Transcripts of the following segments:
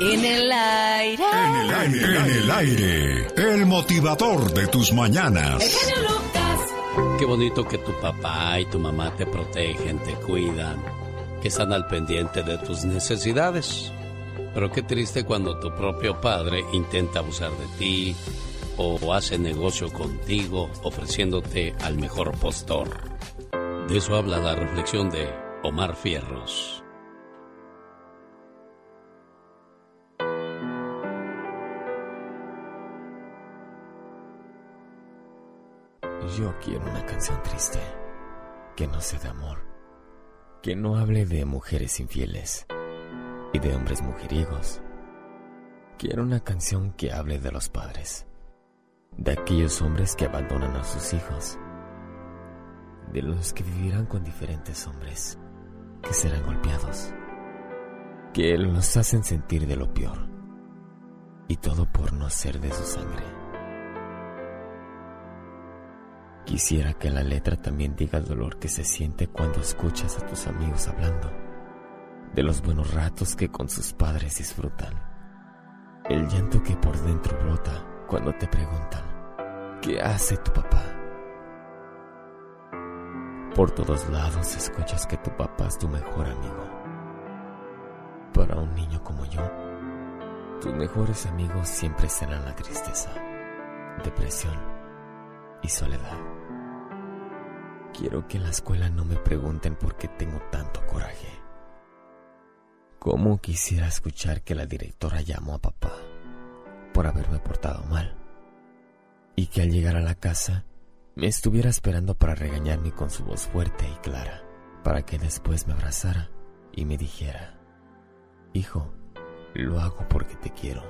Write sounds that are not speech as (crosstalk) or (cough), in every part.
En el aire. En el aire. En el aire. El motivador de tus mañanas. El Lucas. Qué bonito que tu papá y tu mamá te protegen, te cuidan, que están al pendiente de tus necesidades. Pero qué triste cuando tu propio padre intenta abusar de ti o hace negocio contigo ofreciéndote al mejor postor. De eso habla la reflexión de Omar Fierros. Yo quiero una canción triste, que no sea de amor, que no hable de mujeres infieles y de hombres mujeriegos. Quiero una canción que hable de los padres, de aquellos hombres que abandonan a sus hijos, de los que vivirán con diferentes hombres, que serán golpeados, que los hacen sentir de lo peor, y todo por no ser de su sangre. Quisiera que la letra también diga el dolor que se siente cuando escuchas a tus amigos hablando, de los buenos ratos que con sus padres disfrutan, el llanto que por dentro brota cuando te preguntan, ¿qué hace tu papá? Por todos lados escuchas que tu papá es tu mejor amigo. Para un niño como yo, tus mejores amigos siempre serán la tristeza, depresión y soledad. Quiero que en la escuela no me pregunten por qué tengo tanto coraje. ¿Cómo quisiera escuchar que la directora llamó a papá por haberme portado mal? Y que al llegar a la casa me estuviera esperando para regañarme con su voz fuerte y clara, para que después me abrazara y me dijera, Hijo, lo hago porque te quiero.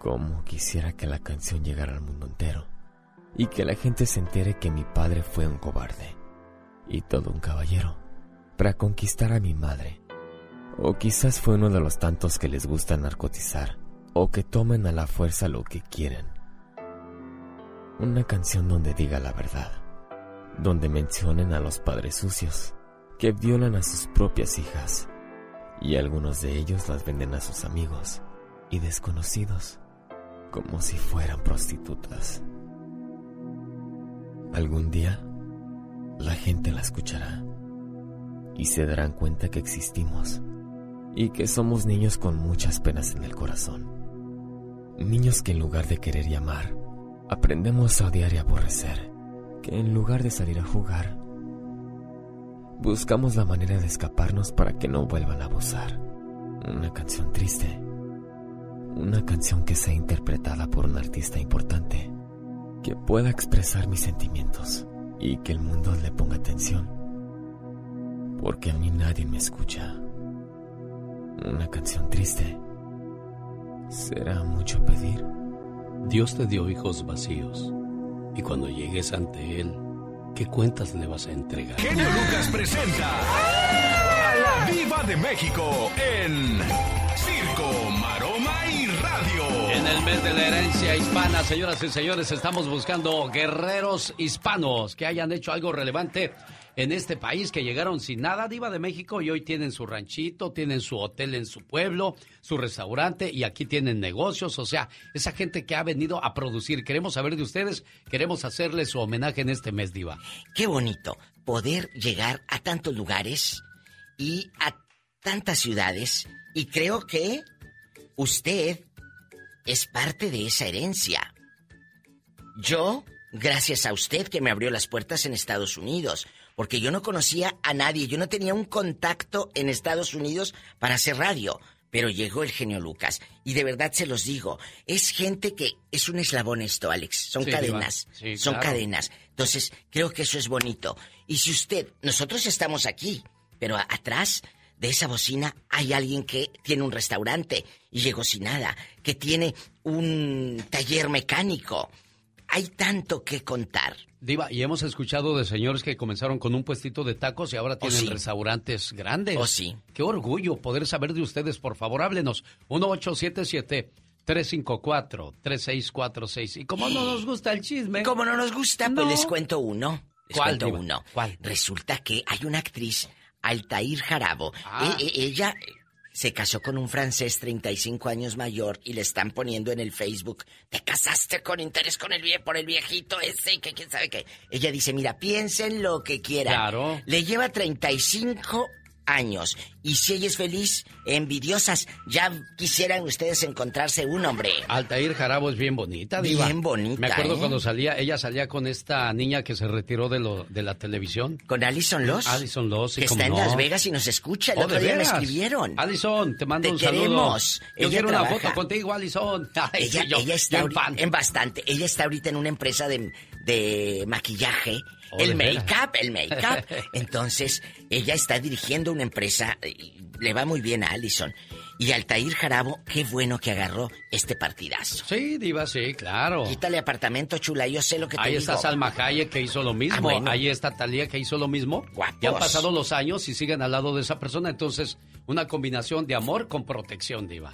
¿Cómo quisiera que la canción llegara al mundo entero? Y que la gente se entere que mi padre fue un cobarde y todo un caballero para conquistar a mi madre. O quizás fue uno de los tantos que les gusta narcotizar o que tomen a la fuerza lo que quieren. Una canción donde diga la verdad, donde mencionen a los padres sucios que violan a sus propias hijas y algunos de ellos las venden a sus amigos y desconocidos como si fueran prostitutas. Algún día, la gente la escuchará y se darán cuenta que existimos y que somos niños con muchas penas en el corazón. Niños que en lugar de querer y amar, aprendemos a odiar y aborrecer, que en lugar de salir a jugar, buscamos la manera de escaparnos para que no vuelvan a abusar. Una canción triste, una canción que sea interpretada por un artista importante que pueda expresar mis sentimientos y que el mundo le ponga atención. Porque a mí nadie me escucha. Una canción triste. ¿Será mucho pedir? Dios te dio hijos vacíos. Y cuando llegues ante Él, ¿qué cuentas le vas a entregar? Genio Lucas presenta a la Viva de México en Circo, Radio. En el mes de la herencia hispana, señoras y señores, estamos buscando guerreros hispanos que hayan hecho algo relevante en este país, que llegaron sin nada, Diva de México, y hoy tienen su ranchito, tienen su hotel en su pueblo, su restaurante, y aquí tienen negocios. O sea, esa gente que ha venido a producir. Queremos saber de ustedes, queremos hacerles su homenaje en este mes, Diva. Qué bonito poder llegar a tantos lugares y a tantas ciudades y creo que usted es parte de esa herencia. Yo, gracias a usted que me abrió las puertas en Estados Unidos, porque yo no conocía a nadie, yo no tenía un contacto en Estados Unidos para hacer radio, pero llegó el genio Lucas y de verdad se los digo, es gente que es un eslabón esto, Alex, son cadenas, son cadenas. Entonces, creo que eso es bonito. Y si usted, nosotros estamos aquí, pero atrás de esa bocina hay alguien que tiene un restaurante y llegó sin nada, que tiene un taller mecánico. Hay tanto que contar. Diva, y hemos escuchado de señores que comenzaron con un puestito de tacos y ahora tienen restaurantes grandes. Oh, sí. Qué orgullo poder saber de ustedes. Por favor, háblenos. 1877 354 3646. Y como no nos gusta el chisme. Como no nos gusta, pues les cuento uno. Les ¿Cuál, cuento uno. ¿Cuál? Resulta que hay una actriz, Altair Jarabo. Ah. E- e- ella se casó con un francés 35 años mayor y le están poniendo en el Facebook, te casaste con interés con el vie por el viejito ese, que quién sabe qué. Ella dice, mira, piensen lo que quieran. Claro. Le lleva 35 años. Y si ella es feliz, envidiosas, ya quisieran ustedes encontrarse un hombre. Altair Jarabo es bien bonita, diva. Bien bonita, Me acuerdo ¿eh? cuando salía, ella salía con esta niña que se retiró de lo de la televisión. Con Alison Loss. Alison Loss, sí, Que está en. Las Vegas y nos escucha. El Oh, otro ¿de día me escribieron. Alison, te mando Te un saludo. queremos. Yo Ella quiero una foto contigo, Alison. (laughs) Ay, Ella, yo, ella está en bastante. Ella está ahorita en una empresa de, de maquillaje. Oh, el make-up, el make-up. (laughs) Entonces, ella está dirigiendo una empresa. y Le va muy bien a Allison. Y Altair Jarabo, qué bueno que agarró este partidazo. Sí, diva, sí, claro. Quítale apartamento, chula. Yo sé lo que te Ahí digo. está Salma Hayek que hizo lo mismo. Ah, bueno. Ahí está Talía que hizo lo mismo. Guapos. Ya han pasado los años y siguen al lado de esa persona. Entonces, una combinación de amor con protección, diva.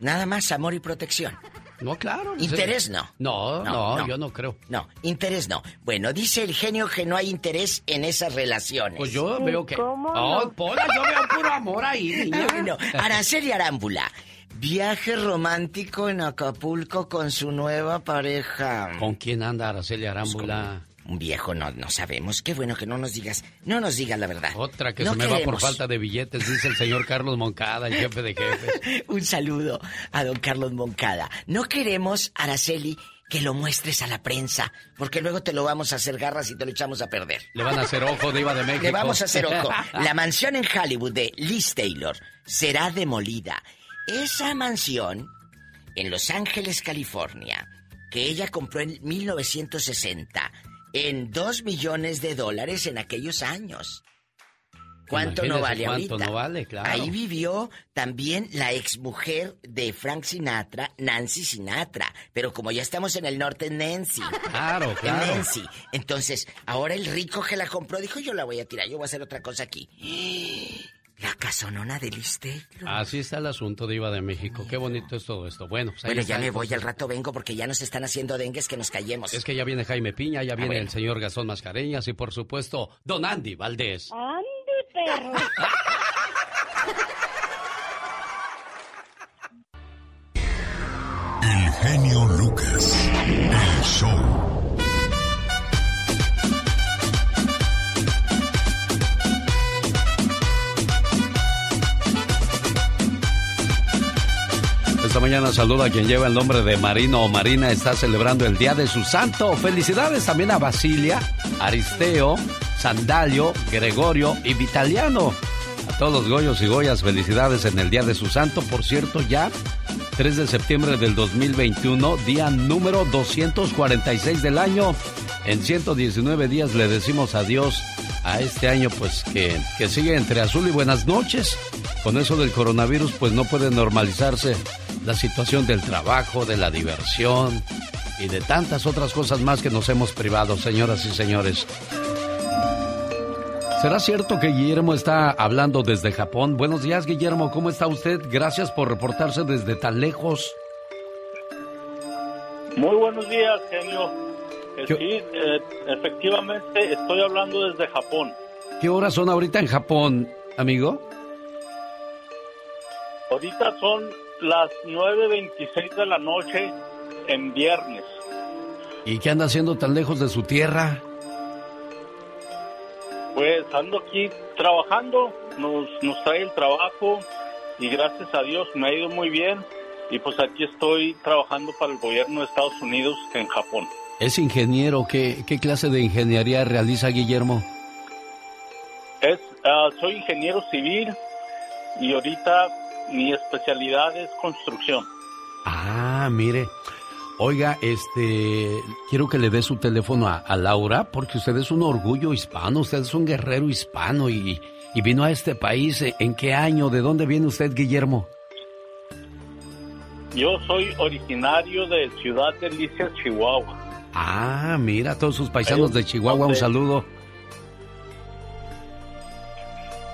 Nada más amor y protección. No, claro. no. Interés no. No, No, no, no. yo no creo. No, interés no. Bueno, dice el genio que no hay interés en esas relaciones. Pues yo veo que. ¿cómo Oh, no? Pola, yo veo puro amor ahí, (laughs) niña. Bueno, Araceli Arámbula. Viaje romántico en Acapulco con su nueva pareja. ¿Con quién anda Araceli Arámbula? Un viejo, no, no sabemos. Qué bueno que no nos digas, no nos digas la verdad. Otra que No se me va por falta de billetes, dice el señor Carlos Moncada, el jefe de jefes. (laughs) Un saludo a don Carlos Moncada. No queremos, Araceli, que lo muestres a la prensa, porque luego te lo vamos a hacer garras y te lo echamos a perder. Le van a hacer ojo, Diva de México. Le vamos a hacer ojo. (laughs) La mansión en Hollywood de Liz Taylor será demolida. Esa mansión en Los Ángeles, California, que ella compró en 1960 en 2 millones de dólares en aquellos años. ¿Cuánto no vale cuánto ahorita? no vale, claro. Ahí vivió también la exmujer de Frank Sinatra, Nancy Sinatra. Pero como ya estamos en el norte, Nancy. (laughs) Claro, claro. Nancy. Entonces, ahora el rico que la compró dijo, yo la voy a tirar, yo voy a hacer otra cosa aquí. La casonona de Liz Taylor. Así está el asunto, Diva de México. Qué bonito es todo esto. Bueno, pues ahí bueno, ya me voy, al rato vengo porque ya nos están haciendo dengues que nos callemos. Es que ya viene Jaime Piña, ya viene bueno. el señor Gastón Mascareñas y por supuesto, Don Andy Valdés. Ande, perro. El genio Lucas. El show. Mañana saluda a quien lleva el nombre de Marino o Marina. Está celebrando el día de su santo. Felicidades también a Basilia, Aristeo, Sandalio, Gregorio y Vitaliano. A todos los Goyos y Goyas, felicidades en el día de su santo. Por cierto, ya 3 de septiembre del 2021, día número 246 del año. En 119 días le decimos adiós a este año, pues que, que sigue entre azul y buenas noches. Con eso del coronavirus, pues no puede normalizarse la situación del trabajo, de la diversión y de tantas otras cosas más que nos hemos privado, señoras y señores. ¿Será cierto que Guillermo está hablando desde Japón? Buenos días, Guillermo, ¿cómo está usted? Gracias por reportarse desde tan lejos. Muy buenos días, genio. Eh, Sí, eh, efectivamente estoy hablando desde Japón. ¿Qué horas son ahorita en Japón, amigo? Ahorita son las 9.26 de la noche en viernes. ¿Y qué anda haciendo tan lejos de su tierra? Pues ando aquí trabajando, nos, nos trae el trabajo y gracias a Dios me ha ido muy bien. Y pues aquí estoy trabajando para el gobierno de Estados Unidos en Japón. Es ingeniero. ¿Qué, qué clase de ingeniería realiza Guillermo? Es, ah, soy ingeniero civil y ahorita mi especialidad es construcción. Ah, mire. Oiga, este, quiero que le dé su teléfono a, a Laura porque usted es un orgullo hispano, usted es un guerrero hispano y, y vino a este país. ¿En qué año? ¿De dónde viene usted, Guillermo? Yo soy originario de Ciudad Delicias, Chihuahua. Ah, mira, todos sus paisanos de Chihuahua, un saludo.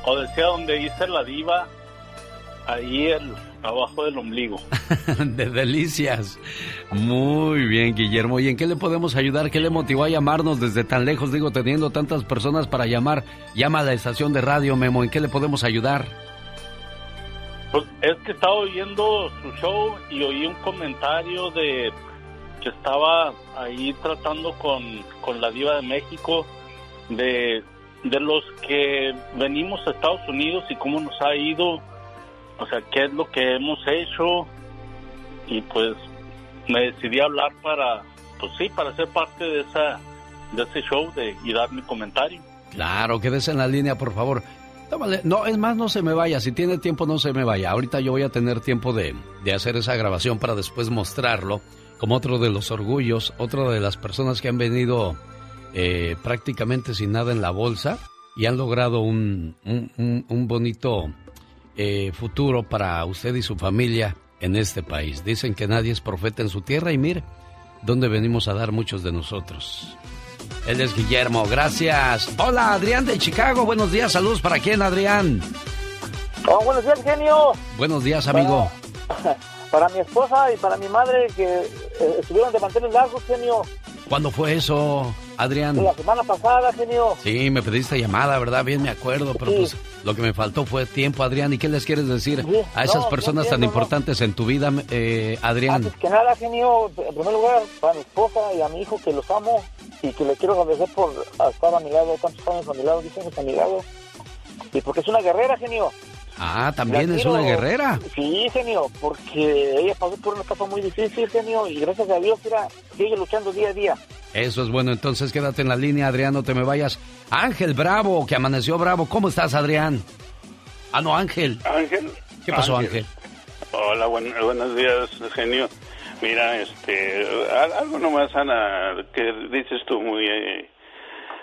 O decía donde dice la diva, ahí el abajo del ombligo. (laughs) de delicias. Muy bien, Guillermo. ¿Y en qué le podemos ayudar? ¿Qué le motivó a llamarnos desde tan lejos? Digo, teniendo tantas personas para llamar. Llama a la estación de radio, Memo. ¿En qué le podemos ayudar? Pues es que estaba oyendo su show y oí un comentario de que estaba ahí tratando con, con la diva de México de, de los que venimos a Estados Unidos y cómo nos ha ido, o sea, qué es lo que hemos hecho y pues me decidí hablar para, pues sí, para ser parte de esa de ese show de, y dar mi comentario. Claro, quédese en la línea, por favor. No, es más, no se me vaya. Si tiene tiempo, no se me vaya. Ahorita yo voy a tener tiempo de, de hacer esa grabación para después mostrarlo como otro de los orgullos, otro de las personas que han venido eh, prácticamente sin nada en la bolsa y han logrado un, un bonito eh, futuro para usted y su familia en este país. Dicen que nadie es profeta en su tierra y mire dónde venimos a dar muchos de nosotros. Él es Guillermo, gracias. Hola, Adrián de Chicago, buenos días, saludos para quién, Adrián. Oh, buenos días, genio. Buenos días, amigo. (laughs) para mi esposa y para mi madre que eh, estuvieron de mantener largos, genio. ¿Cuándo fue eso, Adrián? La semana pasada, genio. Sí, me pediste llamada, ¿verdad? Bien me acuerdo, pero Sí. pues lo que me faltó fue tiempo, Adrián. ¿Y qué les quieres decir Sí, a esas no, personas no tan importantes en tu vida, eh, Adrián? Antes que nada, genio, en primer lugar, para mi esposa y a mi hijo que los amo y que le quiero agradecer por estar a mi lado, tantos años a mi lado, 10 años a mi lado. Y porque es una guerrera, genio. Ah, también La es quiero- una guerrera. Sí, genio, porque ella pasó por una etapa muy difícil, genio, y gracias a Dios, mira, sigue luchando día a día. Eso es bueno, entonces quédate en la línea, Adrián, no te me vayas. Ángel Bravo, que amaneció bravo. ¿Cómo estás, Adrián? Ah, no, Ángel. Ángel. ¿Qué pasó, Ángel? Hola, buen- buenos días, genio. Mira, este, al- algo nomás, Ana, que dices tú muy eh,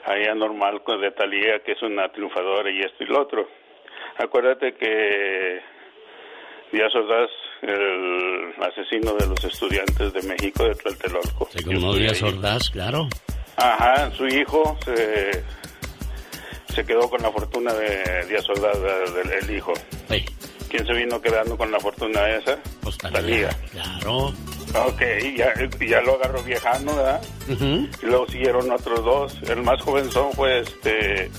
ahí anormal con de Talía, que es una triunfadora y esto y lo otro. Acuérdate que Díaz Ordaz, el asesino de los estudiantes de México de Tlatelolco. Sí, como Díaz Ordaz, claro. Ajá, su hijo se, se quedó con la fortuna de Díaz Ordaz, el hijo. Sí. ¿Quién se vino quedando con la fortuna esa? Pues Talía. Claro. Ok, ya, ya lo agarró viejano, ¿verdad? Y luego siguieron otros dos. El más jovenzón fue este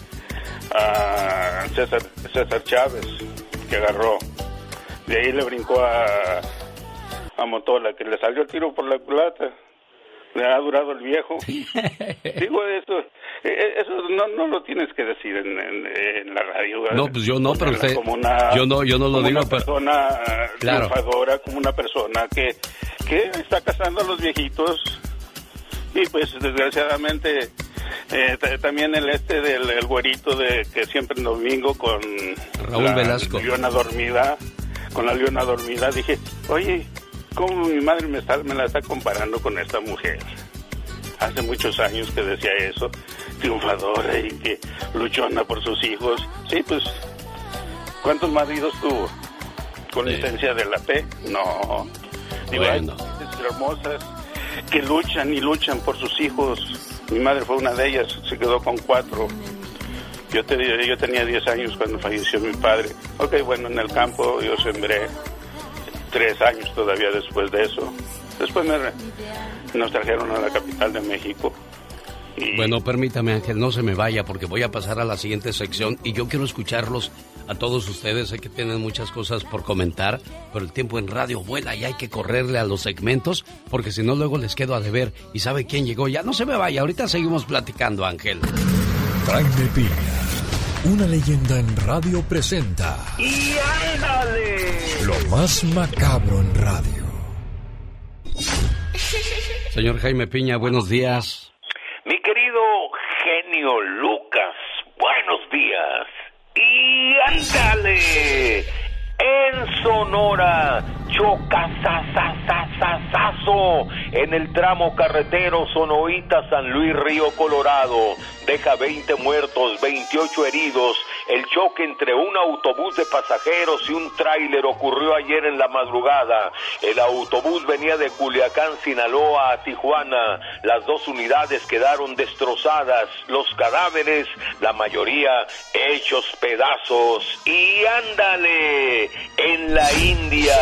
a César, César Chávez, que agarró. De ahí le brincó a, a Motola, que le salió el tiro por la culata. Le ha durado el viejo. (laughs) Digo eso, eh, eso no, no lo tienes que decir en, en- en la radio. No, pues yo no, pero usted- Como una, yo no- yo no lo como digo, Una persona Claro. triunfadora, como una persona que, que está casando a los viejitos y pues desgraciadamente eh, ta- también el este del el güerito de que siempre en domingo con Raúl la Velasco. leona dormida, con la leona dormida, dije, oye, ¿cómo mi madre me, está, me la está comparando con esta mujer? Hace muchos años que decía eso, triunfadora y que luchona por sus hijos. Sí, pues, ¿cuántos maridos tuvo? ¿Con Sí. licencia de la P? No. Digo, Bueno. hermosas que luchan y luchan por sus hijos. Mi madre fue una de ellas, se quedó con cuatro. Yo, te- yo tenía 10 años cuando falleció mi padre. Ok, bueno, en el campo yo sembré tres años todavía después de eso. Después me- nos trajeron a la capital de México. Y Bueno, permítame, Ángel, no se me vaya porque voy a pasar a la siguiente sección y yo quiero escucharlos a todos ustedes. Sé que tienen muchas cosas por comentar, pero el tiempo en radio vuela y hay que correrle a los segmentos porque si no luego les quedo a deber. ¿Y sabe quién llegó? Ya no se me vaya, ahorita seguimos platicando, Ángel. Jaime Piña, una leyenda en radio presenta. ¡Y ándale! Lo más macabro en radio. Señor Jaime Piña, buenos días. Genio Lucas, buenos días. Y ándale. En Sonora, chocasasasasasazo en el tramo carretero Sonoita San Luis Río Colorado. Deja 20 muertos, 28 heridos. El choque entre un autobús de pasajeros y un tráiler ocurrió ayer en la madrugada. El autobús venía de Culiacán, Sinaloa a Tijuana. Las dos unidades quedaron destrozadas. Los cadáveres, la mayoría hechos pedazos. Y ándale, en la India,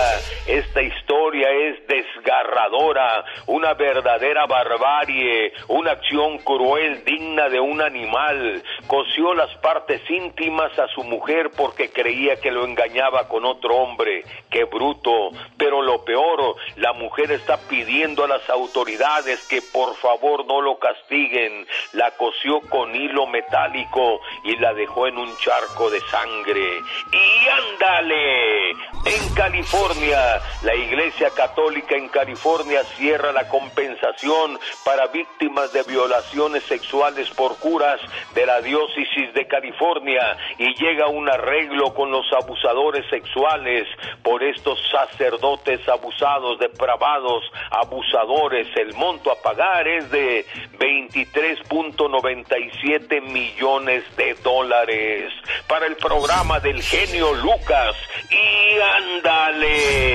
esta historia es desgarradora una verdadera barbarie, una acción cruel digna de un animal. Cosió las partes íntimas a su mujer porque creía que lo engañaba con otro hombre. Qué bruto. Pero lo peor, la mujer está pidiendo a las autoridades que por favor no lo castiguen. La cosió con hilo metálico y la dejó en un charco de sangre. Y ándale. En California, la Iglesia Católica en California cierra la compensación para víctimas de violaciones sexuales por curas de la diócesis de California y llega un arreglo con los abusadores sexuales por estos sacerdotes abusados, depravados, abusadores. El monto a pagar es de 23.97 millones de dólares para el programa del genio Lucas. Y ándale,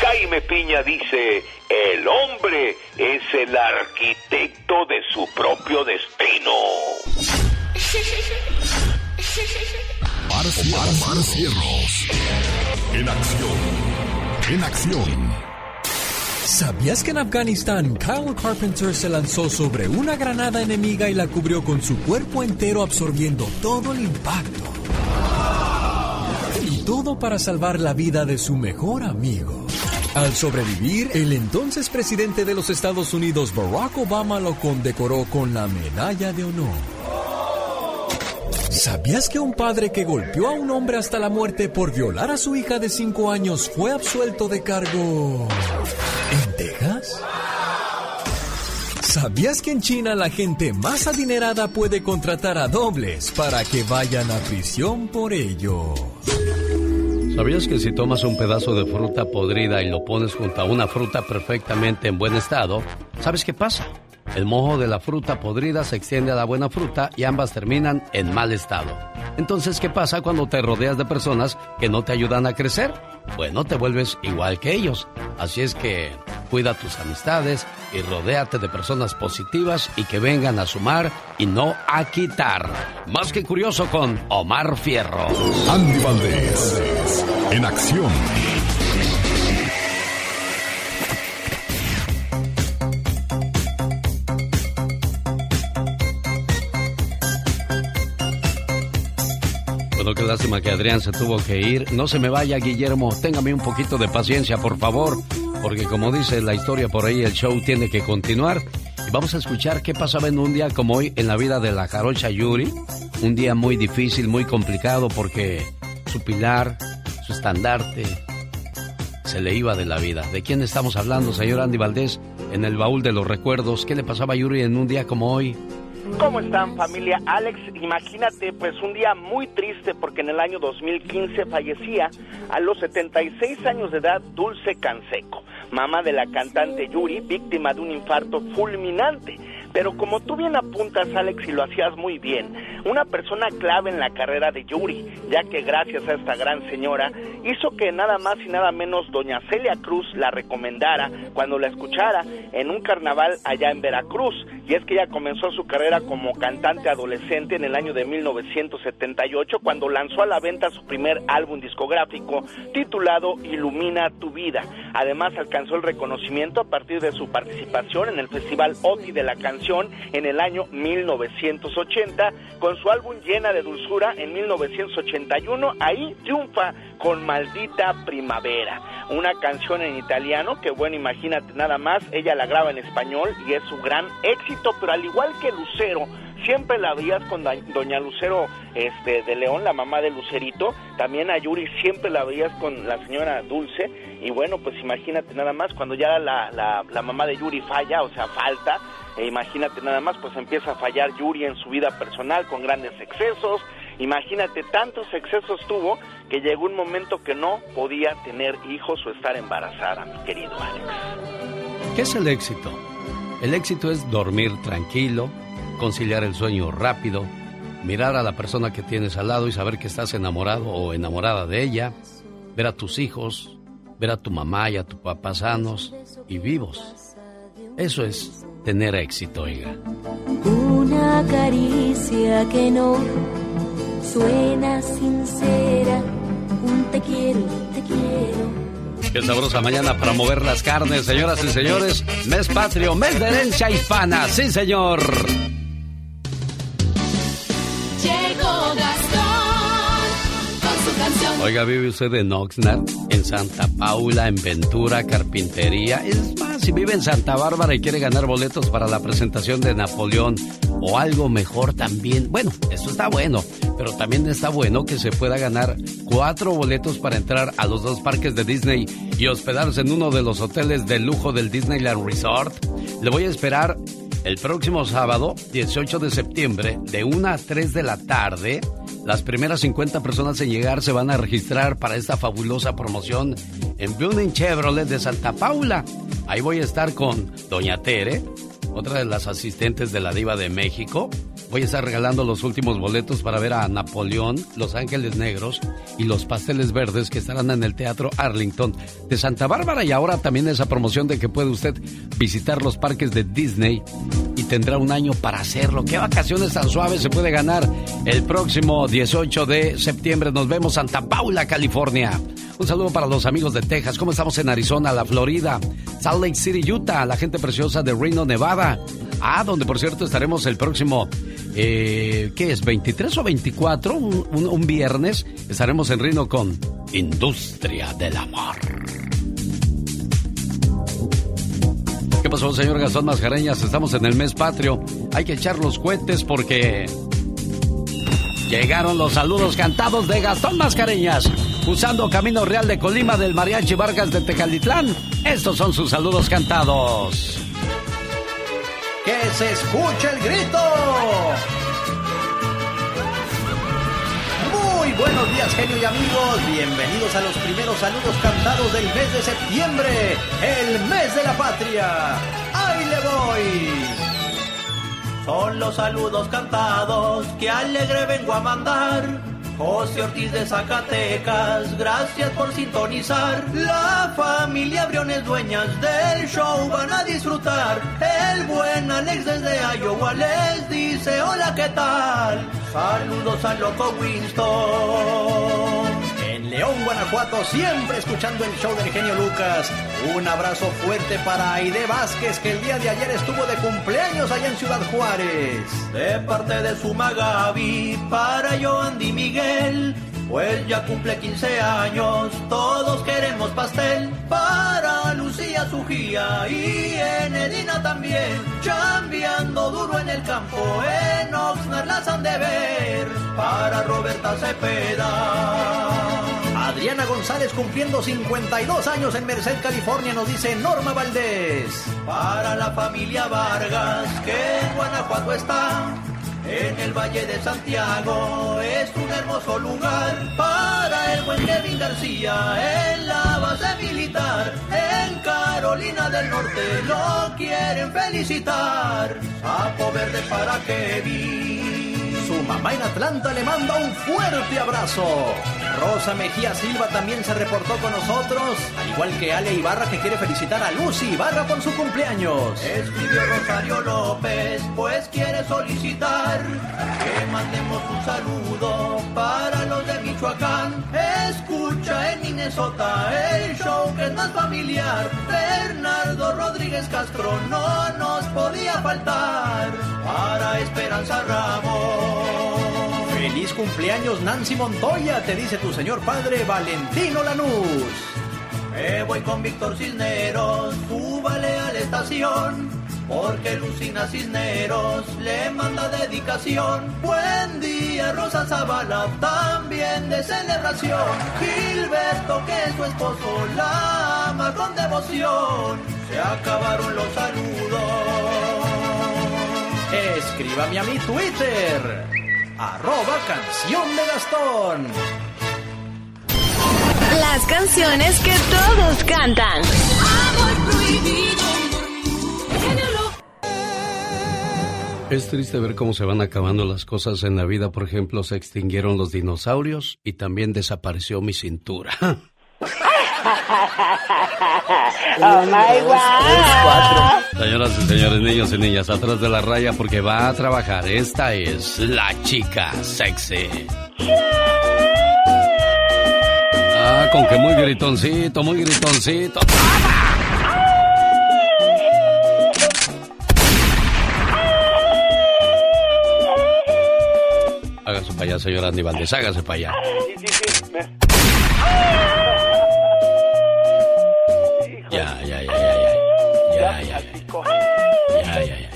Jaime Piña dice, el hombre es el arquitecto de su propio destino. Omar, Cierros. En acción. En acción. ¿Sabías que en Afganistán Kyle Carpenter se lanzó sobre una granada enemiga y la cubrió con su cuerpo entero absorbiendo todo el impacto? Todo para salvar la vida de su mejor amigo. Al sobrevivir, el entonces presidente de los Estados Unidos, Barack Obama, lo condecoró con la Medalla de Honor. ¿Sabías que un padre que golpeó a un hombre hasta la muerte por violar a su hija de 5 años fue absuelto de cargo en Texas? ¿Sabías que en China la gente más adinerada puede contratar a dobles para que vayan a prisión por ello? ¿Sabías que si tomas un pedazo de fruta podrida y lo pones junto a una fruta perfectamente en buen estado, ¿sabes qué pasa? El mojo de la fruta podrida se extiende a la buena fruta y ambas terminan en mal estado. Entonces, ¿qué pasa cuando te rodeas de personas que no te ayudan a crecer? Bueno, te vuelves igual que ellos. Así es que cuida tus amistades y rodéate de personas positivas y que vengan a sumar y no a quitar. Más que curioso con Omar Fierro. Andy Valdés. En acción. Bueno, qué lástima que Adrián se tuvo que ir. No se me vaya, Guillermo. Téngame un poquito de paciencia, por favor. Porque como dice la historia por ahí, el show tiene que continuar. Y vamos a escuchar qué pasaba en un día como hoy en la vida de la jarocha Yuri. Un día muy difícil, muy complicado porque su pilar, su estandarte, se le iba de la vida. ¿De quién estamos hablando, señor Andy Valdés? En el baúl de los recuerdos. ¿Qué le pasaba a Yuri en un día como hoy? ¿Cómo están familia? Alex, imagínate pues un día muy triste porque en el año 2015 fallecía a los 76 años de edad Dulce Canseco, mamá de la cantante Yuri, víctima de un infarto fulminante. Pero como tú bien apuntas, Alex, y lo hacías muy bien, una persona clave en la carrera de Yuri, ya que gracias a esta gran señora hizo que nada más y nada menos doña Celia Cruz la recomendara cuando la escuchara en un carnaval allá en Veracruz. Y es que ella comenzó su carrera como cantante adolescente en el año de 1978 cuando lanzó a la venta su primer álbum discográfico titulado Ilumina tu vida. Además alcanzó el reconocimiento a partir de su participación en el Festival OTI de la En el año 1980 con su álbum Llena de Dulzura en 1981. Ahí triunfa con Maldita Primavera, una canción en italiano que bueno, imagínate nada más, ella la graba en español y es su gran éxito, pero al igual que Lucero, siempre la veías con doña Lucero este, de León, la mamá de Lucerito, también a Yuri siempre la veías con la señora Dulce, y bueno, pues imagínate nada más, cuando ya la, la mamá de Yuri falla, o sea, falta, e imagínate nada más, pues empieza a fallar Yuri en su vida personal con grandes excesos. Imagínate, tantos excesos tuvo que llegó un momento que no podía tener hijos o estar embarazada, mi querido Alex. ¿Qué es el éxito? El éxito es dormir tranquilo, conciliar el sueño rápido, mirar a la persona que tienes al lado y saber que estás enamorado o enamorada de ella, ver a tus hijos, ver a tu mamá y a tu papá sanos y vivos. Eso es tener éxito, oiga. Una caricia que no suena sincera, un te quiero, te quiero. Qué sabrosa mañana para mover las carnes, señoras y señores. Mes patrio, mes de herencia hispana. Sí, señor. Llegó Gastón. Oiga, vive usted en Oxnard, en Santa Paula, en Ventura, Carpintería. Es más, si vive en Santa Bárbara y quiere ganar boletos para la presentación de Napoleón o algo mejor también. Bueno, esto está bueno, pero también está bueno que se pueda ganar cuatro boletos para entrar a los dos parques de Disney y hospedarse en uno de los hoteles de lujo del Disneyland Resort. Le voy a esperar el próximo sábado, 18 de septiembre, de 1 a 3 de la tarde. Las primeras 50 personas en llegar se van a registrar para esta fabulosa promoción en Building Chevrolet de Santa Paula. Ahí voy a estar con Doña Tere, otra de las asistentes de la Diva de México. Voy a estar regalando los últimos boletos para ver a Napoleón, Los Ángeles Negros y los Pasteles Verdes que estarán en el Teatro Arlington de Santa Bárbara. Y ahora también esa promoción de que puede usted visitar los parques de Disney y tendrá un año para hacerlo. ¿Qué vacaciones tan suaves se puede ganar el próximo 18 de septiembre? Nos vemos Santa Paula, California. Un saludo para los amigos de Texas. ¿Cómo estamos en Arizona, la Florida? Salt Lake City, Utah, la gente preciosa de Reno, Nevada. Ah, donde por cierto estaremos el próximo, eh, ¿qué es? ¿23 o 24? Un, un- viernes estaremos en Reno con Industria del Amor. ¿Qué pasó, señor Gastón Mascareñas? Estamos en el mes patrio. Hay que echar los cohetes porque llegaron los saludos cantados de Gastón Mascareñas. Usando Camino Real de Colima del Mariachi Vargas de Tecalitlán. Estos son sus saludos cantados. ¡Que se escuche el grito! Muy buenos días, genio y amigos. Bienvenidos a los primeros saludos cantados del mes de septiembre, el mes de la patria. ¡Ahí le voy! Son los saludos cantados que alegre vengo a mandar. José Ortiz de Zacatecas, gracias por sintonizar. La familia Briones dueñas del show van a disfrutar. El buen Alex desde Iowa les dice hola, ¿qué tal? Saludos al loco Winston. León, Guanajuato, siempre escuchando el show del genio Lucas. Un abrazo fuerte para Aide Vázquez, que el día de ayer estuvo de cumpleaños allá en Ciudad Juárez. De parte de su Magabi, para Andy Miguel. Pues ya cumple 15 años, todos queremos pastel. Para Lucía Sujía y Enedina también. Chambeando duro en el campo, en Oxnard las han de ver. Para Roberta Cepeda. Adriana González cumpliendo 52 años en Merced, California, nos dice Norma Valdés. Para la familia Vargas, que en Guanajuato está. En el Valle de Santiago es un hermoso lugar para el buen Kevin García en la base militar. En Carolina del Norte lo quieren felicitar. Sapo verde para Kevin. Su mamá en Atlanta le manda un fuerte abrazo. Rosa Mejía Silva también se reportó con nosotros, al igual que Ale Ibarra que quiere felicitar a Lucy Ibarra por su cumpleaños. Escribió Rosario López, pues quiere solicitar que mandemos un saludo para los de Michoacán. Escucha Minnesota el show que es más familiar. Bernardo Rodríguez Castro no nos podía faltar para Esperanza Ramos. Feliz cumpleaños Nancy Montoya, te dice tu señor padre Valentino Lanús. Me voy con Víctor Cisneros, súbale a la estación, porque Lucina Cisneros le manda dedicación. Buen día Rosa Zavala, también de celebración. Gilberto, que es su esposo, la ama con devoción. Se acabaron los saludos. Escríbame a mi Twitter arroba canción de Gastón. Las canciones que todos cantan. Es triste ver cómo se van acabando las cosas en la vida. Por ejemplo, se extinguieron los dinosaurios y también desapareció mi cintura. (laughs) Oh my God. Señoras y señores, niños y niñas, atrás de la raya porque va a trabajar. Esta es la chica sexy. Ah, con que muy gritoncito, muy gritoncito. (laughs) Hágase para allá, señor Andy Valdés, hágase para allá. Sí, sí, sí. Ya, ya, ya, ya, ya. Ya, ya, ya. Ya, ya, ya.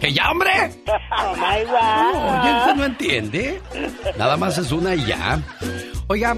¡Que ya, hombre! Oh my. ¿usted no entiende? Nada más es una y ya. Oiga,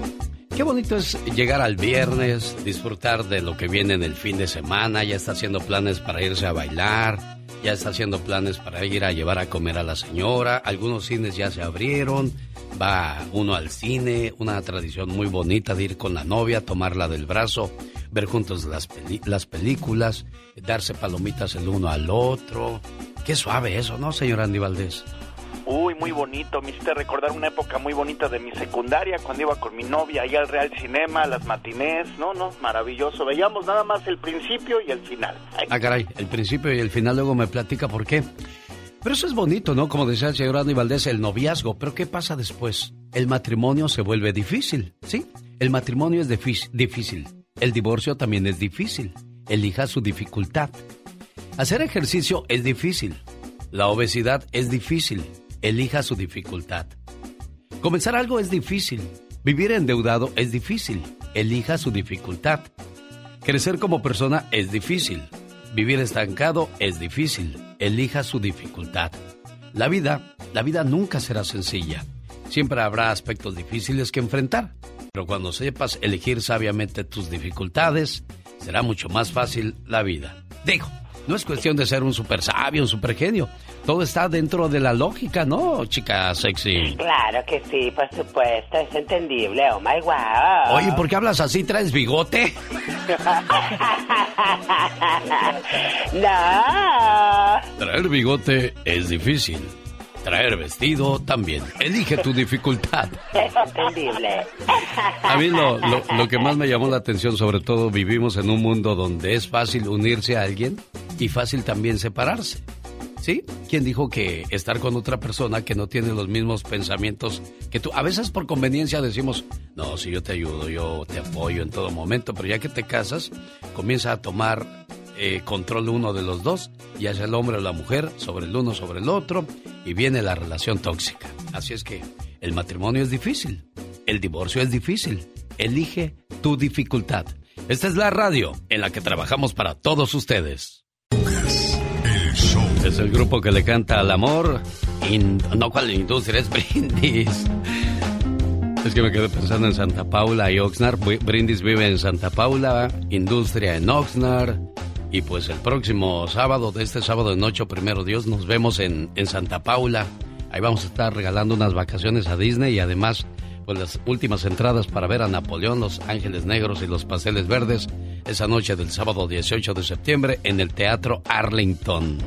qué bonito es llegar al viernes, disfrutar de lo que viene en el fin de semana, ya está haciendo planes para irse a bailar, ya está haciendo planes para ir a llevar a comer a la señora, algunos cines ya se abrieron, va uno al cine, una tradición muy bonita de ir con la novia, tomarla del brazo, ver juntos las, peli- las películas, darse palomitas el uno al otro. Qué suave eso, ¿no, señor Andy Valdés? Uy, muy bonito. Me hiciste recordar una época muy bonita de mi secundaria, cuando iba con mi novia ahí al Real Cinema, las matinés. No, no, maravilloso. Veíamos nada más el principio y el final. Ay, Ah, caray, el principio y el final luego me platica por qué. Pero eso es bonito, ¿no? Como decía el señor Andy Valdés, el noviazgo. Pero ¿qué pasa después? El matrimonio se vuelve difícil, ¿sí? El matrimonio es difí- difícil. El divorcio también es difícil. Elija su dificultad. Hacer ejercicio es difícil. La obesidad es difícil. Elija su dificultad. Comenzar algo es difícil. Vivir endeudado es difícil. Elija su dificultad. Crecer como persona es difícil. Vivir estancado es difícil. Elija su dificultad. La vida, la vida nunca será sencilla. Siempre habrá aspectos difíciles que enfrentar. Pero cuando sepas elegir sabiamente tus dificultades, será mucho más fácil la vida. Digo, no es cuestión de ser un super sabio, un super genio. Todo está dentro de la lógica, ¿no, chica sexy? Claro que sí, por supuesto, es entendible. Oh my wow. Oye, ¿por qué hablas así? ¿Traes bigote? (laughs) no. Traer bigote es difícil. Traer vestido también. Elige tu dificultad. Es entendible. A mí lo, lo- lo que más me llamó la atención, sobre todo, vivimos en un mundo donde es fácil unirse a alguien y fácil también separarse. ¿Sí? ¿Quién dijo que estar con otra persona que no tiene los mismos pensamientos que tú? A veces por conveniencia decimos, no, si yo te ayudo, yo te apoyo en todo momento, pero ya que te casas, comienza a tomar eh, control uno de los dos, ya sea el hombre o la mujer, sobre el uno, sobre el otro, y viene la relación tóxica. Así es que el matrimonio es difícil, el divorcio es difícil. Elige tu dificultad. Esta es la radio en la que trabajamos para todos ustedes. Es el grupo que le canta al amor. No, ¿cuál industria? Es Brindis. Es que me quedé pensando en Santa Paula y Oxnard. Brindis vive en Santa Paula, Industria en Oxnard. Y pues el próximo sábado, de este sábado en ocho, primero Dios, nos vemos en, en Santa Paula. Ahí vamos a estar regalando unas vacaciones a Disney y además, pues las últimas entradas para ver a Napoleón, Los Ángeles Negros y Los Pasteles Verdes esa noche del sábado 18 de septiembre en el Teatro Arlington.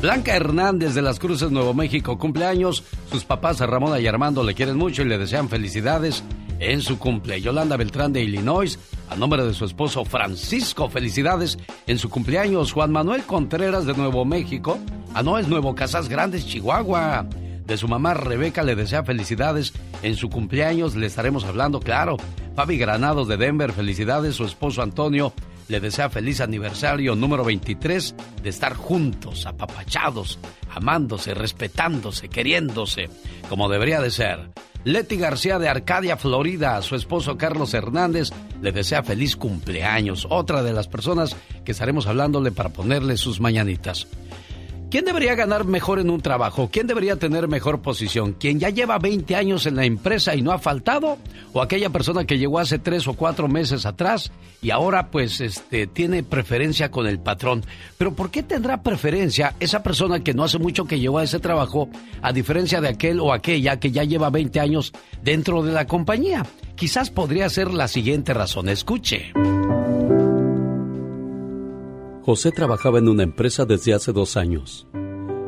Blanca Hernández de las Cruces, Nuevo México, cumpleaños. Sus papás Ramona y Armando le quieren mucho y le desean felicidades en su cumple. Yolanda Beltrán de Illinois, a nombre de su esposo Francisco, felicidades en su cumpleaños. Juan Manuel Contreras de Nuevo México, ah no, es Nuevo Casas Grandes, Chihuahua. De su mamá Rebeca le desea felicidades en su cumpleaños, le estaremos hablando, claro. Fabi Granados de Denver, felicidades. Su esposo Antonio le desea feliz aniversario número 23 de estar juntos, apapachados, amándose, respetándose, queriéndose, como debería de ser. Leti García de Arcadia, Florida, a su esposo Carlos Hernández le desea feliz cumpleaños, otra de las personas que estaremos hablándole para ponerle sus mañanitas. ¿Quién debería ganar mejor en un trabajo? ¿Quién debería tener mejor posición? ¿Quién ya lleva 20 años en la empresa y no ha faltado? ¿O aquella persona que llegó hace tres o cuatro meses atrás y ahora pues este, tiene preferencia con el patrón? Pero ¿por qué tendrá preferencia esa persona que no hace mucho que llegó a ese trabajo a diferencia de aquel o aquella que ya lleva 20 años dentro de la compañía? Quizás podría ser la siguiente razón. Escuche. José trabajaba en una empresa desde hace dos años.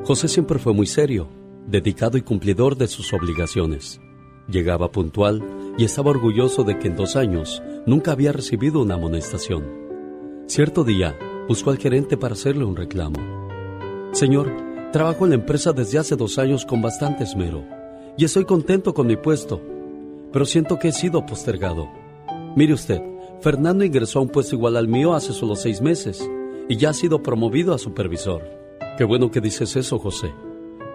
José siempre fue muy serio, dedicado y cumplidor de sus obligaciones. Llegaba puntual y estaba orgulloso de que en dos años nunca había recibido una amonestación. Cierto día buscó al gerente para hacerle un reclamo. Señor, trabajo en la empresa desde hace dos años con bastante esmero y estoy contento con mi puesto. pero siento que he sido postergado. Mire usted, Fernando ingresó a un puesto igual al mío hace solo seis meses y ya ha sido promovido a supervisor. Qué bueno que dices eso, José.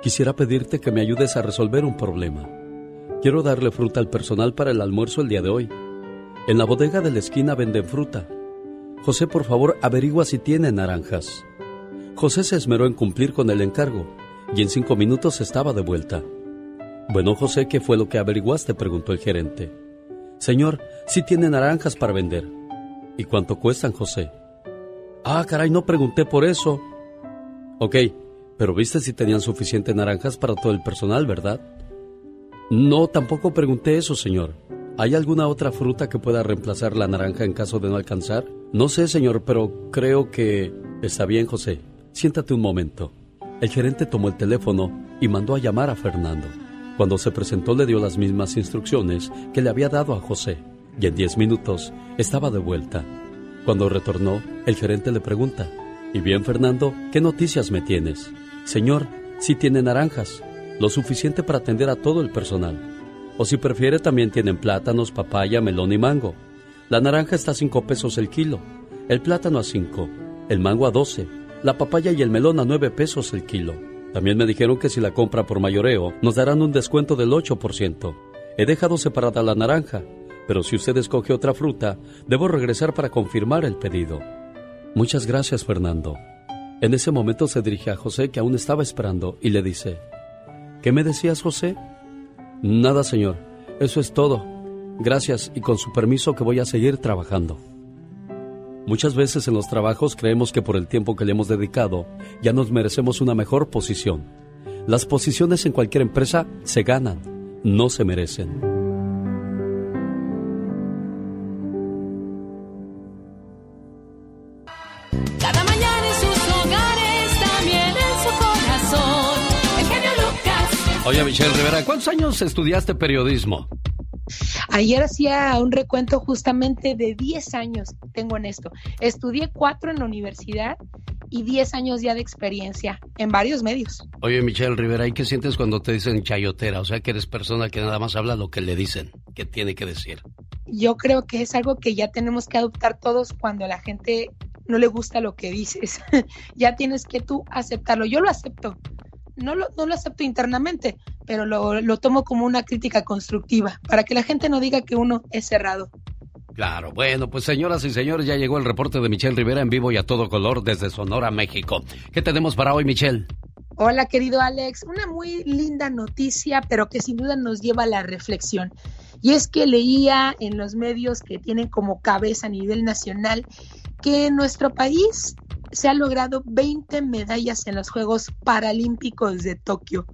Quisiera pedirte que me ayudes a resolver un problema. Quiero darle fruta al personal para el almuerzo el día de hoy. En la bodega de la esquina venden fruta. José, por favor, averigua si tiene naranjas. José se esmeró en cumplir con el encargo y en cinco minutos estaba de vuelta. Bueno, José, ¿qué fue lo que averiguaste? preguntó el gerente. Señor, sí tiene naranjas para vender. ¿Y cuánto cuestan, José? Ah, caray, no pregunté por eso. Ok, pero viste si tenían suficiente naranjas para todo el personal, ¿verdad? No, tampoco pregunté eso, señor. ¿Hay alguna otra fruta que pueda reemplazar la naranja en caso de no alcanzar? No sé, señor, pero creo que... Está bien, José. Siéntate un momento. El gerente tomó el teléfono y mandó a llamar a Fernando. Cuando se presentó le dio las mismas instrucciones que le había dado a José y en diez minutos estaba de vuelta. Cuando retornó, el gerente le pregunta, ¿Y bien Fernando, qué noticias me tienes? Señor, sí tiene naranjas, lo suficiente para atender a todo el personal. O si prefiere también tienen plátanos, papaya, melón y mango. La naranja está a cinco pesos el kilo, el plátano a cinco, el mango a doce, la papaya y el melón a nueve pesos el kilo. También me dijeron que si la compra por mayoreo nos darán un descuento del 8%. He dejado separada la naranja, pero si usted escoge otra fruta, debo regresar para confirmar el pedido. Muchas gracias, Fernando. En ese momento se dirige a José, que aún estaba esperando, y le dice, ¿Qué me decías, José? Nada, señor. Eso es todo. Gracias y con su permiso que voy a seguir trabajando. Muchas veces en los trabajos creemos que por el tiempo que le hemos dedicado ya nos merecemos una mejor posición. Las posiciones en cualquier empresa se ganan, no se merecen. Oye, Michelle Rivera, ¿cuántos años estudiaste periodismo? Ayer hacía un recuento justamente de 10 años, tengo en esto. Estudié cuatro en la universidad y 10 años ya de experiencia en varios medios. Oye, Michelle Rivera, ¿y qué sientes cuando te dicen chayotera? O sea, que eres persona que nada más habla lo que le dicen, que tiene que decir. Yo creo que es algo que ya tenemos que adoptar todos cuando a la gente no le gusta lo que dices. (laughs) ya tienes que tú aceptarlo. Yo lo acepto. No lo, no lo acepto internamente, pero lo, lo tomo como una crítica constructiva, para que la gente no diga que uno es cerrado. Claro, bueno, pues señoras y señores, ya llegó el reporte de Michelle Rivera en vivo y a todo color desde Sonora, México. ¿Qué tenemos para hoy, Michelle? Hola, querido Alex. Una muy linda noticia, pero que sin duda nos lleva a la reflexión. Y es que leía en los medios que tienen como cabeza a nivel nacional que en nuestro país se han logrado 20 medallas en los Juegos Paralímpicos de Tokio.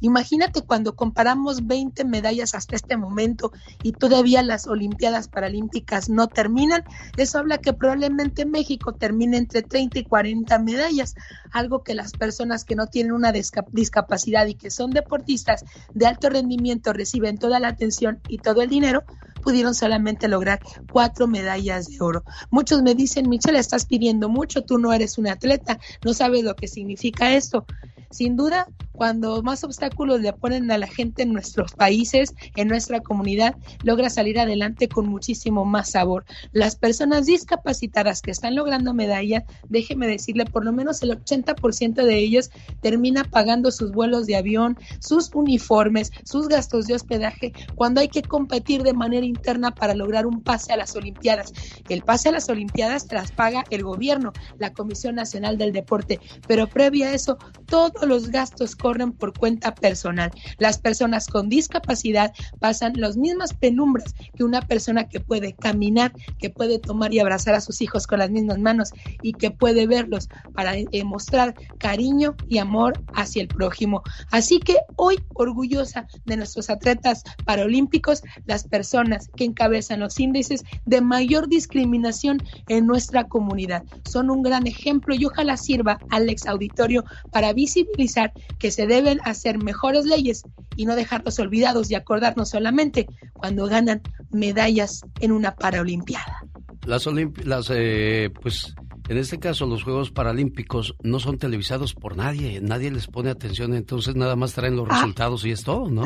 Imagínate cuando comparamos 20 medallas hasta este momento y todavía las Olimpiadas Paralímpicas no terminan, eso habla que probablemente México termine entre 30 y 40 medallas, algo que las personas que no tienen una disca- discapacidad y que son deportistas de alto rendimiento reciben toda la atención y todo el dinero, pudieron solamente lograr cuatro medallas de oro. Muchos me dicen, Michelle, estás pidiendo mucho, tú no eres un atleta, no sabes lo que significa esto. Sin duda, cuando más obstáculos le ponen a la gente en nuestros países, en nuestra comunidad, logra salir adelante con muchísimo más sabor. Las personas discapacitadas que están logrando medallas, déjeme decirle, por lo menos el 80% de ellos termina pagando sus vuelos de avión, sus uniformes, sus gastos de hospedaje, cuando hay que competir de manera interna para lograr un pase a las Olimpiadas. El pase a las Olimpiadas tras paga el gobierno, la Comisión Nacional del Deporte, pero previo a eso, todos los gastos corren por cuenta personal. Las personas con discapacidad pasan las mismas penumbras que una persona que puede caminar, que puede tomar y abrazar a sus hijos con las mismas manos y que puede verlos para eh, mostrar cariño y amor hacia el prójimo. Así que hoy, orgullosa de nuestros atletas paralímpicos, las personas que encabezan los índices de mayor discriminación en nuestra comunidad. Son un gran ejemplo y ojalá sirva al ex auditorio para visibilizar que se deben hacer mejores leyes y no dejarlos olvidados y acordarnos solamente cuando ganan medallas en una paraolimpiada. Las, olimpi- las eh, pues, en este caso los Juegos Paralímpicos no son televisados por nadie, nadie les pone atención, entonces nada más traen los Ah. resultados y es todo, ¿no?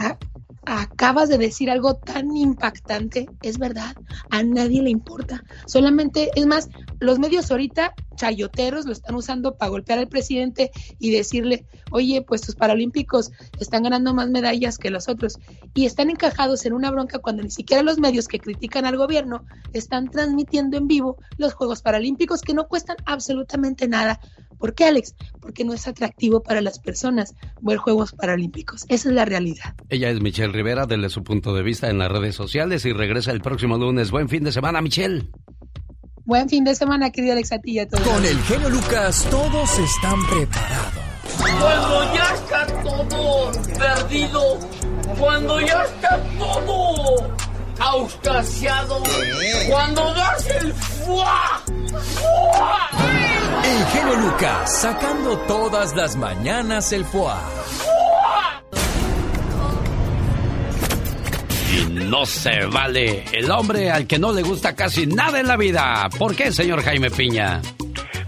Acabas de decir algo tan impactante, es verdad, a nadie le importa. Solamente, es más, los medios ahorita, chayoteros, lo están usando para golpear al presidente y decirle, oye, pues tus paralímpicos están ganando más medallas que los otros. Y están encajados en una bronca cuando ni siquiera los medios que critican al gobierno están transmitiendo en vivo los Juegos Paralímpicos que no cuestan absolutamente nada. ¿Por qué, Alex? Porque no es atractivo para las personas ver Juegos Paralímpicos. Esa es la realidad. Ella es Michelle Rivera, desde su punto de vista en las redes sociales y regresa el próximo lunes. Buen fin de semana, Michelle. Buen fin de semana, querido Alex, a ti y a todos. Con el genio Lucas, todos están preparados. Cuando ya está todo perdido, cuando ya está todo auscasiado, cuando das el fuá, fuá. El genio Lucas, sacando todas las mañanas el foie. Y no se vale el hombre al que no le gusta casi nada en la vida. ¿Por qué, señor Jaime Piña?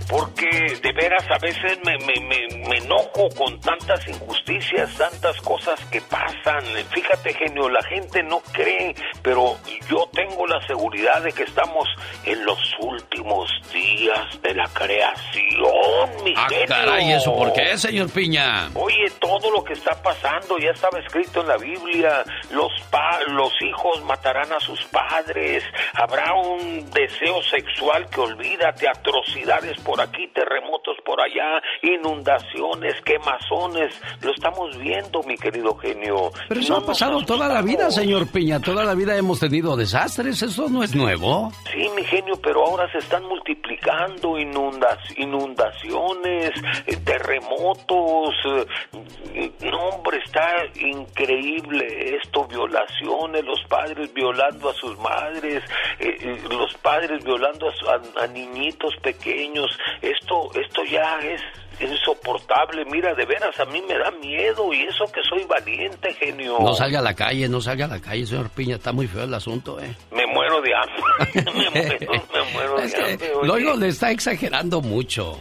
Porque de veras a veces me, me, me, me enojo con tantas injusticias, tantas cosas que pasan. Fíjate, genio, la gente no cree, pero yo tengo la seguridad de que estamos en los últimos días de la creación, mi Ah, genio. caray, ¿eso por qué, señor Piña? Oye, todo lo que está pasando ya estaba escrito en la Biblia. Los pa los hijos matarán a sus padres. Habrá un deseo sexual que olvídate, atrocidades por aquí, terremotos por allá, inundaciones, quemazones. Lo estamos viendo, mi querido genio. Pero eso no ha pasado toda la vida, señor Piña. Toda la vida hemos tenido desastres. Eso no es nuevo. Sí, mi genio, pero ahora se están multiplicando inundas, inundaciones, eh, terremotos. eh, No, hombre, está increíble esto, violaciones, los padres violando a sus madres, eh, los padres violando a, a- a niñitos pequeños. Esto, esto ya es insoportable. Mira, de veras, a mí me da miedo y eso que soy valiente, genio. No salga a la calle, no salga a la calle, señor Piña. Está muy feo el asunto, ¿eh? Me muero de hambre. (laughs) me muero, me muero de hambre. oigo, le está exagerando mucho.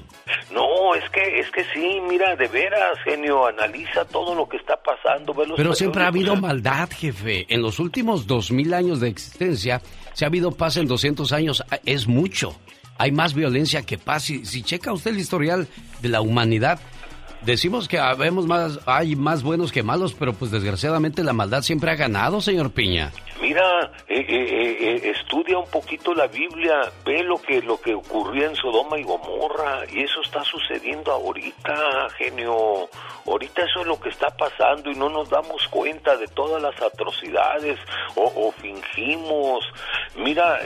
No, es que es que sí, mira, de veras, genio, analiza todo lo que está pasando, ve los Pero siempre ha habido maldad, jefe. En los últimos dos mil años de existencia, si ha habido paz en 200 años, es mucho. Hay más violencia que paz. Si, si checa usted el historial de la humanidad, decimos que habemos más, hay más buenos que malos, pero pues desgraciadamente la maldad siempre ha ganado, señor Piña. Mira, eh, eh, eh, eh, estudia un poquito la Biblia, ve lo que lo que ocurría en Sodoma y Gomorra y eso está sucediendo ahorita, genio. Ahorita eso es lo que está pasando y no nos damos cuenta de todas las atrocidades o, o fingimos. Mira,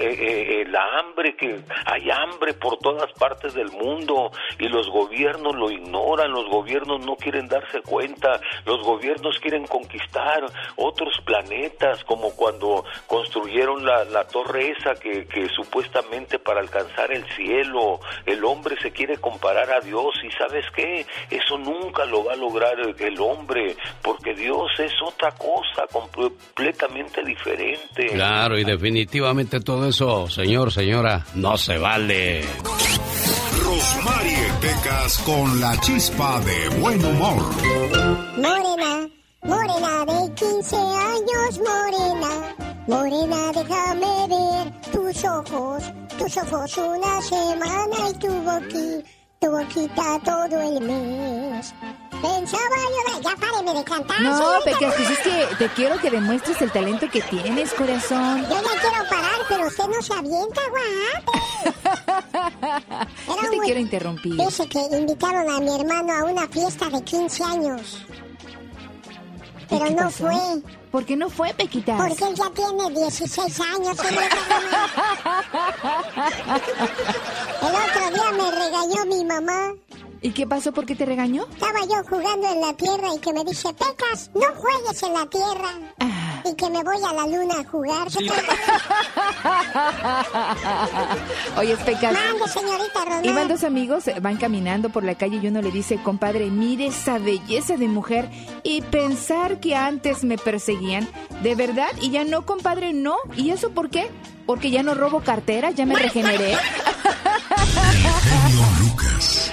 la hambre que hay hambre por todas partes del mundo y los gobiernos lo ignoran, los gobiernos no quieren darse cuenta, los gobiernos quieren conquistar otros planetas como cuando construyeron la, la torre esa que, que supuestamente para alcanzar el cielo el hombre se quiere comparar a Dios y sabes qué, eso nunca lo va a lograr el, el hombre porque Dios es otra cosa completamente diferente. Claro, y definitivamente todo eso, señor, señora, no se vale. Rosmarie Pecas con la chispa de buen humor. Morena, morena de 15 años, morena. Morena, déjame ver tus ojos, tus ojos una semana y tu boquita, tu boquita todo el mes. Pensaba yo, ya páreme de cantar. No. Pecas, pues es que te quiero que demuestres el talento que tienes, corazón. Yo ya quiero parar, pero usted no se avienta, (laughs) guap. No te quiero interrumpir. Dice que invitaron a mi hermano a una fiesta de 15 años. Pero no pasó? fue. ¿Por qué no fue, Pequitas? Porque él ya tiene 16 años. El otro día me regañó mi mamá. ¿Y qué pasó? ¿Por qué te regañó? Estaba yo jugando en la tierra y que me dice, Pecas, no juegues en la tierra. Ah. Y que me voy a la luna a jugar. ¿Qué (laughs) tal? Oye, Pecas. Mande, señorita Román. Iban dos amigos, eh, van caminando por la calle y uno le dice, compadre, mire esa belleza de mujer y pensar que antes me perseguían, ¿de verdad? Y ya no, compadre, no. ¿Y eso por qué? Porque ya no robo cartera, ya me regeneré. Lucas.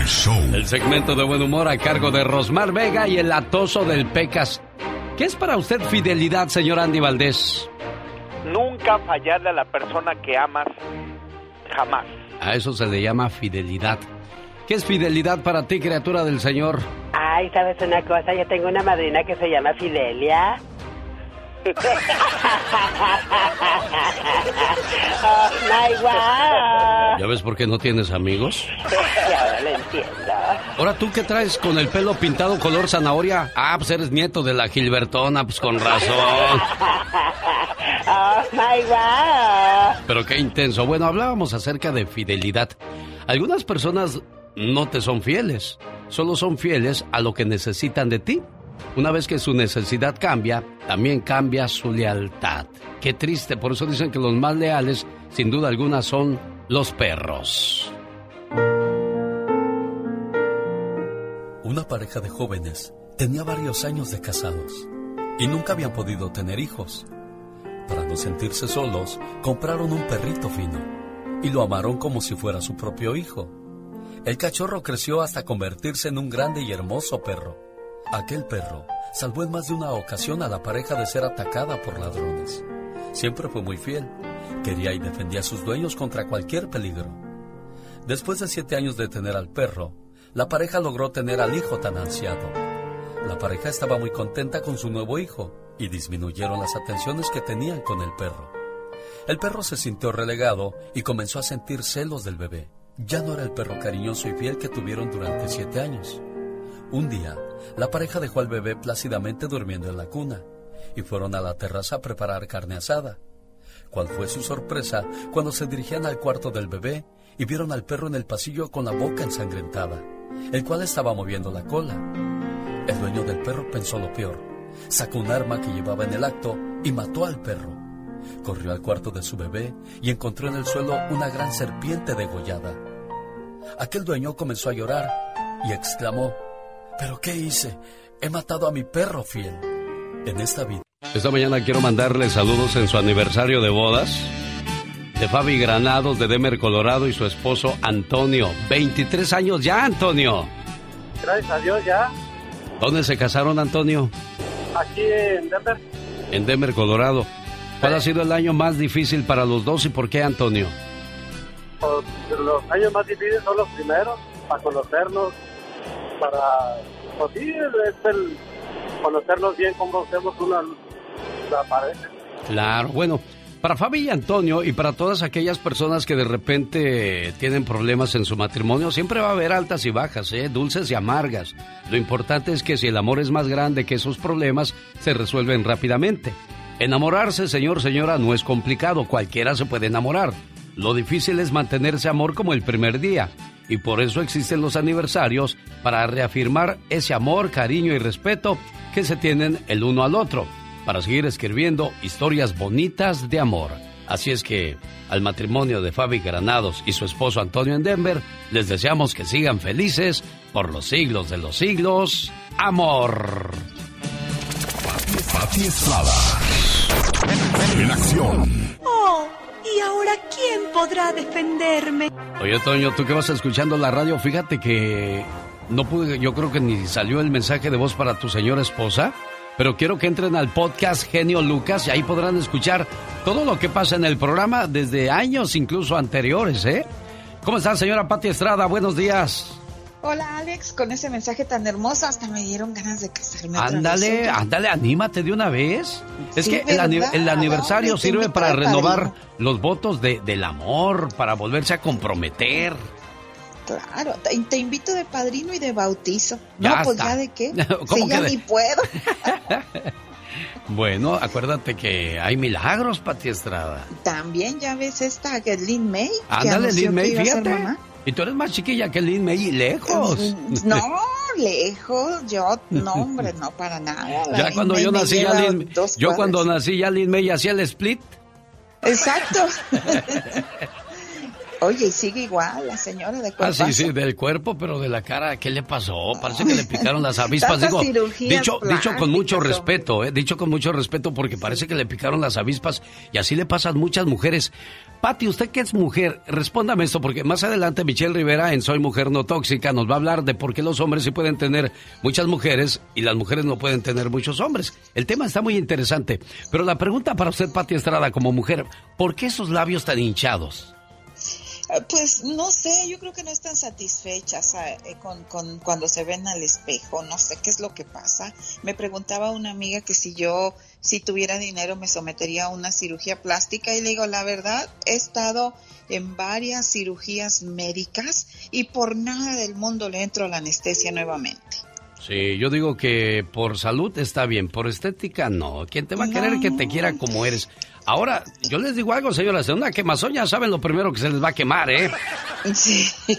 El show. El segmento de buen humor a cargo de Rosmar Vega y el atoso del Pecas. ¿Qué es para usted fidelidad, señor Andy Valdés? Nunca fallarle a la persona que amas, jamás. A eso se le llama fidelidad. ¿Qué es fidelidad para ti, criatura del Señor? Ay, ¿sabes una cosa? Yo tengo una madrina que se llama Fidelia. (laughs) oh, my God. ¿Ya ves por qué no tienes amigos? Y ahora lo entiendo. Ahora tú qué traes con el pelo pintado color zanahoria. Ah, pues eres nieto de la Gilbertona, pues con razón. Oh, my God. Pero qué intenso. Bueno, hablábamos acerca de fidelidad. Algunas personas no te son fieles, solo son fieles a lo que necesitan de ti. Una vez que su necesidad cambia, también cambia su lealtad. Qué triste, por eso dicen que los más leales, sin duda alguna, son los perros. Una pareja de jóvenes tenía varios años de casados y nunca habían podido tener hijos. Para no sentirse solos, compraron un perrito fino y lo amaron como si fuera su propio hijo. El cachorro creció hasta convertirse en un grande y hermoso perro. Aquel perro salvó en más de una ocasión a la pareja de ser atacada por ladrones. Siempre fue muy fiel, quería y defendía a sus dueños contra cualquier peligro. Después de siete años de tener al perro, la pareja logró tener al hijo tan ansiado. La pareja estaba muy contenta con su nuevo hijo y disminuyeron las atenciones que tenían con el perro. El perro se sintió relegado y comenzó a sentir celos del bebé. Ya no era el perro cariñoso y fiel que tuvieron durante siete años. Un día, la pareja dejó al bebé plácidamente durmiendo en la cuna y fueron a la terraza a preparar carne asada. ¿Cuál fue su sorpresa cuando se dirigían al cuarto del bebé y vieron al perro en el pasillo con la boca ensangrentada, el cual estaba moviendo la cola? El dueño del perro pensó lo peor. Sacó un arma que llevaba en el acto y mató al perro. Corrió al cuarto de su bebé y encontró en el suelo una gran serpiente degollada. Aquel dueño comenzó a llorar y exclamó, ¿Pero qué hice? He matado a mi perro fiel. En esta vida. Esta mañana quiero mandarle saludos en su aniversario de bodas de Fabi Granados de Denver, Colorado y su esposo Antonio. 23 años ya, Antonio. Gracias a Dios ya. ¿Dónde se casaron, Antonio? Aquí en Denver. En Denver, Colorado. ¿Cuál ha sido el año más difícil para los dos y por qué, Antonio? Pues, los años más difíciles son los primeros, para conocernos, para... Pues sí, es el conocernos bien, cómo hacemos una la pareja. Claro, bueno, para Fabi y Antonio y para todas aquellas personas que de repente tienen problemas en su matrimonio, siempre va a haber altas y bajas, ¿eh? dulces y amargas. Lo importante es que si el amor es más grande que esos problemas, se resuelven rápidamente. Enamorarse, señor, señora, no es complicado, cualquiera se puede enamorar. Lo difícil es mantener ese amor como el primer día. Y por eso existen los aniversarios para reafirmar ese amor, cariño y respeto que se tienen el uno al otro para seguir escribiendo historias bonitas de amor. Así es que al matrimonio de Fabi Granados y su esposo Antonio en Denver, les deseamos que sigan felices por los siglos de los siglos. Amor. Pati Estrada. En acción. Oh, ¿y ahora quién podrá defenderme? Oye, Toño, tú que vas escuchando la radio, fíjate que no pude, yo creo que ni salió el mensaje de voz para tu señora esposa. Pero quiero que entren al podcast Genio Lucas y ahí podrán escuchar todo lo que pasa en el programa desde años incluso anteriores, ¿eh? ¿Cómo está, señora Pati Estrada? Buenos días. Hola Alex, con ese mensaje tan hermoso hasta me dieron ganas de casarme. Ándale, vez. ándale, anímate de una vez. Es que el, el aniversario ¿Dónde te sirve para renovar los votos de- del amor, para volverse a comprometer. Claro, te, te invito de padrino y de bautizo. Ya no, pues está. ya de qué. (laughs) ¿Cómo si ya que de- ni puedo. (laughs) Bueno, acuérdate que hay milagros, Pati Estrada. También ya ves esta que es Lin May. Ándale, Lin May, fíjate. mamá. Y tú eres más chiquilla que Lin May y lejos. No, lejos, yo, no, hombre, no para nada. La Ya Lin cuando May yo nací, ya Lin, yo cuando nací ya Lin May hacía el split. Exacto. (laughs) Oye, y sigue igual la señora de Ah, cuerpo. sí, sí, del cuerpo, pero de la cara, ¿qué le pasó? Parece que le picaron las avispas. Digo, dicho, dicho con mucho respeto, ¿eh? Dicho con mucho respeto porque parece que le picaron las avispas y así le pasa a muchas mujeres. Pati, usted que es mujer, respóndame esto porque más adelante Michelle Rivera en Soy Mujer No Tóxica nos va a hablar de por qué los hombres sí pueden tener muchas mujeres y las mujeres no pueden tener muchos hombres. El tema está muy interesante, pero la pregunta para usted, Pati Estrada, como mujer, ¿por qué esos labios tan hinchados? Pues no sé, yo creo que no están satisfechas eh, eh, con, con cuando se ven al espejo, no sé qué es lo que pasa. Me preguntaba una amiga que si yo, si tuviera dinero, me sometería a una cirugía plástica y le digo, la verdad, he estado en varias cirugías médicas y por nada del mundo le entro a la anestesia nuevamente. Sí, yo digo que por salud está bien, por estética no. ¿Quién te va a querer que te quiera como eres? Ahora, yo les digo algo, señoras, en una quemazón ya saben lo primero que se les va a quemar, ¿eh? Sí. (laughs)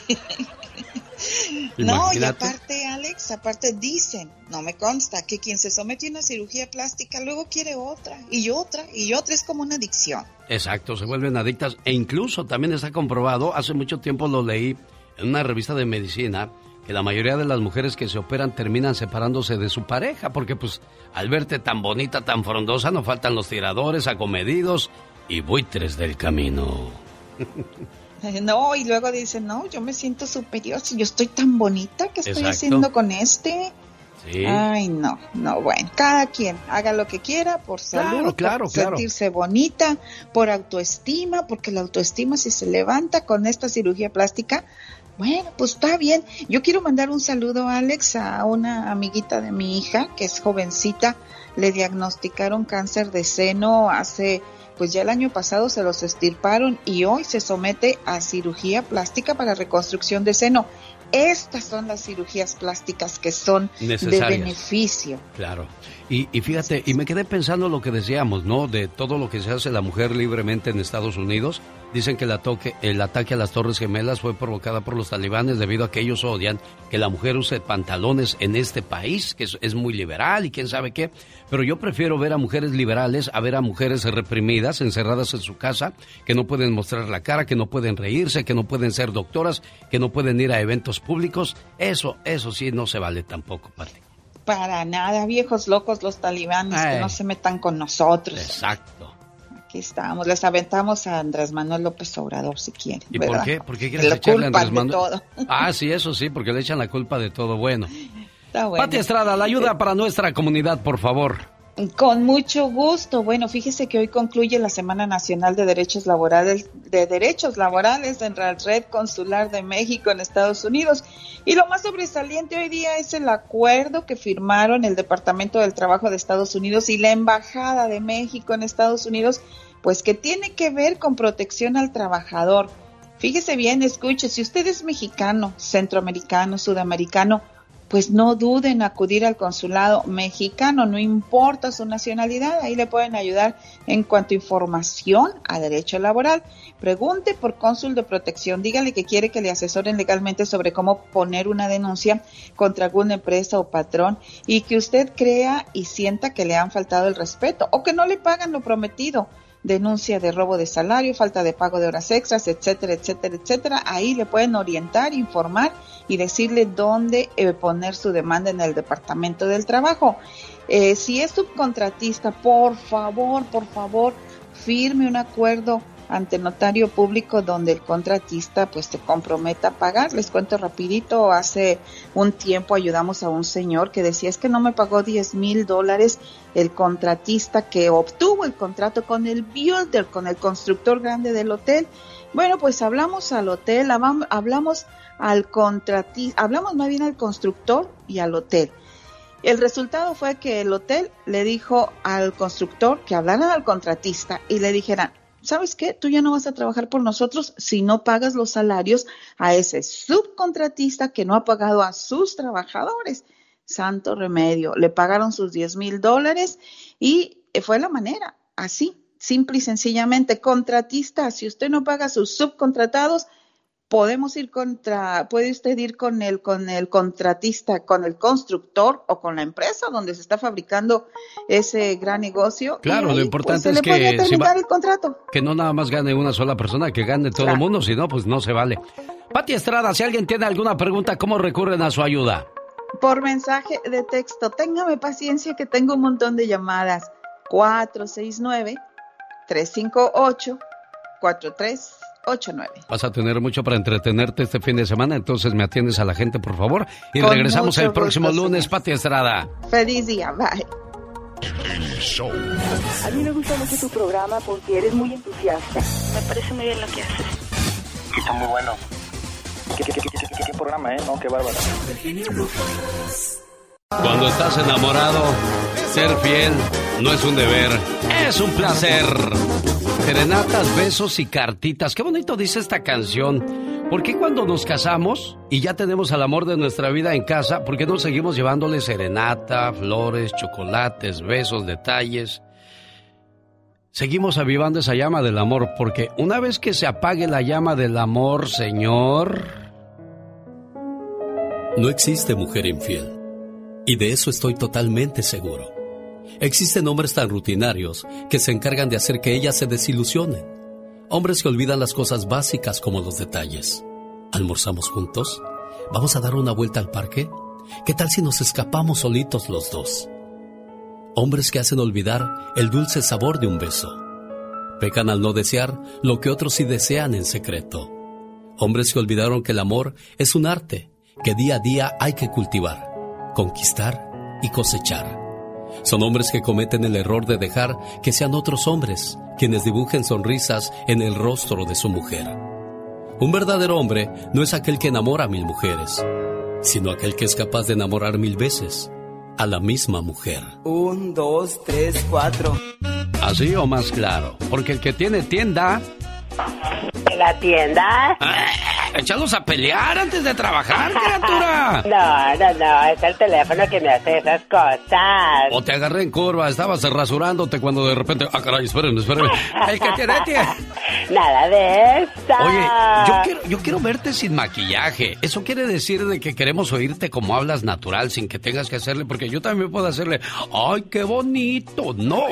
No, y aparte, Alex, aparte dicen, no me consta, que quien se somete a una cirugía plástica luego quiere otra, y otra, y otra, es como una adicción. Exacto, se vuelven adictas e incluso también está comprobado, hace mucho tiempo lo leí en una revista de medicina, que la mayoría de las mujeres que se operan terminan separándose de su pareja, porque pues al verte tan bonita, tan frondosa, no faltan los tiradores, acomedidos y buitres del camino. (laughs) No, y luego dicen, no, yo me siento superior, si yo estoy tan bonita, ¿qué estoy Exacto. haciendo con este? Sí. Ay, no, no, bueno, cada quien haga lo que quiera por salud, claro, por claro. sentirse bonita, por autoestima, porque la autoestima si se levanta con esta cirugía plástica, bueno, pues está bien. Yo quiero mandar un saludo, Alex, a una amiguita de mi hija, que es jovencita, le diagnosticaron cáncer de seno hace, pues ya el año pasado se los estirparon y hoy se somete a cirugía plástica para reconstrucción de seno. Estas son las cirugías plásticas que son de beneficio. Claro. Y, y fíjate, y me quedé pensando lo que decíamos, ¿no? De todo lo que se hace la mujer libremente en Estados Unidos. Dicen que el ataque, el ataque a las Torres Gemelas fue provocada por los talibanes debido a que ellos odian que la mujer use pantalones en este país, que es, es muy liberal y quién sabe qué. Pero yo prefiero ver a mujeres liberales a ver a mujeres reprimidas, encerradas en su casa, que no pueden mostrar la cara, que no pueden reírse, que no pueden ser doctoras, que no pueden ir a eventos públicos. Eso, eso sí no se vale tampoco, Pati. Para nada, viejos locos los talibanes, que no se metan con nosotros. Exacto. Aquí estamos, les aventamos a Andrés Manuel López Obrador si quieren. ¿Y ¿verdad? por qué? ¿Por qué lo echarle a Andrés de Manuel? todo. Ah, sí, eso sí, porque le echan la culpa de todo. Bueno. Está bueno. Pati Estrada, la ayuda para nuestra comunidad, por favor. Con mucho gusto. Bueno, fíjese que hoy concluye la Semana Nacional de Derechos Laborales de Derechos Laborales en la Red Consular de México en Estados Unidos. Y lo más sobresaliente hoy día es el acuerdo que firmaron el Departamento del Trabajo de Estados Unidos y la Embajada de México en Estados Unidos, pues que tiene que ver con protección al trabajador. Fíjese bien, escuche, si usted es mexicano, centroamericano, sudamericano, pues no duden en acudir al consulado mexicano, no importa su nacionalidad, ahí le pueden ayudar en cuanto a información a derecho laboral. Pregunte por cónsul de protección, dígale que quiere que le asesoren legalmente sobre cómo poner una denuncia contra alguna empresa o patrón y que usted crea y sienta que le han faltado el respeto o que no le pagan lo prometido denuncia de robo de salario, falta de pago de horas extras, etcétera, etcétera, etcétera. Ahí le pueden orientar, informar y decirle dónde eh, poner su demanda en el Departamento del Trabajo. Eh, si es subcontratista, por favor, por favor, firme un acuerdo ante notario público donde el contratista pues te comprometa a pagar. Les cuento rapidito, hace un tiempo ayudamos a un señor que decía es que no me pagó 10 mil dólares el contratista que obtuvo el contrato con el builder, con el constructor grande del hotel. Bueno, pues hablamos al hotel, hablamos al contratista, hablamos más bien al constructor y al hotel. El resultado fue que el hotel le dijo al constructor que hablaran al contratista y le dijeran, ¿sabes qué? Tú ya no vas a trabajar por nosotros si no pagas los salarios a ese subcontratista que no ha pagado a sus trabajadores. Santo remedio. Le pagaron sus 10 mil dólares y fue la manera, así, simple y sencillamente. Contratista, si usted no paga a sus subcontratados, podemos ir contra, puede usted ir con el, con el contratista, con el constructor o con la empresa donde se está fabricando ese gran negocio. Claro, y lo importante pues, se es que si terminar va- el contrato. Que no nada más gane una sola persona, que gane todo el mundo, si no, pues no se vale. Pati Estrada, si alguien tiene alguna pregunta, ¿cómo recurren a su ayuda? Por mensaje de texto, téngame paciencia que tengo un montón de llamadas. 469-358-4389. Vas a tener mucho para entretenerte este fin de semana, entonces me atiendes a la gente, por favor. Y Con regresamos el próximo gusto, lunes, Pati Estrada. Feliz día, bye. A mí me gusta mucho tu programa porque eres muy entusiasta. Me parece muy bien lo que haces. Está muy bueno. ¿Qué, qué, qué, qué- qué- qué programa, eh? No, qué bárbaro. Cuando estás enamorado, ser fiel no es un deber, es un placer. Serenatas, besos y cartitas. Qué bonito dice esta canción. ¿Por qué cuando nos casamos y ya tenemos al amor de nuestra vida en casa, por qué no seguimos llevándole serenata, flores, chocolates, besos, detalles? Seguimos avivando esa llama del amor, porque una vez que se apague la llama del amor, Señor, No existe mujer infiel. Y de eso estoy totalmente seguro. Existen hombres tan rutinarios que se encargan de hacer que ellas se desilusionen. Hombres que olvidan las cosas básicas como los detalles. ¿Almorzamos juntos? ¿Vamos a dar una vuelta al parque? ¿Qué tal si nos escapamos solitos los dos? Hombres que hacen olvidar el dulce sabor de un beso. Pecan al no desear lo que otros sí desean en secreto. Hombres que olvidaron que el amor es un arte que día a día hay que cultivar, conquistar y cosechar. Son hombres que cometen el error de dejar que sean otros hombres quienes dibujen sonrisas en el rostro de su mujer. Un verdadero hombre no es aquel que enamora a mil mujeres, sino aquel que es capaz de enamorar mil veces a la misma mujer. Un, dos, tres, cuatro. así o más claro, porque el que tiene tienda, ¿En la tienda? Échalos a pelear antes de trabajar, criatura. No, no, no, es el teléfono que me hace esas cosas. O te agarré en curva, estabas rasurándote cuando de repente, ah, caray, espérenme, espérenme. El que tiene tienda. (laughs) Nada de eso. Oye, yo quiero, yo quiero verte sin maquillaje. Eso quiere decir de que queremos oírte como hablas natural, sin que tengas que hacerle, porque yo también puedo hacerle, ¡ay, qué bonito! No,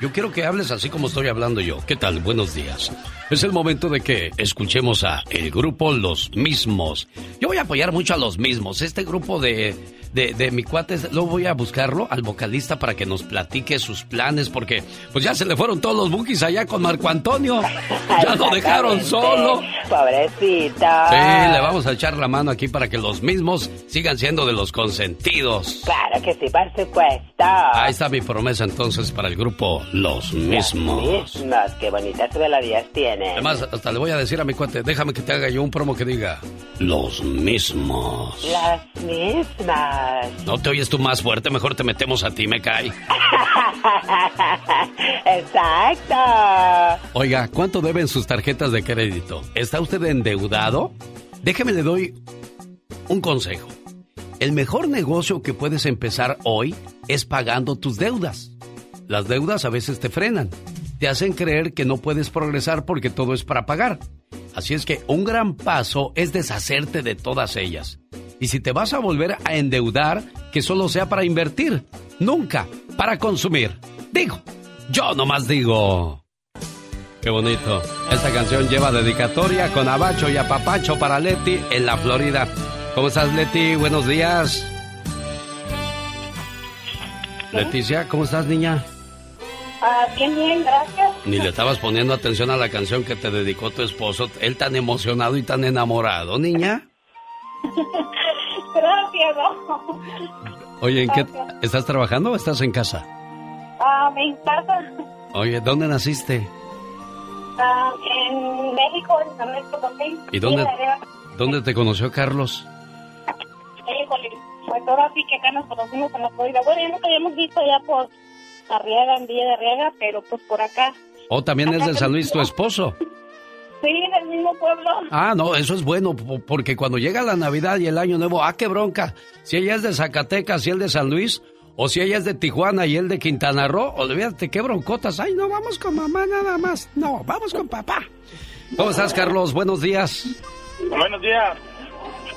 yo quiero que hables así como estoy hablando yo. ¿Qué tal? Buenos días. Es el momento de que escuchemos a el grupo Los Mismos. Yo voy a apoyar mucho a Los Mismos. Este grupo de, de, de mi cuates, luego voy a buscarlo al vocalista para que nos platique sus planes, porque pues ya se le fueron todos los bookies allá con Marco Antonio. Ya lo dejaron solo. Pobrecito. Sí, le vamos a echar la mano aquí para que los mismos sigan siendo de los consentidos. Claro que sí, por supuesto. Ahí está mi promesa entonces para el grupo Los Mismos. Mismos, qué bonitas melodías tienen. Además, hasta le voy a decir a mi cuate, déjame que te haga yo un promo que diga Los Mismos. Las No te oyes tú más fuerte, mejor te metemos a ti, me cae. (laughs) Exacto. Oiga, ¿cuánto deben sus tarjetas de crédito? ¿Está usted endeudado? Déjeme le doy un consejo. El mejor negocio que puedes empezar hoy es pagando tus deudas. Las deudas a veces te frenan. Te hacen creer que no puedes progresar porque todo es para pagar. Así es que un gran paso es deshacerte de todas ellas. Y si te vas a volver a endeudar, que solo sea para invertir, nunca para consumir. Digo, yo nomás digo. Qué bonito. Esta canción lleva dedicatoria con abacho y apapacho para Leti en la Florida. ¿Cómo estás, Leti? Buenos días. Leticia, ¿cómo estás, niña? Ah, bien, bien, gracias. Ni le estabas poniendo atención a la canción que te dedicó tu esposo, él tan emocionado y tan enamorado, niña. (laughs) gracias, ¿no? Oye, ¿en qué estás trabajando o estás en casa? Ah, me encanta. Oye, ¿dónde naciste? Ah, en México, en San Luis Potosí. ¿Y dónde, Sí, dónde te conoció Carlos? Híjole, pues ahora sí que acá nos conocimos en la Florida. Bueno, ya nos habíamos visto ya por Arriaga, en Villa de Arriaga, pero pues por acá. ¿O también es de San Luis tu esposo? Sí, del mismo pueblo. Ah, no, eso es bueno, po- porque cuando llega la Navidad y el Año Nuevo, ah, qué bronca. Si ella es de Zacatecas y él de San Luis, o si ella es de Tijuana y él de Quintana Roo, olvídate, qué broncotas. Ay, no, vamos con mamá nada más. No, vamos con papá. ¿Cómo estás, Carlos? Buenos días. Buenos días.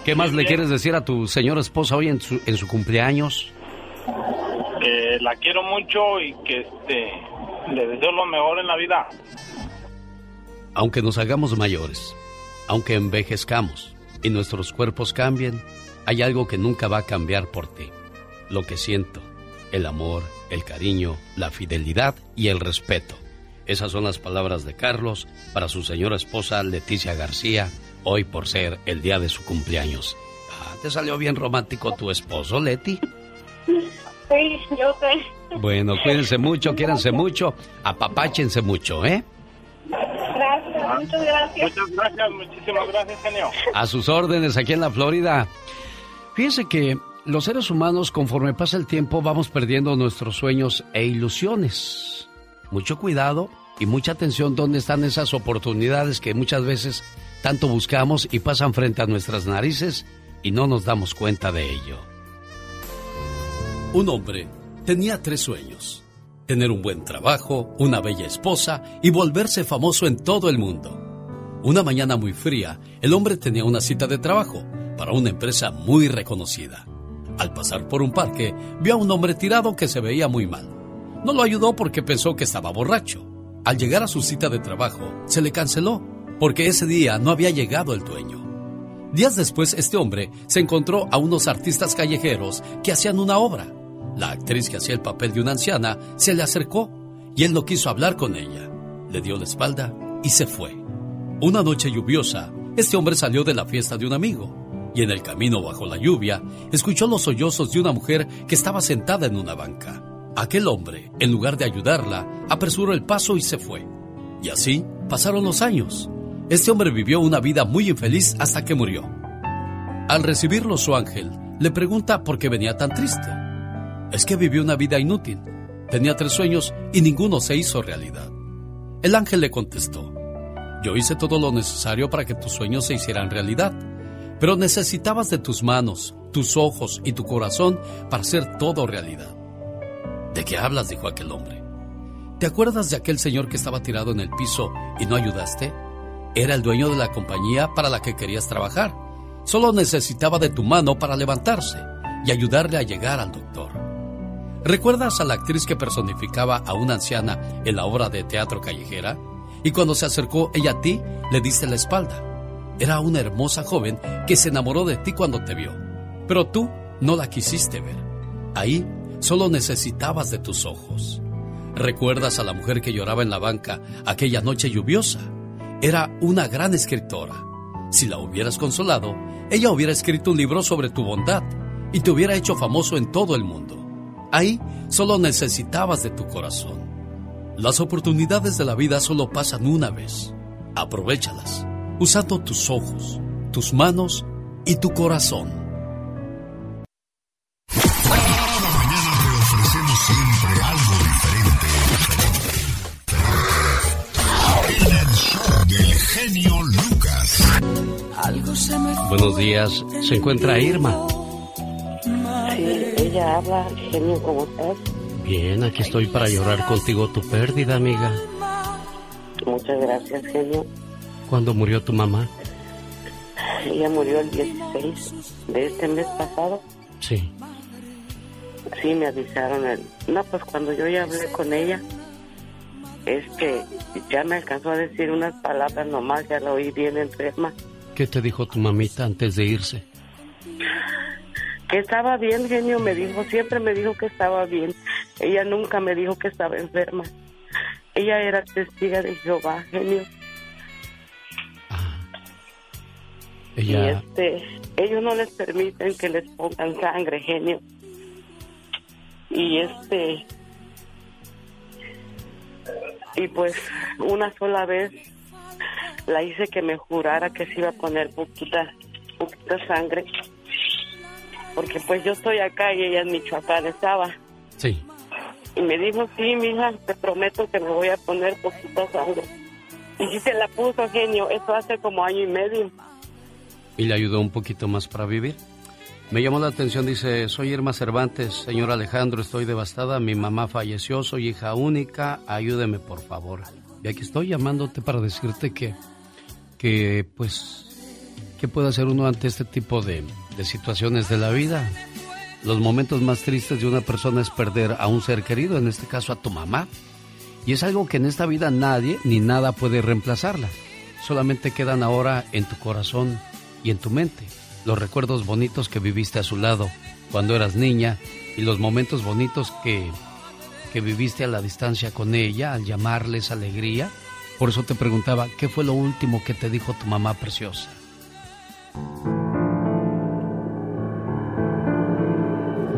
¿Qué más le quieres decir a tu señora esposa hoy en su, en su cumpleaños? Que la quiero mucho y que este, le deseo lo mejor en la vida. Aunque nos hagamos mayores, aunque envejezcamos y nuestros cuerpos cambien, hay algo que nunca va a cambiar por ti. Lo que siento, el amor, el cariño, la fidelidad y el respeto. Esas son las palabras de Carlos para su señora esposa Leticia García, hoy por ser el día de su cumpleaños. Ah, ¿Te salió bien romántico tu esposo, Leti? Sí, yo sé. Bueno, cuídense mucho, quiéranse mucho, apapáchense mucho, ¿eh? Gracias, muchas gracias. Muchas gracias, muchísimas gracias, genio. A sus órdenes aquí en la Florida. Fíjense que los seres humanos, conforme pasa el tiempo, vamos perdiendo nuestros sueños e ilusiones. Mucho cuidado y mucha atención dónde están esas oportunidades que muchas veces tanto buscamos y pasan frente a nuestras narices y no nos damos cuenta de ello. Un hombre tenía tres sueños. Tener un buen trabajo, una bella esposa y volverse famoso en todo el mundo. Una mañana muy fría, el hombre tenía una cita de trabajo para una empresa muy reconocida. Al pasar por un parque, vio a un hombre tirado que se veía muy mal. No lo ayudó porque pensó que estaba borracho. Al llegar a su cita de trabajo, se le canceló porque ese día no había llegado el dueño. Días después, este hombre se encontró a unos artistas callejeros que hacían una obra. La actriz que hacía el papel de una anciana se le acercó y él no quiso hablar con ella. Le dio la espalda y se fue. Una noche lluviosa, este hombre salió de la fiesta de un amigo y en el camino bajo la lluvia escuchó los sollozos de una mujer que estaba sentada en una banca. Aquel hombre, en lugar de ayudarla, apresuró el paso y se fue. Y así pasaron los años. Este hombre vivió una vida muy infeliz hasta que murió. Al recibirlo su ángel, le pregunta por qué venía tan triste. Es que vivió una vida inútil. Tenía tres sueños y ninguno se hizo realidad. El ángel le contestó, yo hice todo lo necesario para que tus sueños se hicieran realidad, pero necesitabas de tus manos, tus ojos y tu corazón para hacer todo realidad. ¿De qué hablas? dijo aquel hombre. ¿Te acuerdas de aquel señor que estaba tirado en el piso y no ayudaste? Era el dueño de la compañía para la que querías trabajar. Solo necesitaba de tu mano para levantarse y ayudarle a llegar al doctor. ¿Recuerdas a la actriz que personificaba a una anciana en la obra de teatro callejera? Y cuando se acercó ella a ti, le diste la espalda. Era una hermosa joven que se enamoró de ti cuando te vio, pero tú no la quisiste ver. Ahí solo necesitabas de tus ojos. ¿Recuerdas a la mujer que lloraba en la banca aquella noche lluviosa? Era una gran escritora. Si la hubieras consolado, ella hubiera escrito un libro sobre tu bondad y te hubiera hecho famoso en todo el mundo. Ahí solo necesitabas de tu corazón. Las oportunidades de la vida solo pasan una vez. Aprovechalas, usando tus ojos, tus manos y tu corazón. Buenos días, se encuentra Irma. Habla, genio, ¿cómo estás? Bien, aquí estoy para llorar contigo tu pérdida, amiga. Muchas gracias, genio. ¿Cuándo murió tu mamá? Ella murió el 16 de este mes pasado. Sí. Sí, me avisaron. El... No, pues cuando yo ya hablé con ella, es que ya me alcanzó a decir unas palabras nomás, ya la oí bien enferma. ¿Qué te dijo tu mamita antes de irse? Que estaba bien, genio, me dijo, siempre me dijo que estaba bien. Ella nunca me dijo que estaba enferma. Ella era testiga de Jehová, genio. Y Ella, este, ellos no les permiten que les pongan sangre, genio. Y este, y pues una sola vez la hice que me jurara que se iba a poner poquita, poquita sangre. Porque pues yo estoy acá y ella en Michoacán estaba. sí. Y me dijo, sí, mija, te prometo que me voy a poner poquita sangre. Y sí se la puso, genio. Eso hace como año y medio. y le ayudó un poquito más para vivir. Me llamó la atención, dice, soy Irma Cervantes, señor Alejandro, estoy devastada, mi mamá falleció, soy hija única, ayúdeme por favor. Y aquí estoy llamándote para decirte que, que pues, ¿qué puede hacer uno ante este tipo de, de situaciones de la vida? Los momentos más tristes de una persona es perder a un ser querido, en este caso a tu mamá. Y es algo que en esta vida nadie ni nada puede reemplazarla. Solamente quedan ahora en tu corazón y en tu mente los recuerdos bonitos que viviste a su lado cuando eras niña y los momentos bonitos que, que viviste a la distancia con ella al llamarles alegría. Por eso te preguntaba, ¿qué fue lo último que te dijo tu mamá preciosa?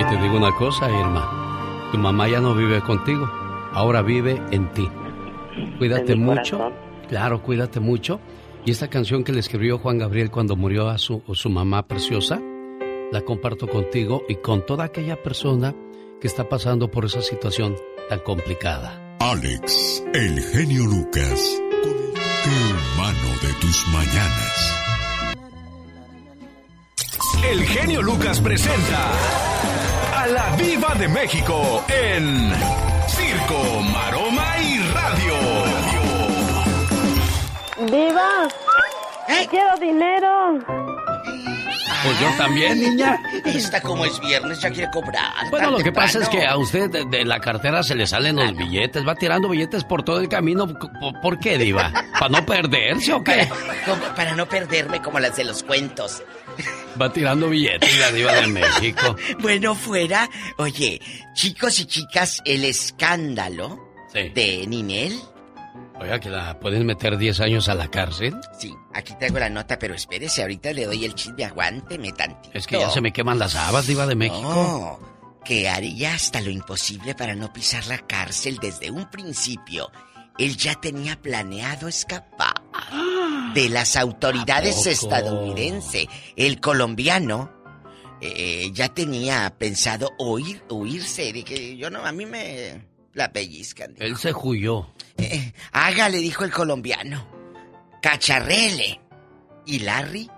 Y te digo una cosa, Irma, tu mamá ya no vive contigo, ahora vive en ti. Cuídate En mi mucho, corazón. claro, cuídate mucho. Y esta canción que le escribió Juan Gabriel cuando murió a su, su mamá preciosa, la comparto contigo y con toda aquella persona que está pasando por esa situación tan complicada. Alex, el genio Lucas, con el toque humano de tus mañanas. El genio Lucas presenta a la Viva de México en Circo, Maroma y Radio. ¡Viva! ¡Quiero dinero! Pues yo también, niña. Esta como es viernes ya quiere cobrar. Bueno, lo que pasa es que a usted de, de la cartera se le salen los billetes, va tirando billetes por todo el camino. ¿Por, qué, Diva? ¿Para no perderse o qué? Como- para no perderme como las de los cuentos. Va tirando billetes la Diva de México. (laughs) Bueno, fuera. Oye, chicos y chicas, el escándalo de Ninel. Oiga, que la pueden meter 10 años a la cárcel. Sí, aquí traigo la nota, pero espérese, ahorita le doy el chisme, aguánteme tantito. Es que ya se me queman las habas, Diva de México. No, que haría hasta lo imposible para no pisar la cárcel desde un principio. Él ya tenía planeado escapar de las autoridades estadounidenses. El colombiano eh, ya tenía pensado huir, huirse. Que yo no, a mí me la pellizcan. Él se huyó. Eh, hágale, dijo el colombiano. Cacharrele. Y Larry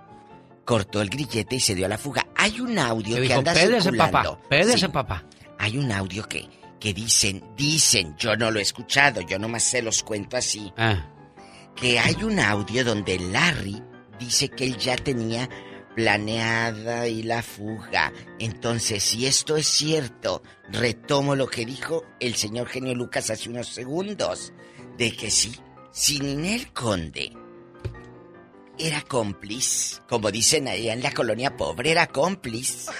cortó el grillete y se dio a la fuga. Hay un audio que dijo, anda "Pédese, circulando. papá, pédese, Sí. papá. Hay un audio que, que dicen, dicen, yo no lo he escuchado, yo nomás se los cuento así. Ah. Que hay un audio donde Larry dice que él ya tenía planeada y la fuga. Entonces, si esto es cierto, retomo lo que dijo el señor genio Lucas hace unos segundos, de que sí, si Ninel Conde era cómplice, como dicen allá en la colonia pobre, era cómplice,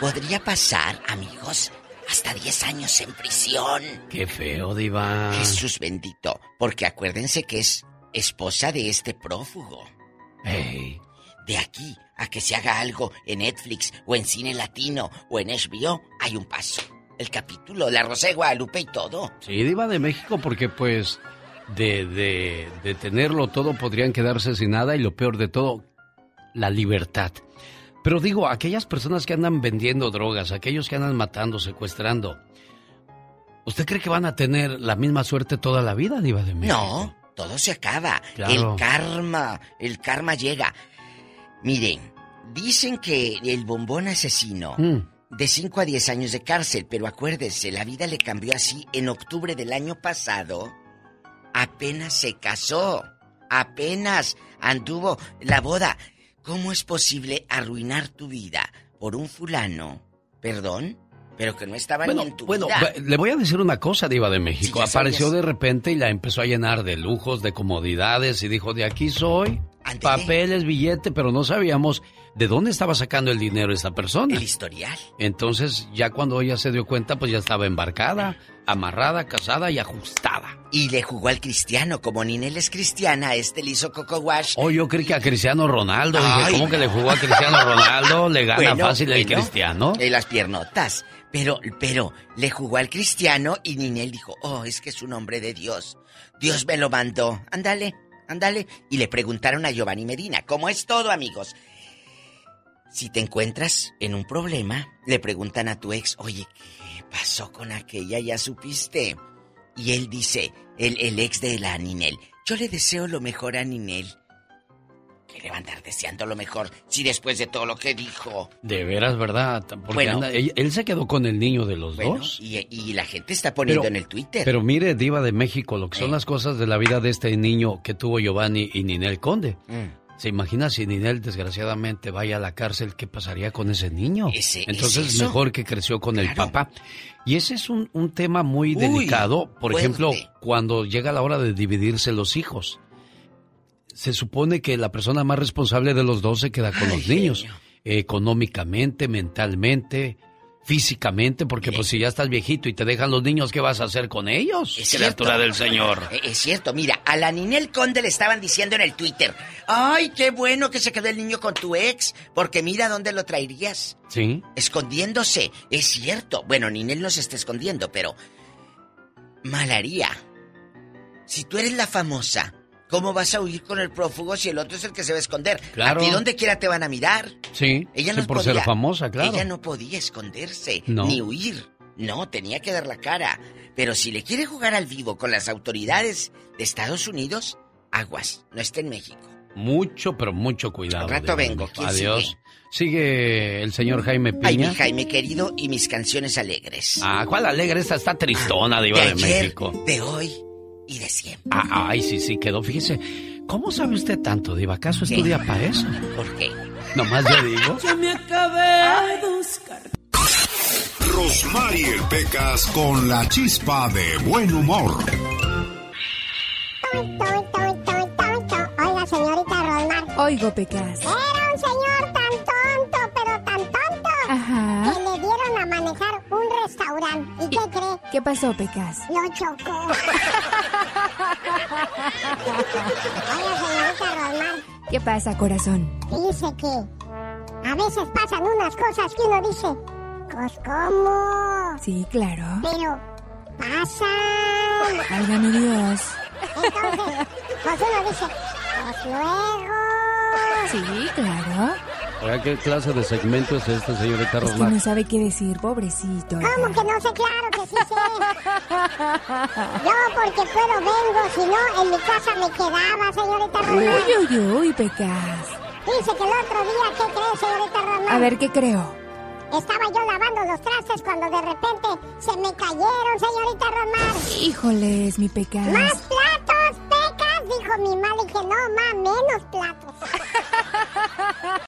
podría pasar, amigos, hasta 10 años en prisión. Qué feo, Diva. Jesús bendito, porque acuérdense que es esposa de este prófugo. De aquí a que se haga algo en Netflix o en cine latino o en HBO, hay un paso. El capítulo, la Rosa de Guadalupe y todo. Sí, Diva de México, porque pues de, de, de tenerlo todo podrían quedarse sin nada y lo peor de todo, la libertad. Pero digo, aquellas personas que andan vendiendo drogas, aquellos que andan matando, secuestrando, ¿usted cree que van a tener la misma suerte toda la vida, Diva de México? No, todo se acaba. Claro. El karma, el karma llega. Miren, dicen que el bombón asesino Mm. de 5 a 10 años de cárcel, pero acuérdese, la vida le cambió así en octubre del año pasado. Apenas se casó, apenas anduvo la boda. ¿Cómo es posible arruinar tu vida por un fulano? Perdón, pero que no estaba Bueno, ni en tu bueno, vida. le voy a decir una cosa, Diva de México. Sí, Apareció de repente y la empezó a llenar de lujos, de comodidades y dijo, de aquí soy, papeles, billete, pero no sabíamos de dónde estaba sacando el dinero esta persona. El historial. Entonces, ya cuando ella se dio cuenta, pues ya estaba embarcada, amarrada, casada y ajustada. Y le jugó al cristiano, como Ninel es cristiana, este le hizo coco wash. Oh, yo creí que a Cristiano Ronaldo. Dije. ¿cómo que le jugó a Cristiano Ronaldo? ¿Le gana Bueno, fácil el bueno, Cristiano? En las piernotas. Pero, pero, le jugó al cristiano y Ninel dijo, oh, es que es un hombre de Dios. Dios me lo mandó. Ándale, ándale. Y le preguntaron a Giovanni Medina, ¿cómo es todo, amigos? Si te encuentras en un problema, le preguntan a tu ex, oye, ¿qué pasó con aquella? ¿Ya supiste? Y él dice, el, el ex de la Ninel, yo le deseo lo mejor a Ninel. ¿Qué le va a andar deseando lo mejor si después de todo lo que dijo? De veras, ¿verdad? Porque Bueno. anda- él, él se quedó con el niño de los Bueno, dos. y, y la gente está poniendo Pero- en el Twitter. Pero mire, Diva de México, lo que son Eh. las cosas de la vida de este niño que tuvo Giovanni y Ninel Conde. Mm. ¿Se imagina si Ninel desgraciadamente vaya a la cárcel? ¿Qué pasaría con ese niño? Ese- Entonces, ¿es mejor que creció con el papá. Y ese es un, un tema muy Uy, delicado. Por fuerte. ejemplo, cuando llega la hora de dividirse los hijos. Se supone que la persona más responsable de los dos se queda con los niños. Económicamente, mentalmente, físicamente, porque pues si ya estás viejito y te dejan los niños, ¿qué vas a hacer con ellos? Es Criatura cierto. del Señor. (laughs) Es cierto, mira, a la Ninel Conde le estaban diciendo en el Twitter, ay, qué bueno que se quedó el niño con tu ex, porque mira dónde lo traerías. Sí. Escondiéndose, es cierto. Bueno, Ninel no se está escondiendo, pero... Malaría. Si tú eres la famosa, ¿cómo vas a huir con el prófugo si el otro es el que se va a esconder? Claro. A ti donde quiera te van a mirar. Sí, Ella sí, no por podía, ser famosa, claro. Ella no podía esconderse, No. ni huir. No, tenía que dar la cara. Pero si le quiere jugar al vivo con las autoridades de Estados Unidos, aguas, no está en México. Mucho, pero mucho cuidado. Al rato de vengo. ¿quién Adiós. Sigue el señor Jaime Ay, mi Piña. Jaime querido y mis canciones alegres. Ah, ¿cuál alegre? Esta está tristona, Diva de de, ayer, México. de hoy y de siempre. Ah, ay, sí, sí, quedó. Fíjese, ¿cómo sabe usted tanto, Diva? ¿Acaso estudia para eso? ¿Por qué? Nomás yo digo. (laughs) Ya me acabé de buscar. Rosmarie Pecas con la chispa de buen humor. Oiga, señorita Rosmar. Oigo, Pecas. Era un señor restaurante. ¿Y qué cree? ¿Qué pasó, Pecas? Lo chocó. (laughs) Oiga, señorita Rosmar, ¿Qué pasa, corazón? dice que a veces pasan unas cosas que uno dice, pues cómo, Sí, claro. pero pasan. Válgame Dios. Entonces, pues uno dice, pues luego. Sí, claro. ¿Qué clase de segmento es este, señorita Es que Rosmar? no sabe qué decir, pobrecito. ¿Cómo que no sé? Claro que sí sé. (laughs) Yo porque puedo vengo, si no, en mi casa me quedaba, señorita Uy, Rosmar. uy, uy, Pecas. Dice que el otro día, ¿qué cree, señorita Rosmar? A ver, ¿qué creo? Estaba yo lavando los trastes cuando de repente se me cayeron, señorita Rosmar. Híjoles, mi Pecas. ¡Más platos, pecas! Dijo mi madre. Dije, no, ma, menos platos. (laughs)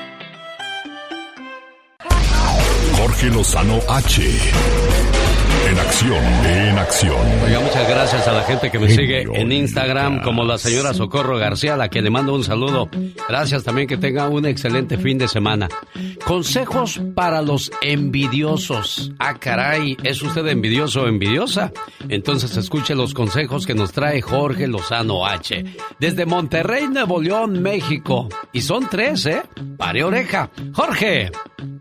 Jorge Lozano H. En acción, en acción. Oiga, muchas gracias a la gente que me sigue en Instagram, como la señora Socorro García, a la que le mando un saludo. Gracias también que tenga un excelente fin de semana. Consejos para los envidiosos. Ah, caray, ¿es usted envidioso o envidiosa? Entonces escuche los consejos que nos trae Jorge Lozano H. Desde Monterrey, Nuevo León, México. Y son tres, ¿eh? Pare oreja. Jorge.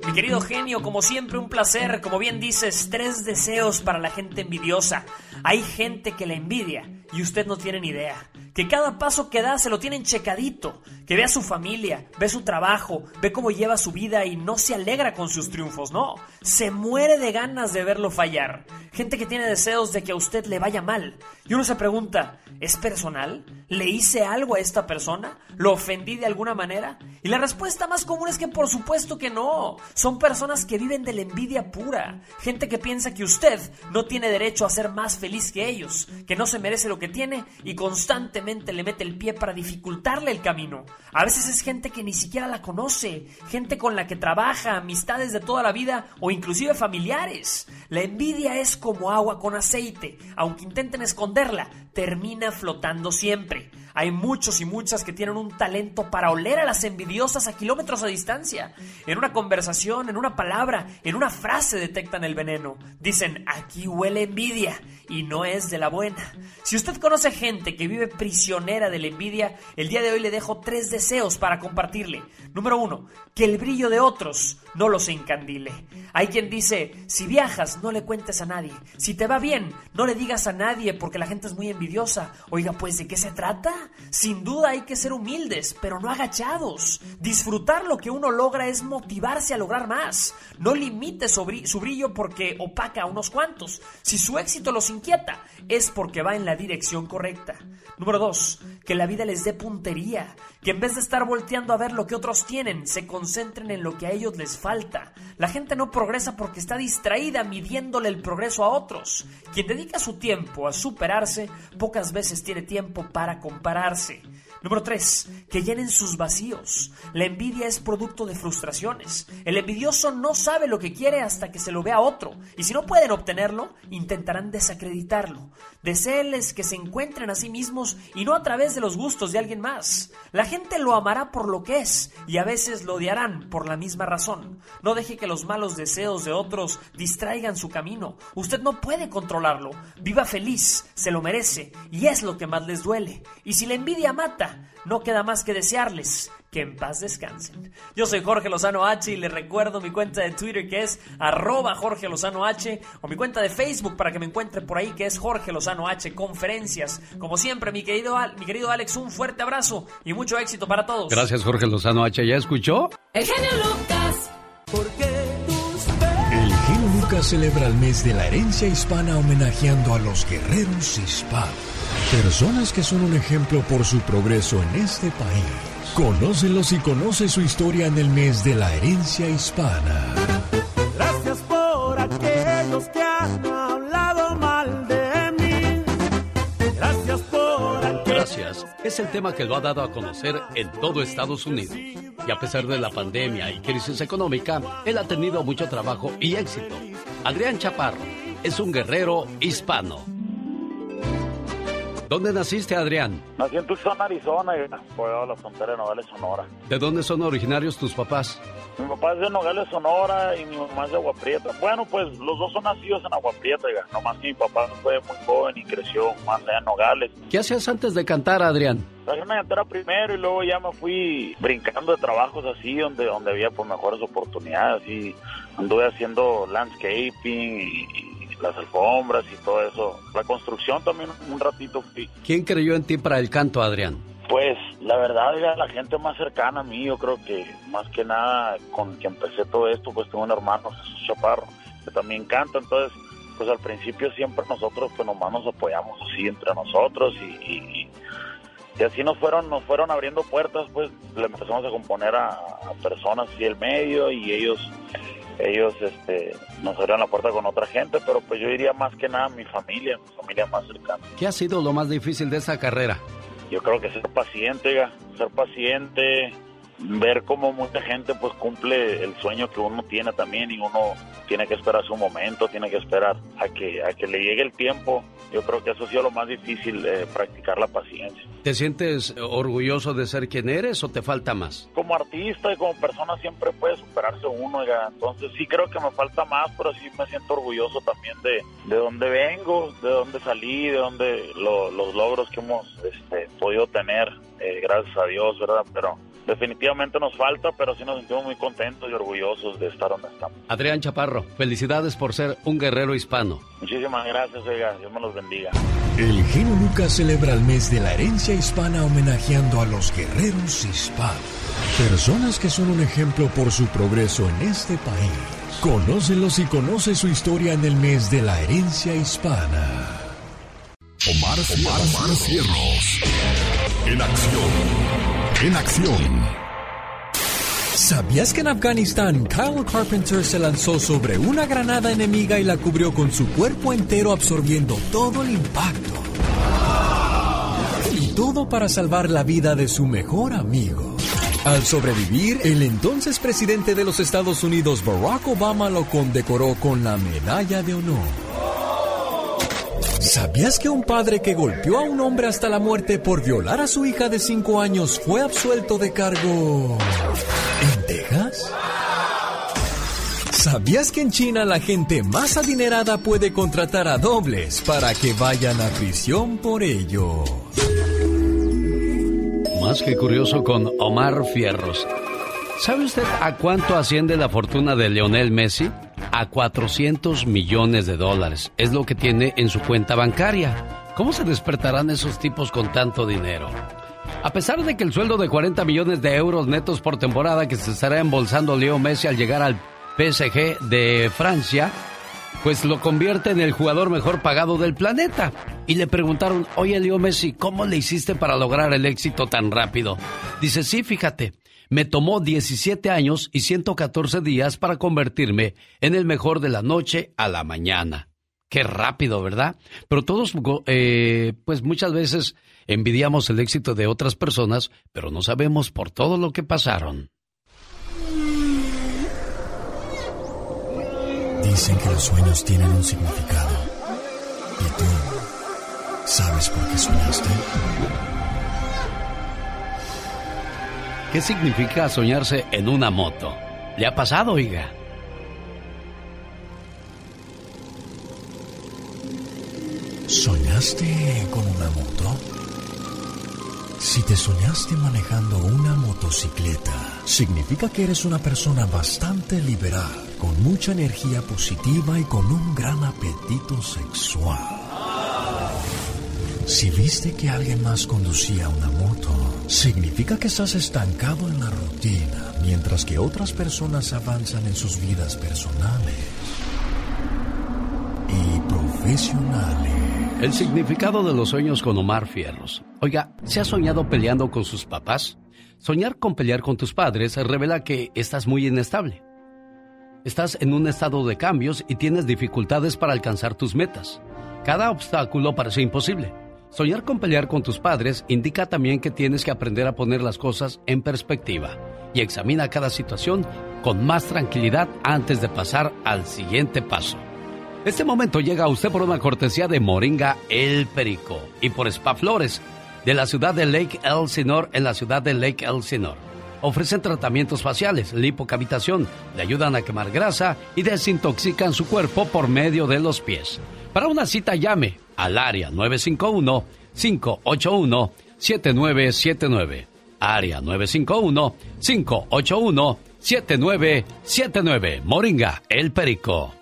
Mi querido genio, como siempre, un placer. Como bien dices, tres deseos para la gente envidiosa. Hay gente que la envidia y usted no tiene ni idea. Que cada paso que da se lo tienen checadito. Que ve a su familia, ve su trabajo, ve cómo lleva su vida y no se alegra con sus triunfos, no. Se muere de ganas de verlo fallar. Gente que tiene deseos de que a usted le vaya mal. Y uno se pregunta, ¿es personal? ¿Le hice algo a esta persona? ¿Lo ofendí de alguna manera? Y la respuesta más común es que por supuesto que no. Son personas que viven de la envidia pura. Gente que piensa que usted no tiene derecho a ser más feliz que ellos, que no se merece lo que tiene y constantemente le mete el pie para dificultarle el camino. A veces es gente que ni siquiera la conoce, gente con la que trabaja, amistades de toda la vida o inclusive familiares. La envidia es como agua con aceite, aunque intenten esconderla, termina flotando siempre. Hay muchos y muchas que tienen un talento para oler a las envidiosas a kilómetros a distancia. En una conversación, en una palabra, en una frase detectan el veneno. Dicen, aquí huele envidia y no es de la buena. Si usted conoce gente que vive prisionera de la envidia, el día de hoy le dejo tres deseos para compartirle. Número uno, que el brillo de otros no los encandile. Hay quien dice, si viajas, no le cuentes a nadie. Si te va bien, no le digas a nadie porque la gente es muy envidiosa. Oiga, pues, ¿de qué se trata? Sin duda hay que ser humildes, pero no agachados. Disfrutar lo que uno logra es motivarse a lograr más. No limite su brillo porque opaca a unos cuantos. Si su éxito los inquieta, es porque va en la dirección correcta. Número dos, que la vida les dé puntería. Que en vez de estar volteando a ver lo que otros tienen, se concentren en lo que a ellos les falta. La gente no progresa porque está distraída midiéndole el progreso a otros. Quien dedica su tiempo a superarse, pocas veces tiene tiempo para compararse. Número 3. Que llenen sus vacíos. La envidia es producto de frustraciones. El envidioso no sabe lo que quiere hasta que se lo ve a otro. Y si no pueden obtenerlo, intentarán desacreditarlo. Deseenles que se encuentren a sí mismos y no a través de los gustos de alguien más. La gente lo amará por lo que es y a veces lo odiarán por la misma razón. No deje que los malos deseos de otros distraigan su camino. Usted no puede controlarlo. Viva feliz, se lo merece y es lo que más les duele. Y si la envidia mata, no queda más que desearles que en paz descansen. Yo soy Jorge Lozano H y les recuerdo mi cuenta de Twitter que es arroba Jorge Lozano H o mi cuenta de Facebook para que me encuentre por ahí que es Jorge Lozano H Conferencias. Como siempre, mi querido, mi querido Alex, un fuerte abrazo y mucho éxito para todos. Gracias Jorge Lozano H. ¿Ya escuchó? El genio Lucas. El genio Lucas celebra el mes de la herencia hispana homenajeando a los guerreros hispanos. Personas que son un ejemplo por su progreso en este país. Conócelos y conoce su historia en el mes de la herencia hispana. Gracias por aquellos que han hablado mal de mí. Gracias por aquellos Gracias. Es el tema que lo ha dado a conocer en todo Estados Unidos. Y a pesar de la pandemia y crisis económica, él ha tenido mucho trabajo y éxito. Adrián Chaparro es un guerrero hispano. ¿Dónde naciste, Adrián? Nací en Tucson, Arizona, fue a la frontera de Nogales, Sonora. ¿De dónde son originarios tus papás? Mi papá es de Nogales, Sonora, y mi mamá es de Agua Prieta. Bueno, pues los dos son nacidos en Agua Prieta, nomás que mi papá fue muy joven y creció más allá en Nogales. ¿Qué hacías antes de cantar, Adrián? Traje una llantera primero y luego ya me fui brincando de trabajos así, donde, donde había pues mejores oportunidades, y anduve haciendo landscaping y las alfombras y todo eso. La construcción también un ratito fui. ¿Quién creyó en ti para el canto, Adrián? Pues la verdad era la gente más cercana a mí, yo creo que más que nada con que empecé todo esto, pues tengo un hermano, Jesús Chaparro, que también canta, entonces pues al principio siempre nosotros pues nomás nos apoyamos así entre nosotros y, y, y así nos fueron, nos fueron abriendo puertas, pues le empezamos a componer a, a personas así del medio y ellos ellos este, nos abrieron la puerta con otra gente, pero pues yo diría más que nada mi familia, mi familia más cercana. ¿Qué ha sido lo más difícil de esa carrera? Yo creo que ser paciente, oiga. ser paciente, ver cómo mucha gente pues cumple el sueño que uno tiene también y uno tiene que esperar su momento, tiene que esperar a que a que le llegue el tiempo. Yo creo que eso ha sido lo más difícil, eh, practicar la paciencia. ¿Te sientes orgulloso de ser quien eres o te falta más? Como artista y como persona siempre puede superarse uno, oiga. entonces sí creo que me falta más, pero sí me siento orgulloso también de, de dónde vengo, de dónde salí, de dónde lo- los logros que hemos este, podido tener, eh, gracias a Dios, ¿verdad? Pero definitivamente nos falta, pero sí nos sentimos muy contentos y orgullosos de estar donde estamos. Adrián Chaparro, felicidades por ser un guerrero hispano. Muchísimas gracias, oiga, Dios me los bendiga. El genio Lucas celebra el mes de la herencia hispana homenajeando a los guerreros hispanos. Personas que son un ejemplo por su progreso en este país. Conócelos y conoce su historia en el mes de la herencia hispana. Omar, Omar, Omar Cierros. En acción. En acción. ¿Sabías que en Afganistán Kyle Carpenter se lanzó sobre una granada enemiga y la cubrió con su cuerpo entero absorbiendo todo el impacto? Y todo para salvar la vida de su mejor amigo. Al sobrevivir, el entonces presidente de los Estados Unidos, Barack Obama, lo condecoró con la Medalla de Honor. ¿Sabías que un padre que golpeó a un hombre hasta la muerte por violar a su hija de 5 años fue absuelto de cargo en Texas? ¿Sabías que en China la gente más adinerada puede contratar a dobles para que vayan a prisión por ello? Más que curioso con Omar Fierros. ¿Sabe usted a cuánto asciende la fortuna de Leonel Messi? A 400 millones de dólares. Es lo que tiene en su cuenta bancaria. ¿Cómo se despertarán esos tipos con tanto dinero? A pesar de que el sueldo de 40 millones de euros netos por temporada que se estará embolsando Leo Messi al llegar al PSG de Francia, pues lo convierte en el jugador mejor pagado del planeta. Y le preguntaron, oye Leo Messi, ¿cómo le hiciste para lograr el éxito tan rápido? Dice, sí, fíjate, me tomó 17 años y 114 días para convertirme en el mejor de la noche a la mañana. Qué rápido, ¿verdad? Pero todos, eh, pues muchas veces envidiamos el éxito de otras personas, pero no sabemos por todo lo que pasaron. Dicen que los sueños tienen un significado. ¿Y tú sabes por qué soñaste? ¿Qué significa soñarse en una moto? ¿Le ha pasado, oiga? ¿Soñaste con una moto? Si te soñaste manejando una motocicleta, significa que eres una persona bastante liberal, con mucha energía positiva y con un gran apetito sexual. Si viste que alguien más conducía una moto, significa que estás estancado en la rutina, mientras que otras personas avanzan en sus vidas personales y profesionales. El significado de los sueños con Omar Fierros. Oiga, ¿se ha soñado peleando con sus papás? Soñar con pelear con tus padres revela que estás muy inestable. Estás en un estado de cambios y tienes dificultades para alcanzar tus metas. Cada obstáculo parece imposible. Soñar con pelear con tus padres indica también que tienes que aprender a poner las cosas en perspectiva y examina cada situación con más tranquilidad antes de pasar al siguiente paso. Este momento llega a usted por una cortesía de Moringa El Perico y por Spa Flores de la ciudad de Lake Elsinore en la ciudad de Lake Elsinore. Ofrecen tratamientos faciales, lipocavitación, le ayudan a quemar grasa y desintoxican su cuerpo por medio de los pies. Para una cita llame al área 951-581-7979. Área 951-581-7979. Moringa El Perico.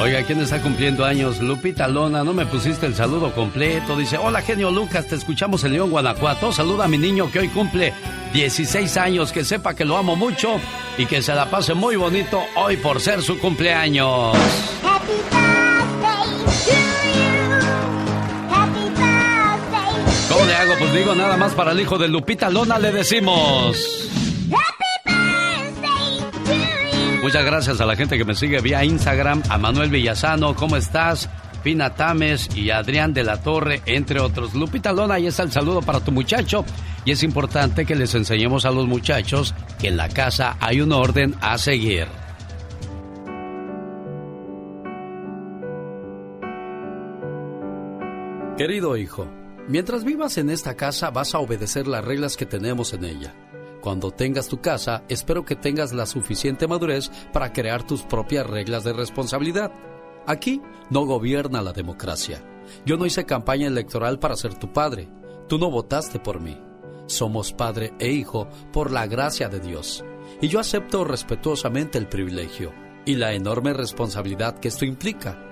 Oiga, ¿quién está cumpliendo años? Lupita Lona, no me pusiste el saludo completo. Dice, hola genio Lucas, te escuchamos en León, Guanajuato. Saluda a mi niño que hoy cumple 16 años, que sepa que lo amo mucho y que se la pase muy bonito hoy por ser su cumpleaños. ¿Cómo le hago? Pues digo, nada más para el hijo de Lupita Lona le decimos... Muchas gracias a la gente que me sigue vía Instagram, a Manuel Villasano, ¿cómo estás? Espina Tames y Adrián de la Torre, entre otros. Lupita Lona, ahí está el saludo para tu muchacho. Y es importante que les enseñemos a los muchachos que en la casa hay un orden a seguir. Querido hijo, mientras vivas en esta casa vas a obedecer las reglas que tenemos en ella. Cuando tengas tu casa, espero que tengas la suficiente madurez para crear tus propias reglas de responsabilidad. Aquí no gobierna la democracia. Yo no hice campaña electoral para ser tu padre. Tú no votaste por mí. Somos padre e hijo por la gracia de Dios. Y yo acepto respetuosamente el privilegio y la enorme responsabilidad que esto implica.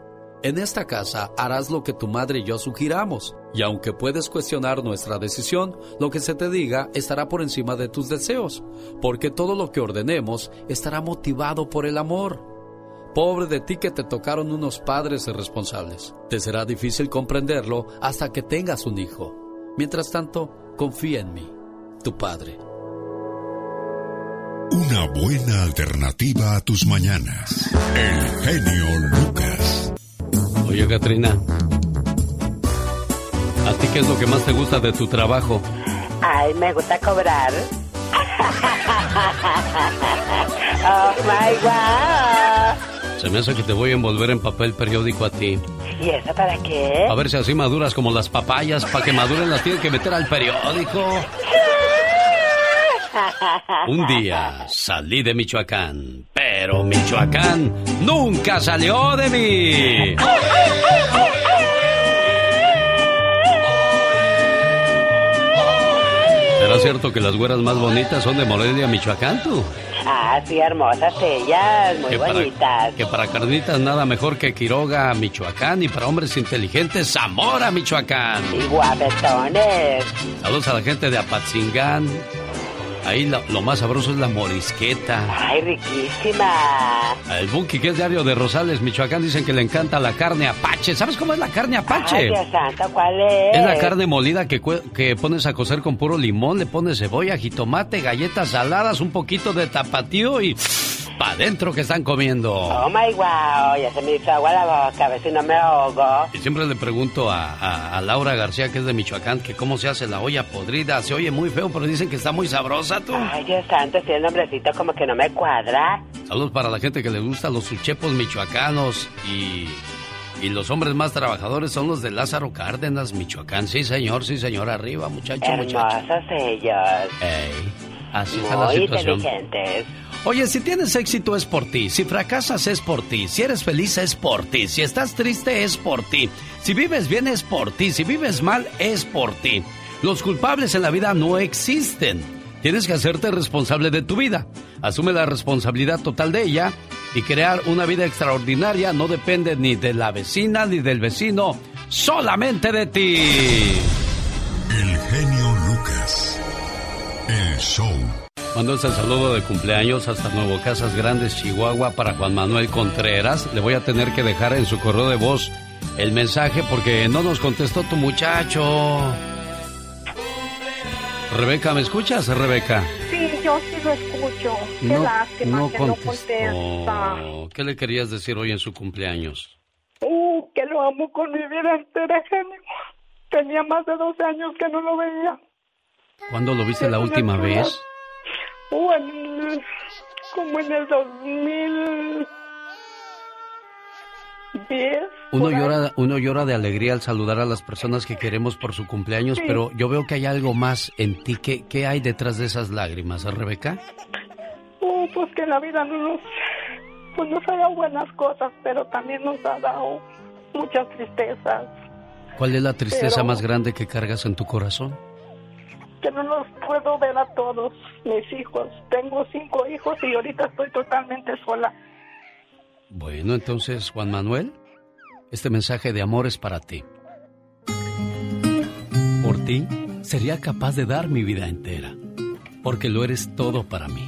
En esta casa harás lo que tu madre y yo sugiramos, y aunque puedes cuestionar nuestra decisión, lo que se te diga estará por encima de tus deseos, porque todo lo que ordenemos estará motivado por el amor. Pobre de ti que te tocaron unos padres irresponsables. Te será difícil comprenderlo hasta que tengas un hijo. Mientras tanto, confía en mí, tu padre. Una buena alternativa a tus mañanas. El genio Lucas. Oye, Katrina. ¿A ti qué es lo que más te gusta de tu trabajo? Ay, me gusta cobrar. (laughs) oh my god. Se me hace que te voy a envolver en papel periódico a ti. ¿Y eso para qué? A ver si así maduras como las papayas. Para que maduren las tienes que meter al periódico. (laughs) (laughs) Un día salí de Michoacán, pero Michoacán nunca salió de mí. ¿Será cierto que las güeras más bonitas son de Morelia, Michoacán, tú? Ah, sí, hermosas ellas, muy Que para, bonitas. que para carnitas nada mejor que Quiroga, Michoacán, y para hombres inteligentes, Zamora, Michoacán. Y guapetones. Saludos a la gente de Apatzingán. Ahí lo, lo más sabroso es la morisqueta. Ay, riquísima. El Bunky, que es diario de Rosales, Michoacán, dicen que le encanta la carne apache. ¿Sabes cómo es la carne Ay, apache? Dios santo, ¿cuál es? Es la carne molida que, que pones a cocer con puro limón, le pones cebolla, jitomate, galletas saladas, un poquito de tapatío y pa' adentro que están comiendo. Oh my wow, ya se me hizo agua la boca, a ver si no me ahogo. Y siempre le pregunto a, a- a Laura García, que es de Michoacán, que cómo se hace la olla podrida. Se oye muy feo, pero dicen que está muy sabrosa, tú. Ay, Dios santo, si el nombrecito como que no me cuadra. Saludos para la gente que le gusta los suchepos michoacanos y, y los hombres más trabajadores son los de Lázaro Cárdenas, Michoacán. Sí, señor, sí, señor. Arriba, muchacho, muchacho. Hermosos ellos. Ey, así está la Muy situación. inteligentes. Oye, si tienes éxito es por ti, si fracasas es por ti, si eres feliz es por ti, si estás triste es por ti, si vives bien es por ti, si vives mal es por ti. Los culpables en la vida no existen. Tienes que hacerte responsable de tu vida. Asume la responsabilidad total de ella y crear una vida extraordinaria no depende ni de la vecina ni del vecino, solamente de ti. El genio Lucas. El show. Mando este saludo de cumpleaños hasta Nuevo Casas Grandes, Chihuahua, para Juan Manuel Contreras. Le voy a tener que dejar en su correo de voz el mensaje porque no nos contestó tu muchacho. Rebeca, ¿me escuchas, Rebeca? Sí, yo sí lo escucho. Qué No, lástima no que no contestó. contesta. ¿Qué le querías decir hoy en su cumpleaños? Uh, que lo amo con mi vida entera, genio. Tenía más de 12 años que no lo veía. ¿Cuándo lo viste la última vez? Uh, en- como en el 2010. Uno llora, uno llora de alegría al saludar a las personas que queremos por su cumpleaños, Sí. pero yo veo que hay algo más en ti. ¿Qué, qué hay detrás de esas lágrimas, Rebeca? Uh, pues que la vida no nos, pues nos ha dado buenas cosas, pero también nos ha dado muchas tristezas. ¿Cuál es la tristeza Pero- más grande que cargas en tu corazón? Que no los puedo ver a todos mis hijos. Tengo cinco hijos y ahorita estoy totalmente sola. Bueno, entonces, Juan Manuel, este mensaje de amor es para ti. ti, sería capaz de dar mi vida entera, porque lo eres todo para mí.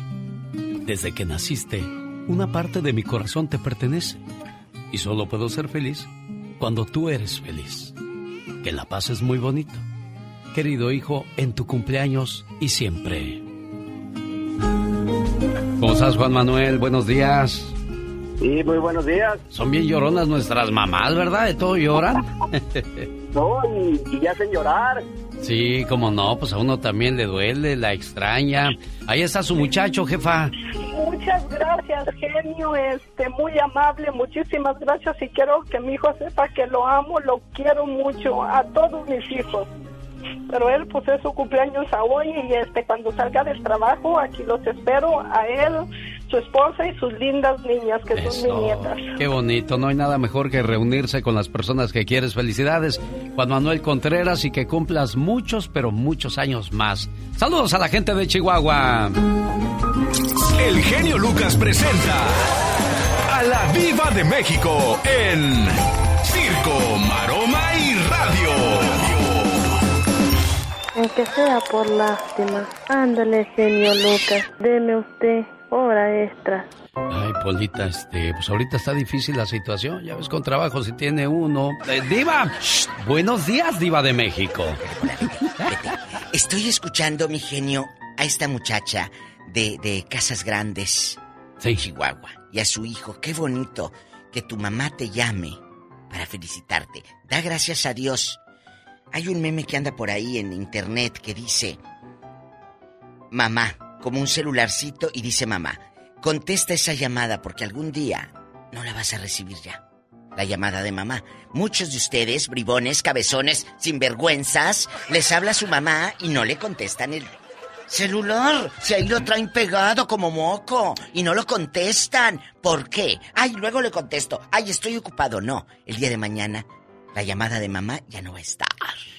Desde que naciste, una parte de mi corazón te pertenece y solo puedo ser feliz cuando tú eres feliz. Que la paz es muy bonito. Querido hijo, en tu cumpleaños y siempre. ¿Cómo estás, Juan Manuel? Buenos días. Sí, muy buenos días. Son bien lloronas nuestras mamás, ¿verdad? ¿De todo lloran? (laughs) No, y, y hacen llorar. sí, como no, pues a uno también le duele, la extraña. Ahí está su muchacho, jefa. Muchas gracias, genio, este, muy amable, muchísimas gracias y quiero que mi hijo sepa que lo amo, lo quiero mucho, a todos mis hijos. Pero él, pues es su cumpleaños a hoy y este, cuando salga del trabajo, aquí los espero, a él, su esposa y sus lindas niñas, que son mis nietas. Qué bonito, no hay nada mejor que reunirse con las personas que quieres. Felicidades, Juan Manuel Contreras, y que cumplas muchos, pero muchos años más. Saludos a la gente de Chihuahua. El genio Lucas presenta a la Viva de México en Circo, Maroma y Radio. Aunque sea por lástima. Ándale, genio Lucas. Deme usted hora extra. Ay, Polita, este, pues ahorita está difícil la situación. Ya ves, con trabajo si tiene uno. Eh, diva, Shh, buenos días, Diva de México. Estoy escuchando, mi genio, a esta muchacha de, de Casas Grandes, en Chihuahua, y a su hijo. Qué bonito que tu mamá te llame para felicitarte. Da gracias a Dios. Hay un meme que anda por ahí en internet que dice, mamá, como un celularcito, y dice mamá, contesta esa llamada porque algún día no la vas a recibir ya. La llamada de mamá. Muchos de ustedes, bribones, cabezones, sinvergüenzas, les habla su mamá y no le contestan el celular. Si ahí lo traen pegado como moco y no lo contestan. ¿Por qué? Ay, luego le contesto. Ay, estoy ocupado. No, el día de mañana la llamada de mamá ya no va a estar.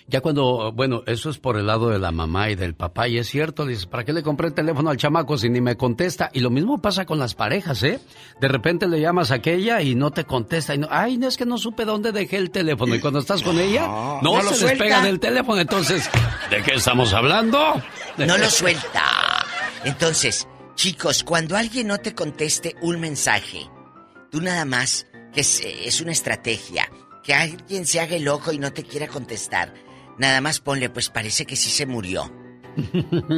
Ya cuando, bueno, eso es por el lado de la mamá y del papá, y es cierto, dices, ¿para qué le compré el teléfono al chamaco si ni me contesta? Y lo mismo pasa con las parejas, ¿eh? De repente le llamas a aquella y no te contesta, y no, ay, no es que no supe dónde dejé el teléfono, y cuando estás con ella, no, no lo se suelta. despega del teléfono, entonces, ¿de qué estamos hablando? No lo suelta. Entonces, chicos, cuando alguien no te conteste un mensaje, tú nada más, que es, es una estrategia, que alguien se haga el ojo y no te quiera contestar, nada más ponle, pues parece que sí se murió.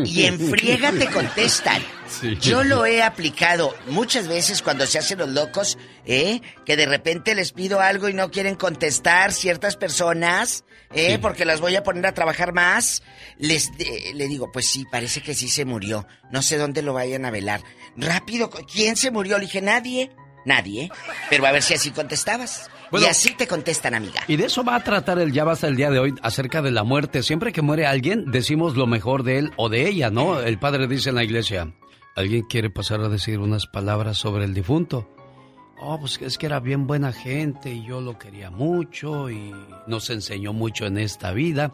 Y (laughs) en friega te contestan. Sí. Yo lo he aplicado muchas veces cuando se hacen los locos, ¿eh? Que de repente les pido algo y no quieren contestar ciertas personas, ¿eh? Porque las voy a poner a trabajar más. Les eh, le digo, pues sí, parece que sí se murió. No sé dónde lo vayan a velar. Rápido, ¿quién se murió? Le dije, nadie. Nadie. Pero a ver si así contestabas. Bueno. y así te contestan, amiga. Y de eso va a tratar el Ya Basta el día de hoy, acerca de la muerte. Siempre que muere alguien, decimos lo mejor de él o de ella, ¿no? El padre dice en la iglesia, ¿alguien quiere pasar a decir unas palabras sobre el difunto? Oh, pues es que era bien buena gente y yo lo quería mucho y nos enseñó mucho en esta vida.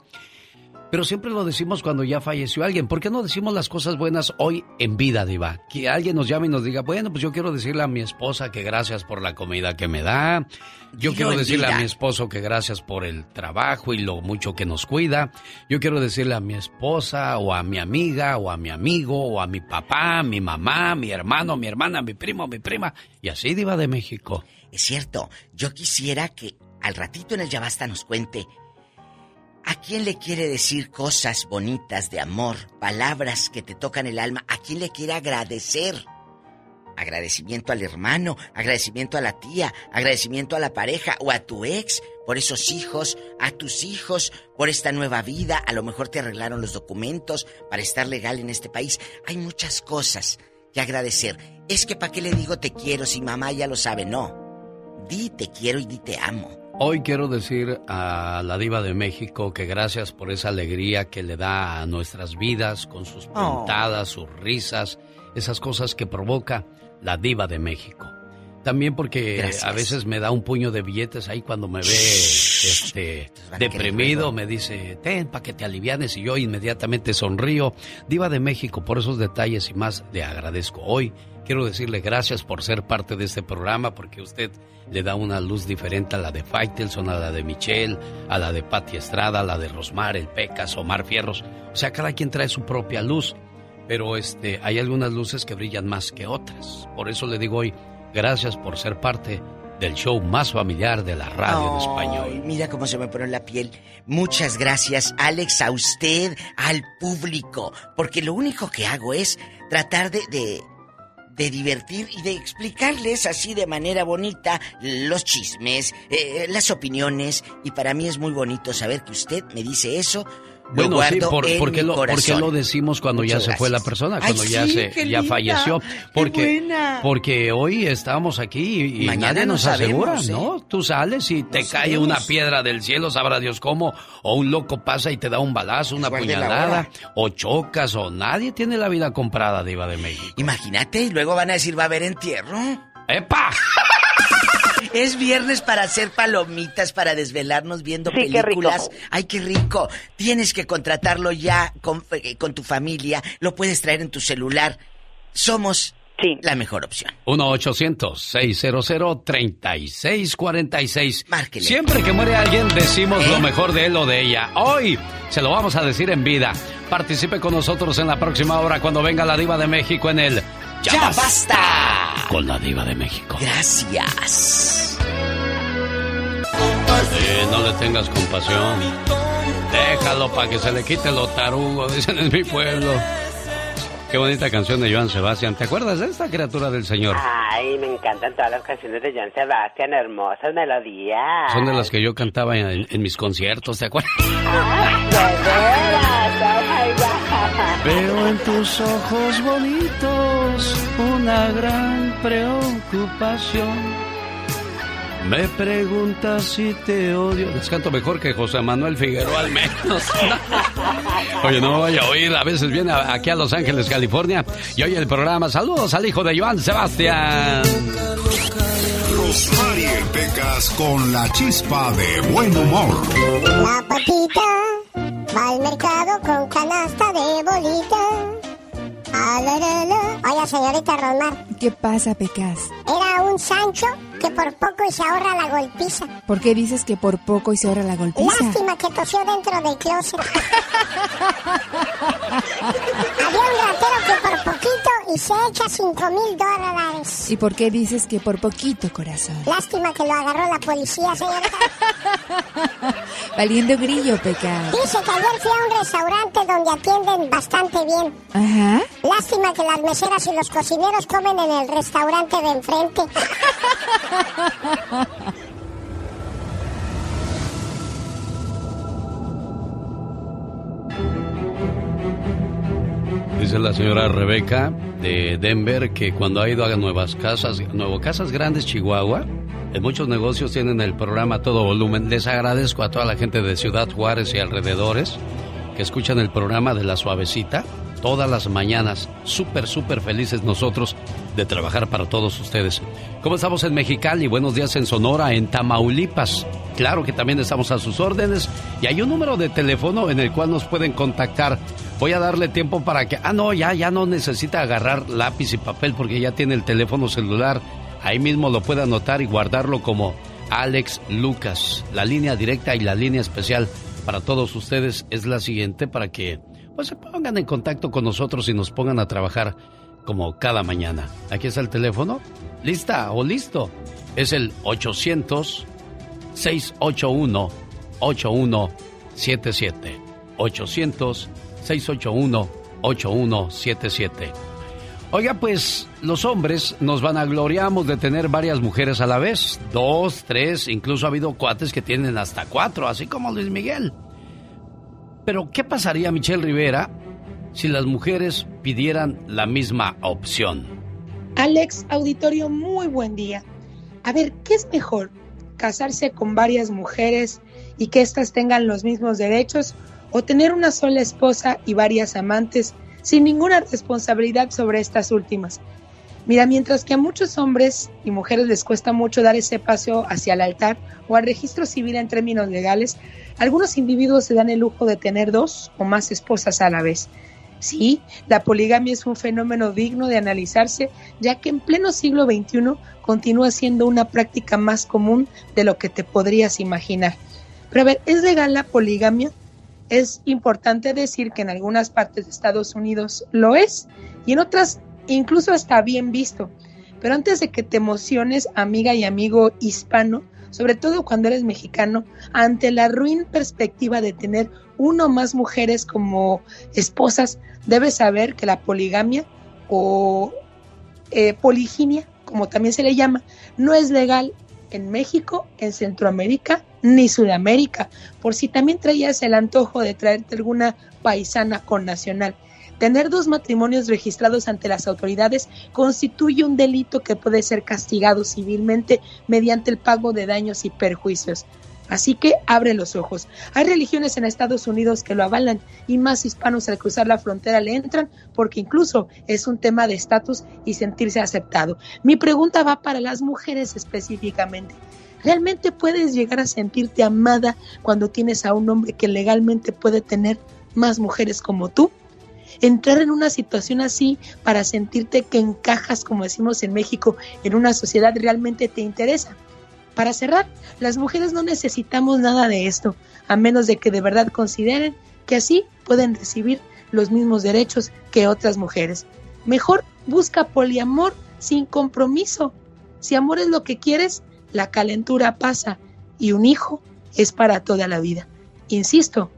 Pero siempre lo decimos cuando ya falleció alguien. ¿Por qué no decimos las cosas buenas hoy en vida, Diva? Que alguien nos llame y nos diga, bueno, pues yo quiero decirle a mi esposa que gracias por la comida que me da. Yo quiero decirle a mi esposo que gracias por el trabajo y lo mucho que nos cuida. Yo quiero decirle a mi esposa o a mi amiga o a mi amigo o a mi papá, mi mamá, mi hermano, mi hermana, mi primo, mi prima. Y así, Diva de México. Es cierto, yo quisiera que al ratito en el Yabasta nos cuente a quién le quiere decir cosas bonitas de amor, palabras que te tocan el alma, a quién le quiere agradecer. Agradecimiento al hermano, agradecimiento a la tía, agradecimiento a la pareja o a tu ex por esos hijos, a tus hijos por esta nueva vida, a lo mejor te arreglaron los documentos para estar legal en este país. Hay muchas cosas que agradecer. Es que para qué le digo te quiero si mamá ya lo sabe, no. Di te quiero y di te amo. Hoy quiero decir a la diva de México que gracias por esa alegría que le da a nuestras vidas con sus Oh. puntadas, sus risas, esas cosas que provoca la diva de México. También porque Gracias. a veces me da un puño de billetes ahí cuando me ve este, deprimido, me dice, ten, para que te alivianes, y yo inmediatamente sonrío. Diva de México, por esos detalles y más le agradezco. Hoy quiero decirle gracias por ser parte de este programa, porque usted le da una luz diferente a la de Faitelson, a la de Michelle, a la de Patti Estrada, a la de Rosmar, el Pecas, Omar Fierros. O sea, cada quien trae su propia luz, pero este, hay algunas luces que brillan más que otras. Por eso le digo hoy, gracias por ser parte del show más familiar de la radio en Ay, español. Mira cómo se me pone la piel. Muchas gracias, Alex, a usted, al público, porque lo único que hago es tratar de, de, de divertir y de explicarles así de manera bonita los chismes, eh, las opiniones, y para mí es muy bonito saber que usted me dice eso. Lo Bueno, sí, guardo por, en porque mi lo, porque lo decimos cuando ya se fue la persona, Ay, cuando ya sí, se ya linda, falleció, qué porque buena. porque hoy estamos aquí y, y Mañana nadie no nos asegura, sabemos, ¿eh? ¿no? Tú sales y te cae sabemos. una piedra del cielo, sabrá Dios cómo, o un loco pasa y te da un balazo, una puñalada, o chocas, o nadie tiene la vida comprada, diva de México. Imagínate, y luego van a decir, ¿va a haber entierro? ¡Epa! (laughs) Es viernes para hacer palomitas, para desvelarnos viendo Sí, qué rico. películas. Ay, qué rico. Tienes que contratarlo ya con, eh, con tu familia. Lo puedes traer en tu celular. Somos la mejor opción. 1-800-600-3646. Márquele. Siempre que muere alguien, decimos ¿Eh? lo mejor de él o de ella. Hoy se lo vamos a decir en vida. Participe con nosotros en la próxima hora cuando venga la Diva de México en el ¡Ya, basta! Con la Diva de México. Gracias. Eh, no le tengas compasión. Déjalo para que se le quite lo tarugo, (laughs) dicen en mi pueblo. Qué bonita canción de Joan Sebastián. ¿Te acuerdas de esta criatura del Señor? Ay, me encantan todas las canciones de Joan Sebastián, hermosas melodías. Son de las que yo cantaba en, en mis conciertos, ¿te acuerdas? (laughs) De veras, oh. Veo en tus ojos bonitos una gran preocupación. Me preguntas si te odio. Les canto mejor que José Manuel Figueroa al menos. (laughs) Oye, no me vaya a oír. A veces viene aquí a Los Ángeles, California, y oye el programa. Saludos al hijo de Joan Sebastián. Rosmarie Pecas con la chispa de buen humor. La patita va al mercado con canasta de bolita. Oiga, señorita Rosmar, ¿Qué pasa, Pecas? era un Sancho que por poco y se ahorra la golpiza. ¿Por qué dices que por poco y se ahorra la golpiza? Lástima que tosió dentro del closet. (laughs) Había un ratero que y se echa cinco mil dólares. ¿Y por qué dices que por poquito, corazón? Lástima que lo agarró la policía, señorita. (laughs) Valiendo grillo, Pecas. Dice que ayer fui a un restaurante donde atienden bastante bien. Ajá. Lástima que las meseras y los cocineros comen en el restaurante de enfrente. (laughs) Dice la señora Rebeca de Denver que cuando ha ido a nuevas casas, nuevo casas grandes Chihuahua, en muchos negocios tienen el programa todo volumen. Les agradezco a toda la gente de Ciudad Juárez y alrededores que escuchan el programa de La Suavecita todas las mañanas. Súper, súper felices nosotros de trabajar para todos ustedes. ¿Cómo estamos en Mexicali? Buenos días en Sonora, en Tamaulipas. Claro que también estamos a sus órdenes y hay un número de teléfono en el cual nos pueden contactar. Voy a darle tiempo para que... Ah, no, ya, ya no necesita agarrar lápiz y papel porque ya tiene el teléfono celular. Ahí mismo lo puede anotar y guardarlo como Alex Lucas. La línea directa y la línea especial para todos ustedes es la siguiente para que pues se pongan en contacto con nosotros y nos pongan a trabajar como cada mañana. Aquí está el teléfono. ¿Lista o listo? Es el 800 681 8177. 800 681 8177. Oiga, pues los hombres nos vanagloriamos de tener varias mujeres a la vez. Dos, tres, incluso ha habido cuates que tienen hasta cuatro, así como Luis Miguel. Pero, ¿qué pasaría, Michelle Rivera, si las mujeres pidieran la misma opción? Alex, auditorio, muy buen día. A ver, ¿qué es mejor? ¿Casarse con varias mujeres y que éstas tengan los mismos derechos? ¿O tener una sola esposa y varias amantes sin ninguna responsabilidad sobre estas últimas? Mira, mientras que a muchos hombres y mujeres les cuesta mucho dar ese paso hacia el altar o al registro civil en términos legales, algunos individuos se dan el lujo de tener dos o más esposas a la vez. Sí, la poligamia es un fenómeno digno de analizarse, ya que en pleno siglo XXI continúa siendo una práctica más común de lo que te podrías imaginar. Pero a ver, ¿es legal la poligamia? Es importante decir que en algunas partes de Estados Unidos lo es y en otras incluso está bien visto. Pero antes de que te emociones, amiga y amigo hispano, sobre todo cuando eres mexicano, ante la ruin perspectiva de tener uno o más mujeres como esposas, debes saber que la poligamia o eh, poliginia, como también se le llama, no es legal en México, en Centroamérica ni Sudamérica, por si también traías el antojo de traerte alguna paisana con nacional. Tener dos matrimonios registrados ante las autoridades constituye un delito que puede ser castigado civilmente mediante el pago de daños y perjuicios. Así que abre los ojos. Hay religiones en Estados Unidos que lo avalan y más hispanos al cruzar la frontera le entran porque incluso es un tema de estatus y sentirse aceptado. Mi pregunta va para las mujeres específicamente. ¿Realmente puedes llegar a sentirte amada cuando tienes a un hombre que legalmente puede tener más mujeres como tú? entrar en una situación así para sentirte que encajas, como decimos en México, en una sociedad realmente te interesa. Para cerrar, las mujeres no necesitamos nada de esto, a menos de que de verdad consideren que así pueden recibir los mismos derechos que otras mujeres. Mejor busca poliamor sin compromiso. Si amor es lo que quieres, la calentura pasa y un hijo es para toda la vida. Insisto,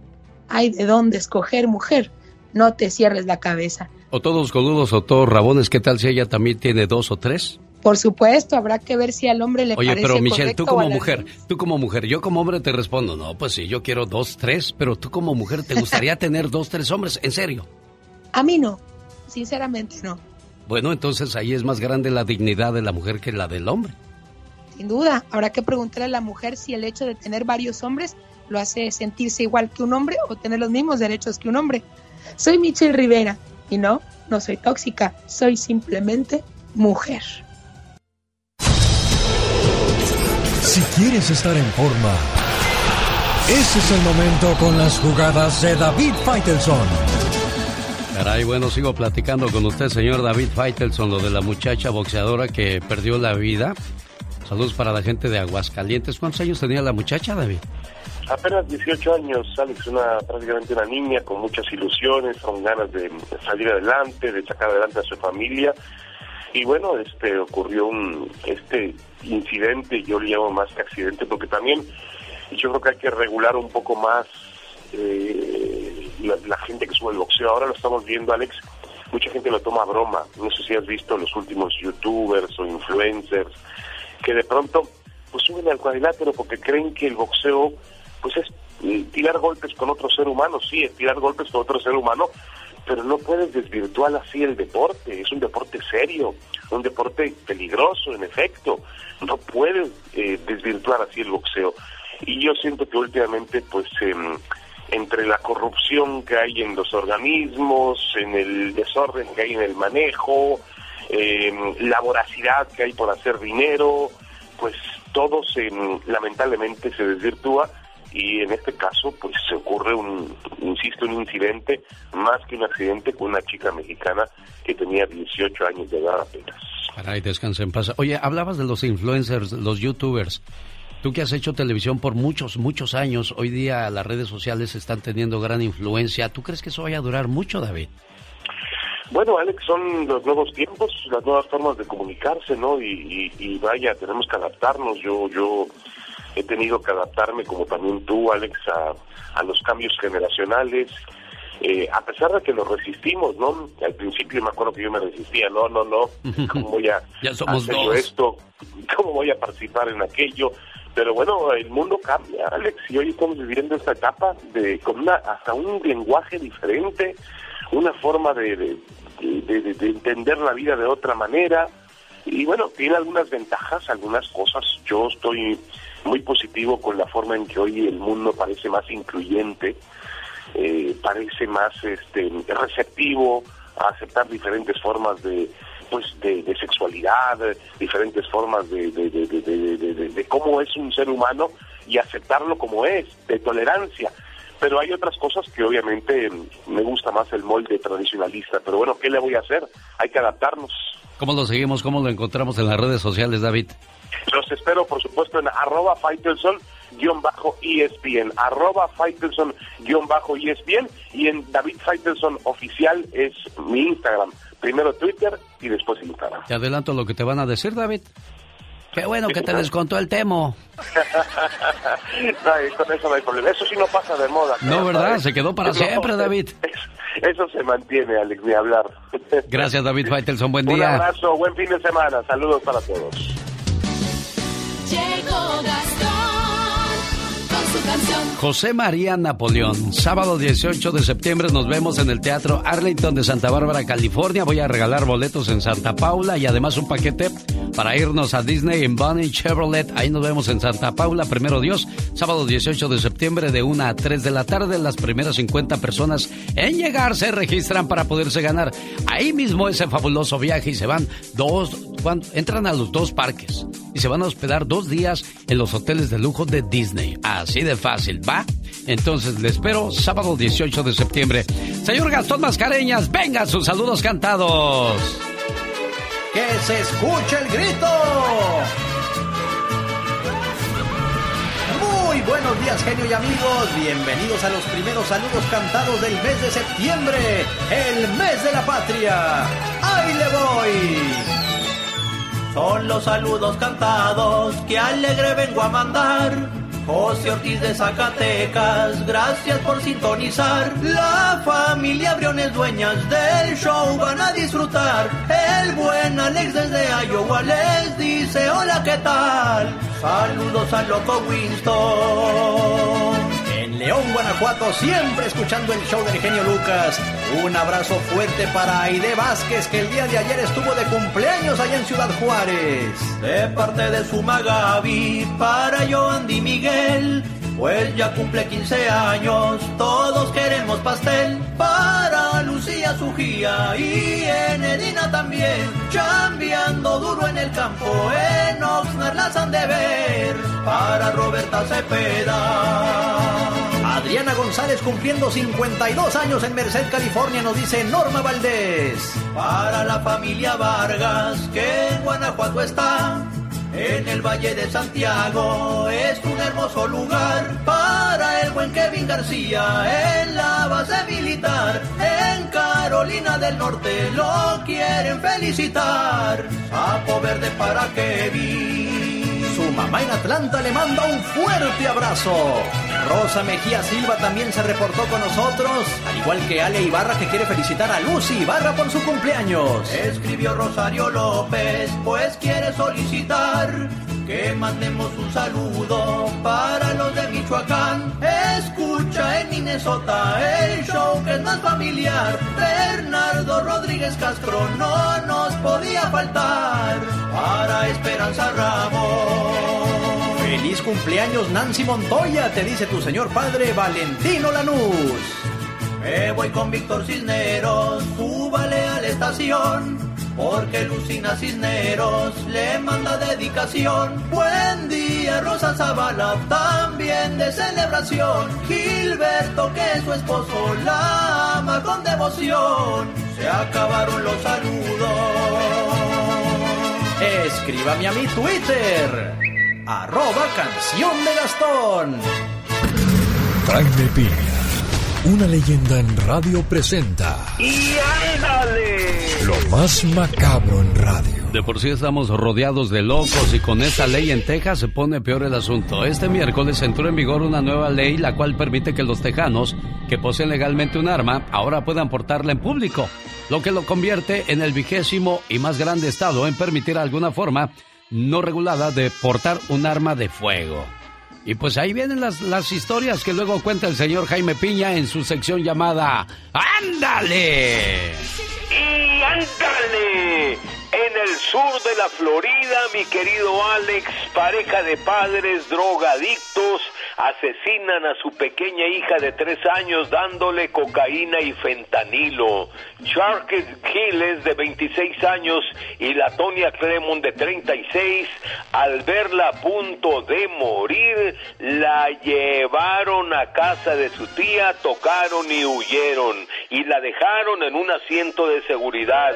hay de dónde escoger mujer no te cierres la cabeza. O todos coludos o todos rabones, ¿qué tal si ella también tiene dos o tres? Por supuesto, habrá que ver si al hombre le Oye, parece pero Michelle, tú como mujer, tú como mujer, yo como hombre te respondo, no, pues sí, yo quiero dos, tres, pero tú como mujer, ¿te gustaría (laughs) tener dos, tres hombres? ¿En serio? A mí no, sinceramente no. Bueno, entonces ahí es más grande la dignidad de la mujer que la del hombre. Sin duda, habrá que preguntarle a la mujer si el hecho de tener varios hombres lo hace sentirse igual que un hombre o tener los mismos derechos que un hombre. Soy Michelle Rivera y no, no soy tóxica, soy simplemente mujer. Si quieres estar en forma, ese es el momento con las jugadas de David Faitelson. Caray, bueno, sigo platicando con usted, señor David Faitelson, lo de la muchacha boxeadora que perdió la vida. Saludos para la gente de Aguascalientes. ¿Cuántos años tenía la muchacha, David? Apenas 18 años, Alex, una, prácticamente una niña con muchas ilusiones, con ganas de salir adelante, de sacar adelante a su familia. Y bueno, este ocurrió un este incidente, yo le llamo más que accidente, porque también yo creo que hay que regular un poco más eh, la, gente que sube el boxeo. Ahora lo estamos viendo, Alex, mucha gente lo toma broma. No sé si has visto los últimos youtubers o influencers que de pronto pues suben al cuadrilátero porque creen que el boxeo pues es eh, tirar golpes con otro ser humano, sí, es tirar golpes con otro ser humano, pero no puedes desvirtuar así el deporte, es un deporte serio, un deporte peligroso, en efecto, no puedes eh, desvirtuar así el boxeo. Y yo siento que últimamente, pues, em, entre la corrupción que hay en los organismos, en el desorden que hay en el manejo, em, la voracidad que hay por hacer dinero, pues todo se, lamentablemente se desvirtúa y en este caso pues se ocurre un, insisto, un incidente más que un accidente con una chica mexicana que tenía 18 años de edad apenas. Caray, descansa en paz. Oye, hablabas de los influencers, los youtubers. Tú que has hecho televisión por muchos, muchos años, hoy día las redes sociales están teniendo gran influencia. ¿Tú crees que eso vaya a durar mucho, David? Bueno, Alex, son los nuevos tiempos, las nuevas formas de comunicarse, ¿no? Y, y, y vaya, tenemos que adaptarnos. Yo, yo he tenido que adaptarme, como también tú, Alex, a, a los cambios generacionales. Eh, a pesar de que nos resistimos, ¿no? Al principio me acuerdo que yo me resistía, no, no, no, (laughs) ¿cómo voy a Ya somos hacer dos. esto? ¿Cómo voy a participar en aquello? Pero bueno, el mundo cambia, Alex, y hoy estamos viviendo esta etapa de con una, hasta un lenguaje diferente, una forma de, de, de- de- de entender la vida de otra manera. Y bueno, tiene algunas ventajas, algunas cosas. Yo estoy muy positivo con la forma en que hoy el mundo parece más incluyente, eh, parece más este, receptivo a aceptar diferentes formas de, pues de, sexualidad, diferentes formas de, de, de, cómo es un ser humano y aceptarlo como es, de tolerancia. Pero hay otras cosas que obviamente me gusta más el molde tradicionalista. Pero bueno, ¿qué le voy a hacer? Hay que adaptarnos. ¿Cómo lo seguimos? ¿Cómo lo encontramos en las redes sociales, David? Los espero, por supuesto, en arroba Faitelson-ESPN, arroba Faitelson-ESPN y en David Faitelson Oficial es mi Instagram. Primero Twitter y después Instagram. Te adelanto lo que te van a decir, David. Qué bueno que te descontó el temo. (laughs) No, con eso no hay problema. Eso sí no pasa de moda. No, ¿verdad? ¿sabes? Se quedó para No, siempre, (laughs) David. Eso se mantiene, Alex, ni hablar. Gracias, David Faitelson. Buen Un día. abrazo, buen fin de semana. Saludos para todos. Llegó Gastón con su canción. José María Napoleón, sábado 18 de septiembre nos vemos en el Teatro Arlington de Santa Bárbara, California. Voy a regalar boletos en Santa Paula y además un paquete para irnos a Disney en Bonnie Chevrolet. Ahí nos vemos en Santa Paula, primero Dios, sábado 18 de septiembre de 1 a 3 de la tarde. Las primeras 50 personas en llegar se registran para poderse ganar ahí mismo ese fabuloso viaje y se van dos, entran a los dos parques y se van a hospedar dos días en los hoteles de lujo de Disney. Así de fácil. Entonces le espero sábado 18 de septiembre. Señor Gastón Mascareñas, venga sus saludos cantados. ¡Que se escuche el grito! Muy buenos días, genio y amigos. Bienvenidos a los primeros saludos cantados del mes de septiembre, el mes de la patria. ¡Ahí le voy! Son los saludos cantados que alegre vengo a mandar. José Ortiz de Zacatecas, gracias por sintonizar. La familia Briones dueñas del show van a disfrutar. El buen Alex desde Iowa les dice hola, ¿qué tal? Saludos al loco Winston. León, Guanajuato, siempre escuchando el show del genio Lucas. Un abrazo fuerte para Aide Vázquez, que el día de ayer estuvo de cumpleaños allá en Ciudad Juárez. De parte de su Magabi, para yo, Andy Miguel. Pues ya cumple 15 años, todos queremos pastel. Para Lucía Sujía y Enedina también. Chambeando duro en el campo, en Oxnard las han de ver. Para Roberta Cepeda. Adriana González cumpliendo 52 años en Merced, California, nos dice Norma Valdés. Para la familia Vargas, que en Guanajuato está. En el Valle de Santiago es un hermoso lugar para el buen Kevin García en la base militar. En Carolina del Norte lo quieren felicitar. Sapo verde para Kevin. Mamá en Atlanta le manda un fuerte abrazo. Rosa Mejía Silva también se reportó con nosotros, al igual que Ale Ibarra que quiere felicitar a Lucy Ibarra por su cumpleaños. Escribió Rosario López, pues quiere solicitar que mandemos un saludo para los de Michoacán. Escucha en Minnesota el show que es más familiar. Bernardo Rodríguez Castro no nos podía faltar para Esperanza Ramos. Feliz cumpleaños Nancy Montoya, te dice tu señor padre Valentino Lanús. Me voy con Víctor Cisneros, súbale a la estación. Porque Lucina Cisneros le manda dedicación. Buen día, Rosa Zavala, también de celebración. Gilberto, que es su esposo, la ama con devoción. Se acabaron los saludos. Escríbame a mi Twitter, arroba canción de Gastón. Una leyenda en radio presenta ¡Y ándale! lo más macabro en radio. De por sí estamos rodeados de locos y con esta ley en Texas se pone peor el asunto. Este miércoles entró en vigor una nueva ley la cual permite que los tejanos que poseen legalmente un arma ahora puedan portarla en público, lo que lo convierte en el vigésimo y más grande estado en permitir alguna forma no regulada de portar un arma de fuego. Y pues ahí vienen las, las historias que luego cuenta el señor Jaime Piña en su sección llamada ¡Ándale! ¡Y ándale! En el sur de la Florida, mi querido Alex, pareja de padres drogadictos asesinan a su pequeña hija de tres años dándole cocaína y fentanilo. Shark Giles de 26 años y la Tonia Clemon de 36, al verla a punto de morir, la llevaron a casa de su tía, tocaron y huyeron y la dejaron en un asiento de seguridad.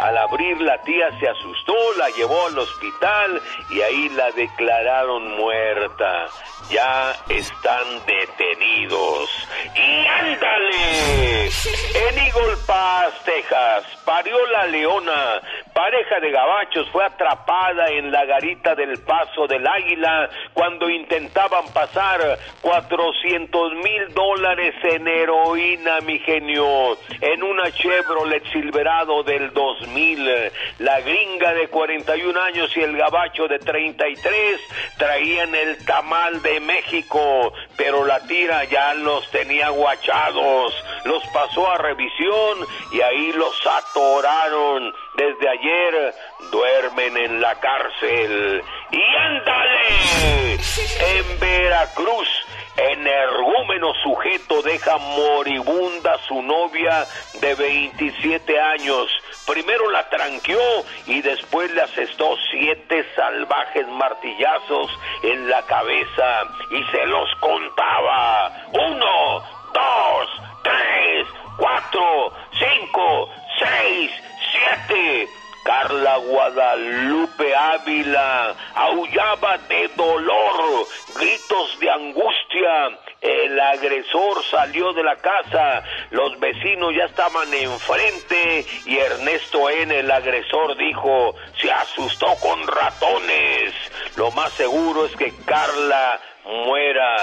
Al abrir la tía se asustó, la llevó al hospital y ahí la declararon muerta. Ya están detenidos. ¡Y ándale! En Eagle Pass, Texas, parió la leona. Pareja de gabachos fue atrapada en la garita del Paso del Águila cuando intentaban pasar 400 mil dólares en heroína, mi genio, en una Chevrolet Silverado del 2000. La gringa de 41 años y el gabacho de 33 traían el tamal de México, pero la tira ya los tenía guachados. Los pasó a revisión y ahí los atoraron. Desde ayer duermen en la cárcel. ¡Y ándale! En Veracruz, energúmeno sujeto deja moribunda a su novia de 27 años. Primero la tranqueó y después le asestó siete salvajes martillazos en la cabeza y se los contaba. Uno, dos, tres, cuatro, cinco, seis, siete. Carla Guadalupe Ávila aullaba de dolor, gritos de angustia. El agresor salió de la casa, los vecinos ya estaban enfrente y Ernesto N., el agresor, dijo, se asustó con ratones. Lo más seguro es que Carla muera.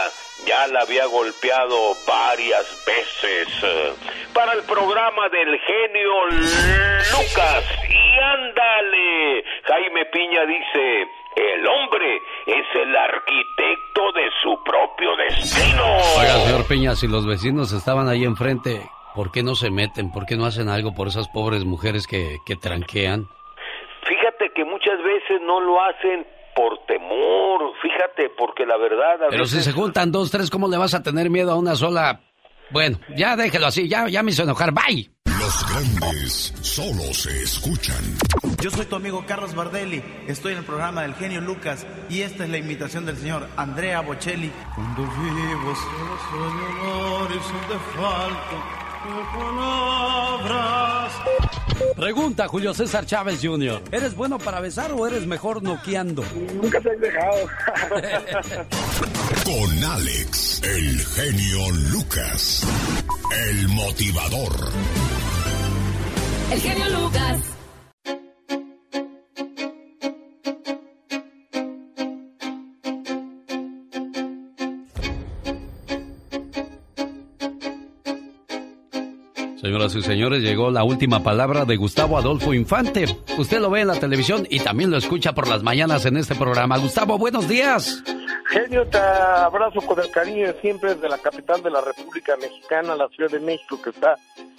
Ya la había golpeado varias veces. Para el programa del genio Lucas. Y ándale. Jaime Piña dice, el hombre es el arquitecto de su propio destino. Oiga, señor Piña, si los vecinos estaban ahí enfrente, ¿por qué no se meten? ¿Por qué no hacen algo por esas pobres mujeres que, que tranquean? Fíjate que muchas veces no lo hacen por temor, fíjate, porque la verdad... a Pero si veces- se juntan dos, tres, ¿cómo le vas a tener miedo a una sola? Bueno, ya déjelo así, ya, ya me hizo enojar, bye. Los grandes solo se escuchan. Yo soy tu amigo Carlos Bardelli, estoy en el programa del genio Lucas y esta es la invitación del señor Andrea Bocelli. Cuando vivo solo sueño honor y son de falta de palabras. Pregunta Julio César Chávez Jr. ¿Eres bueno para besar o eres mejor noqueando? Nunca te has dejado. (laughs) Con Alex, el genio Lucas, el motivador. El genio Lucas. Señoras y señores, llegó la última palabra de Gustavo Adolfo Infante. Usted lo ve en la televisión y también lo escucha por las mañanas en este programa. Gustavo, buenos días. Genio, te abrazo con el cariño de siempre desde la capital de la República Mexicana, la Ciudad de México, que está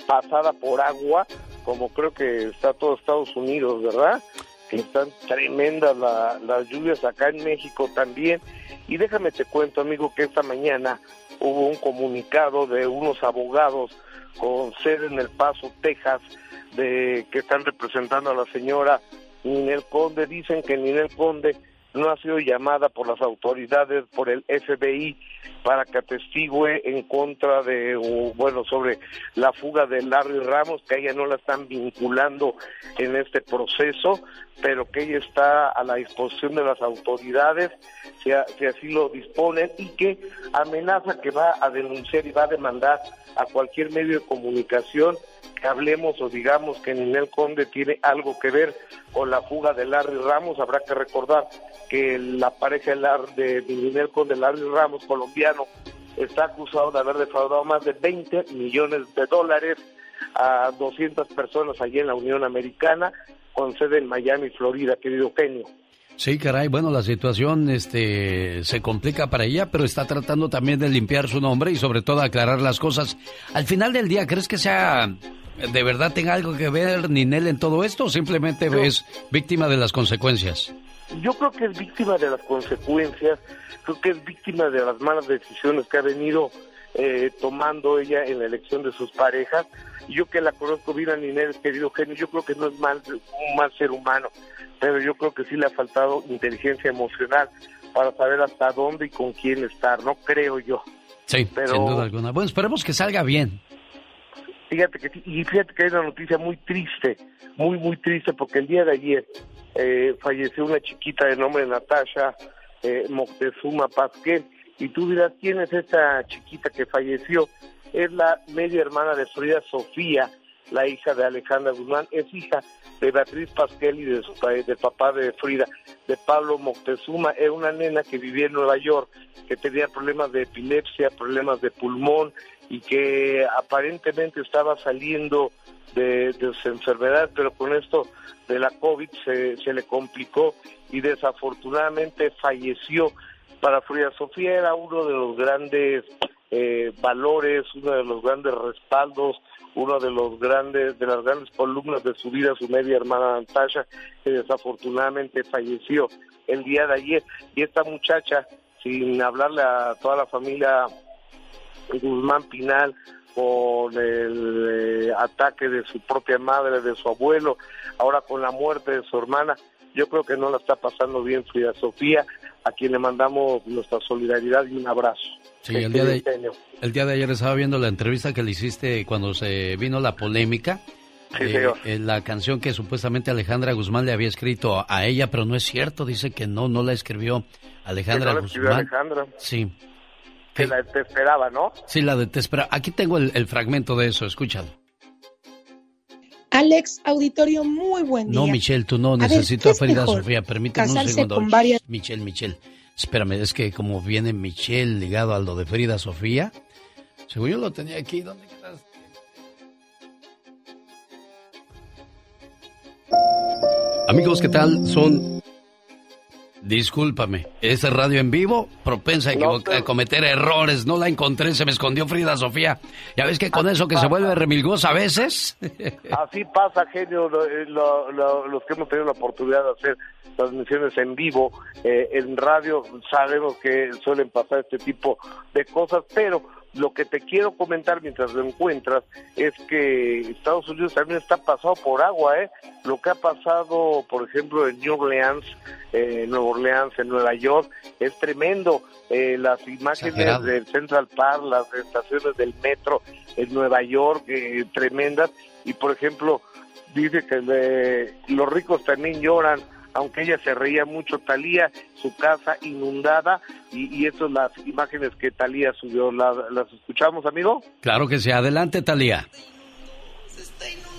pasada por agua, como creo que está todo Estados Unidos, ¿verdad? Que están tremendas la- las lluvias acá en México también. Y déjame te cuento, amigo, que esta mañana hubo un comunicado de unos abogados con sede en El Paso, Texas, de que están representando a la señora Ninel Conde. Dicen que Ninel Conde no ha sido llamada por las autoridades, por el FBI, para que atestigue en contra de, o, bueno, sobre la fuga de Larry Ramos, que ella no la están vinculando en este proceso, pero que ella está a la disposición de las autoridades, si, si así lo disponen, y que amenaza que va a denunciar y va a demandar a cualquier medio de comunicación hablemos o digamos que Ninel Conde tiene algo que ver con la fuga de Larry Ramos. Habrá que recordar que la pareja de, Ninel Conde, Larry Ramos, colombiano, está acusado de haber defraudado más de 20 millones de dólares a 200 personas allí en la Unión Americana, con sede en Miami, Florida, querido genio. Sí, caray, bueno, la situación este, se complica para ella, pero está tratando también de limpiar su nombre y sobre todo aclarar las cosas. Al final del día, ¿crees que sea de verdad tenga algo que ver Ninel en todo esto o simplemente es víctima de las consecuencias? Yo creo que es víctima de las consecuencias, creo que es víctima de las malas decisiones que ha venido eh, tomando ella en la elección de sus parejas. Yo que la conozco bien a Ninel, querido genio, yo creo que no es mal, un mal ser humano, pero yo creo que sí le ha faltado inteligencia emocional para saber hasta dónde y con quién estar, no creo yo. Sí, Pero- sin duda alguna. Bueno, esperemos que salga bien. Fíjate que y fíjate que hay una noticia muy triste, muy, muy triste, porque el día de ayer eh, falleció una chiquita de nombre Natasha eh, Moctezuma Pasquel, y tú dirás, ¿quién es esta chiquita que falleció? Es la media hermana de Frida Sofía, la hija de Alejandra Guzmán, es hija de Beatriz Pasquel y de su del papá de Frida, de Pablo Moctezuma, era una nena que vivía en Nueva York, que tenía problemas de epilepsia, problemas de pulmón y que aparentemente estaba saliendo de, de su enfermedad, pero con esto de la COVID se, se le complicó y desafortunadamente falleció. Para Frida Sofía era uno de los grandes eh, valores, uno de los grandes respaldos, uno de los grandes, de las grandes columnas de su vida, su media hermana Natasha, que desafortunadamente falleció el día de ayer. Y esta muchacha, sin hablarle a toda la familia Guzmán Pinal con el eh, ataque de su propia madre, de su abuelo, ahora con la muerte de su hermana, yo creo que no la está pasando bien Frida Sofía, a quien le mandamos nuestra solidaridad y un abrazo. Sí, el día, de, el día de ayer estaba viendo la entrevista que le hiciste cuando se vino la polémica. Sí, Eh, señor. eh, la canción que supuestamente Alejandra Guzmán le había escrito a ella, pero no es cierto, dice que no, no la escribió Alejandra Que no la escribió Guzmán. Alejandra, Sí, que la te esperaba, ¿no? sí, la de te espera. Aquí tengo el, el fragmento de eso, escúchalo. Alex, auditorio, muy buen día. No, Michelle, tú no, A ver, necesito ¿qué a Frida mejor? Sofía, permíteme un ¿Casarse segundo. con varias- Michelle, Michelle, espérame, es que como viene Michelle ligado a lo de Frida Sofía, según yo lo tenía aquí, ¿dónde quedas? Amigos, ¿qué tal? Son... Discúlpame, ese radio en vivo, propensa a, cometer errores. No la encontré, se me escondió Frida Sofía. Ya ves que con eso que se vuelve remilgosa a veces. (laughs) Así pasa, genio, lo- eh, lo- lo- los que hemos tenido la oportunidad de hacer transmisiones en vivo, eh, en radio, sabemos que suelen pasar este tipo de cosas, pero lo que te quiero comentar mientras lo encuentras es que Estados Unidos también está pasado por agua, ¿eh? Lo que ha pasado, por ejemplo, en New Orleans, eh, en Nueva Orleans, en Nueva York, es tremendo. Eh, las imágenes Exagerado. del Central Park, las estaciones del metro en Nueva York, eh, tremendas. Y, por ejemplo, dice que los ricos también lloran, aunque ella se reía mucho, Talía, su casa inundada, y, y eso las imágenes que Talía subió. ¿Las, las escuchamos, amigo? Claro que sí, adelante, Talía. Floated.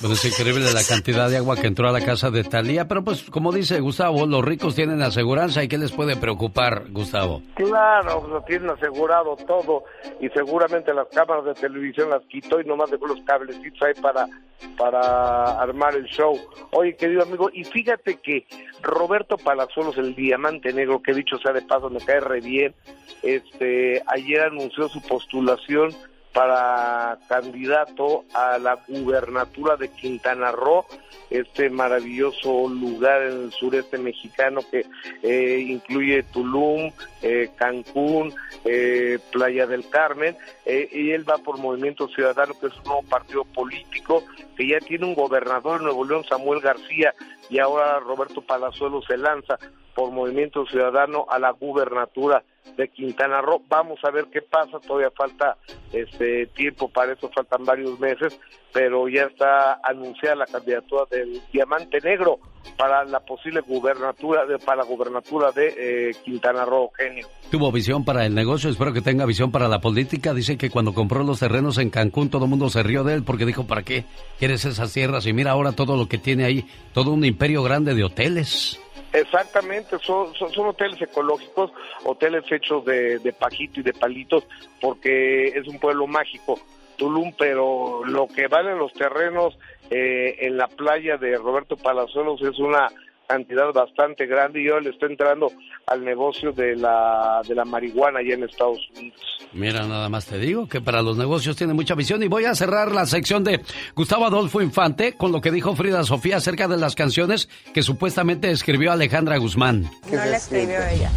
Bueno, es increíble la cantidad de agua que entró a la casa de Talía, pero pues como dice Gustavo, los ricos tienen aseguranza y qué les puede preocupar, Gustavo. Claro, lo tienen asegurado todo y seguramente las cámaras de televisión las quitó y nomás dejó los cablecitos ahí para, para armar el show. Oye, querido amigo, y fíjate que Roberto Palazuelos, el diamante negro, que dicho sea de paso, me cae re bien, este, ayer anunció su postulación para candidato a la gubernatura de Quintana Roo, este maravilloso lugar en el sureste mexicano que eh, incluye Tulum, eh, Cancún, eh, Playa del Carmen, eh, y él va por Movimiento Ciudadano, que es un nuevo partido político, que ya tiene un gobernador en Nuevo León, Samuel García, y ahora Roberto Palazuelo se lanza por Movimiento Ciudadano a la gubernatura de Quintana Roo. Vamos a ver qué pasa, todavía falta este tiempo para eso, faltan varios meses, pero ya está anunciada la candidatura del Diamante Negro para la posible gubernatura de, para la gubernatura de eh, Quintana Roo, genio. Tuvo visión para el negocio, espero que tenga visión para la política. Dice que cuando compró los terrenos en Cancún todo el mundo se rió de él porque dijo, ¿para qué quieres esas tierras? Y mira ahora todo lo que tiene ahí, todo un imperio grande de hoteles. Exactamente, son, hoteles ecológicos, hoteles hechos de, de pajito y de palitos, porque es un pueblo mágico, Tulum, pero lo que valen los terrenos eh, en la playa de Roberto Palazuelos es una cantidad bastante grande y ahora le está entrando al negocio de la, de la marihuana allá en Estados Unidos. Mira, nada más te digo que para los negocios tiene mucha visión y voy a cerrar la sección de Gustavo Adolfo Infante con lo que dijo Frida Sofía acerca de las canciones que supuestamente escribió Alejandra Guzmán. No la escribió ella,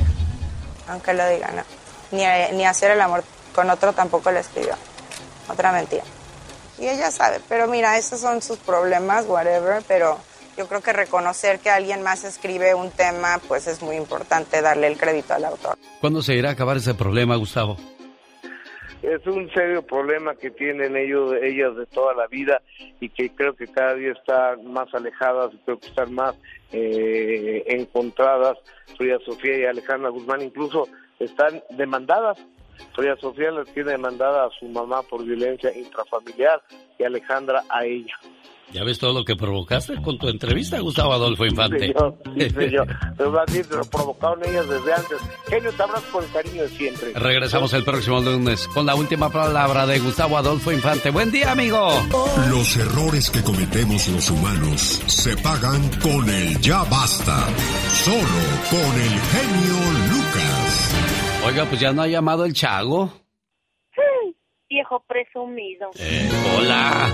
aunque lo diga, no. Ni, ni hacer el amor con otro tampoco la escribió. Otra mentira. Y ella sabe, pero mira, esos son sus problemas, whatever, pero yo creo que reconocer que alguien más escribe un tema, pues es muy importante darle el crédito al autor. ¿Cuándo se irá a acabar ese problema, Gustavo? Es un serio problema que tienen ellos, ellas de toda la vida y que creo que cada día están más alejadas, creo que están más eh, encontradas. Frida Sofía y Alejandra Guzmán incluso están demandadas Frida Sofía le tiene demandada a su mamá por violencia intrafamiliar y Alejandra a ella. ¿Ya ves todo lo que provocaste con tu entrevista, Gustavo Adolfo Infante? Sí, señor, sí, (laughs) señor. Pero más bien lo provocaron ellas desde antes. Genio, te abrazo con el cariño de siempre. Regresamos el próximo lunes con la última palabra de Gustavo Adolfo Infante. ¡Buen día, amigo! Los errores que cometemos los humanos se pagan con el ya basta. Solo con el genio Lucas. Oiga, pues ya no ha llamado el Chago. Viejo presumido. Eh, hola.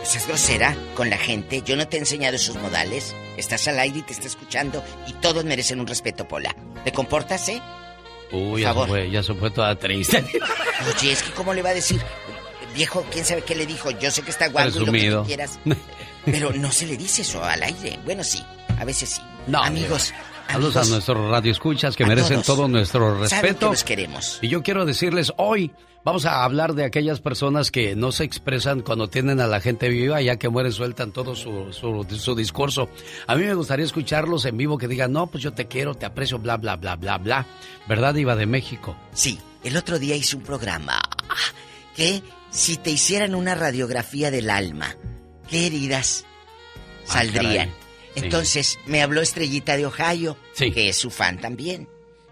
No seas grosera con la gente. Yo no te he enseñado esos modales. Estás al aire y te está escuchando y todos merecen un respeto, Pola. ¿Te comportas, eh? Uy, ya se, fue, ya se fue toda triste. (laughs) Oye, es que ¿cómo le va a decir? Viejo, quién sabe qué le dijo. Yo sé que está guapo y lo que tú quieras. Pero no se le dice eso al aire. Bueno, sí. A veces sí. No, Amigos, Saludos a nuestros radioescuchas que A merecen todos. todo nuestro saben que respeto. los queremos. Y yo quiero decirles hoy, vamos a hablar de aquellas personas que no se expresan cuando tienen a la gente viva, ya que mueren, sueltan todo su, su, su discurso. A mí me gustaría escucharlos en vivo que digan, no, pues yo te quiero, te aprecio, bla, bla, bla, bla, bla. ¿Verdad, Iba de México? Sí, el otro día hice un programa que si te hicieran una radiografía del alma, ¿qué heridas Ah, Sí. Entonces me habló Estrellita de Ohio, Sí. que es su fan también,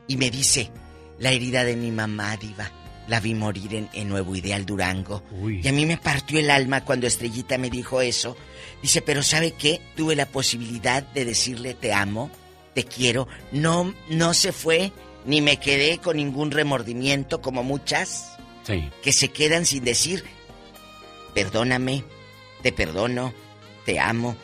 y me dice, la herida de mi mamá, Diva, la vi morir en, en Nuevo Ideal Durango. Uy. Y a mí me partió el alma cuando Estrellita me dijo eso. Dice, pero ¿sabe qué? Tuve la posibilidad de decirle te amo, te quiero. No, no se fue, ni me quedé con ningún remordimiento como muchas Sí. que se quedan sin decir, perdóname, te perdono, te amo.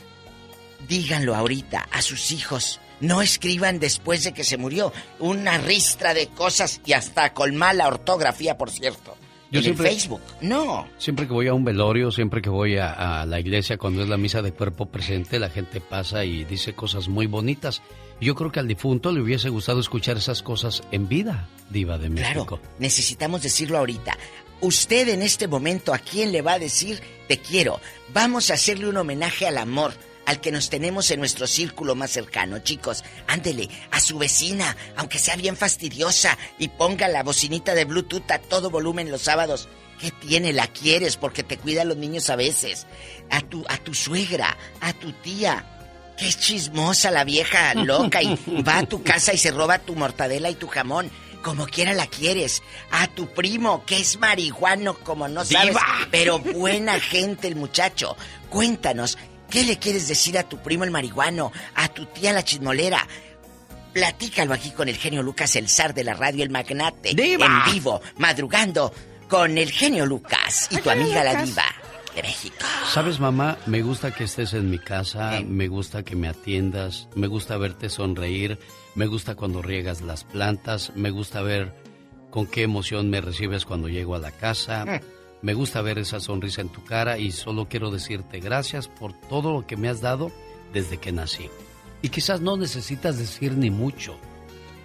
Díganlo ahorita a sus hijos. No escriban después de que se murió una ristra de cosas y hasta con mala ortografía, por cierto. Yo en siempre- el Facebook. No. Siempre que voy a un velorio, siempre que voy a, a la iglesia, cuando es la misa de cuerpo presente, la gente pasa y dice cosas muy bonitas. Yo creo que al difunto le hubiese gustado escuchar esas cosas en vida, Diva de México. Claro, necesitamos decirlo ahorita. Usted en este momento, ¿a quién le va a decir te quiero? Vamos a hacerle un homenaje al amor, al que nos tenemos en nuestro círculo más cercano, chicos. Ándele, a su vecina, aunque sea bien fastidiosa, y ponga la bocinita de Bluetooth a todo volumen los sábados. ¿Qué tiene? La quieres porque te cuida a los niños a veces. A tu, a tu suegra, a tu tía. Qué chismosa la vieja loca y (laughs) va a tu casa y se roba tu mortadela y tu jamón. Como quiera la quieres. A tu primo, que es marihuano, como no sabes. ¡Diva! Pero buena gente el muchacho. Cuéntanos, ¿qué le quieres decir a tu primo el marihuano? A tu tía la chismolera. Platícalo aquí con el genio Lucas, el zar de la radio, el magnate. ¡Diva! En vivo, madrugando con el genio Lucas y tu amiga la diva de México. Sabes, mamá, me gusta que estés en mi casa, me gusta que me atiendas, me gusta verte sonreír, me gusta cuando riegas las plantas, me gusta ver con qué emoción me recibes cuando llego a la casa, Mm. Me gusta ver esa sonrisa en tu cara y solo quiero decirte gracias por todo lo que me has dado desde que nací. Y quizás no necesitas decir ni mucho.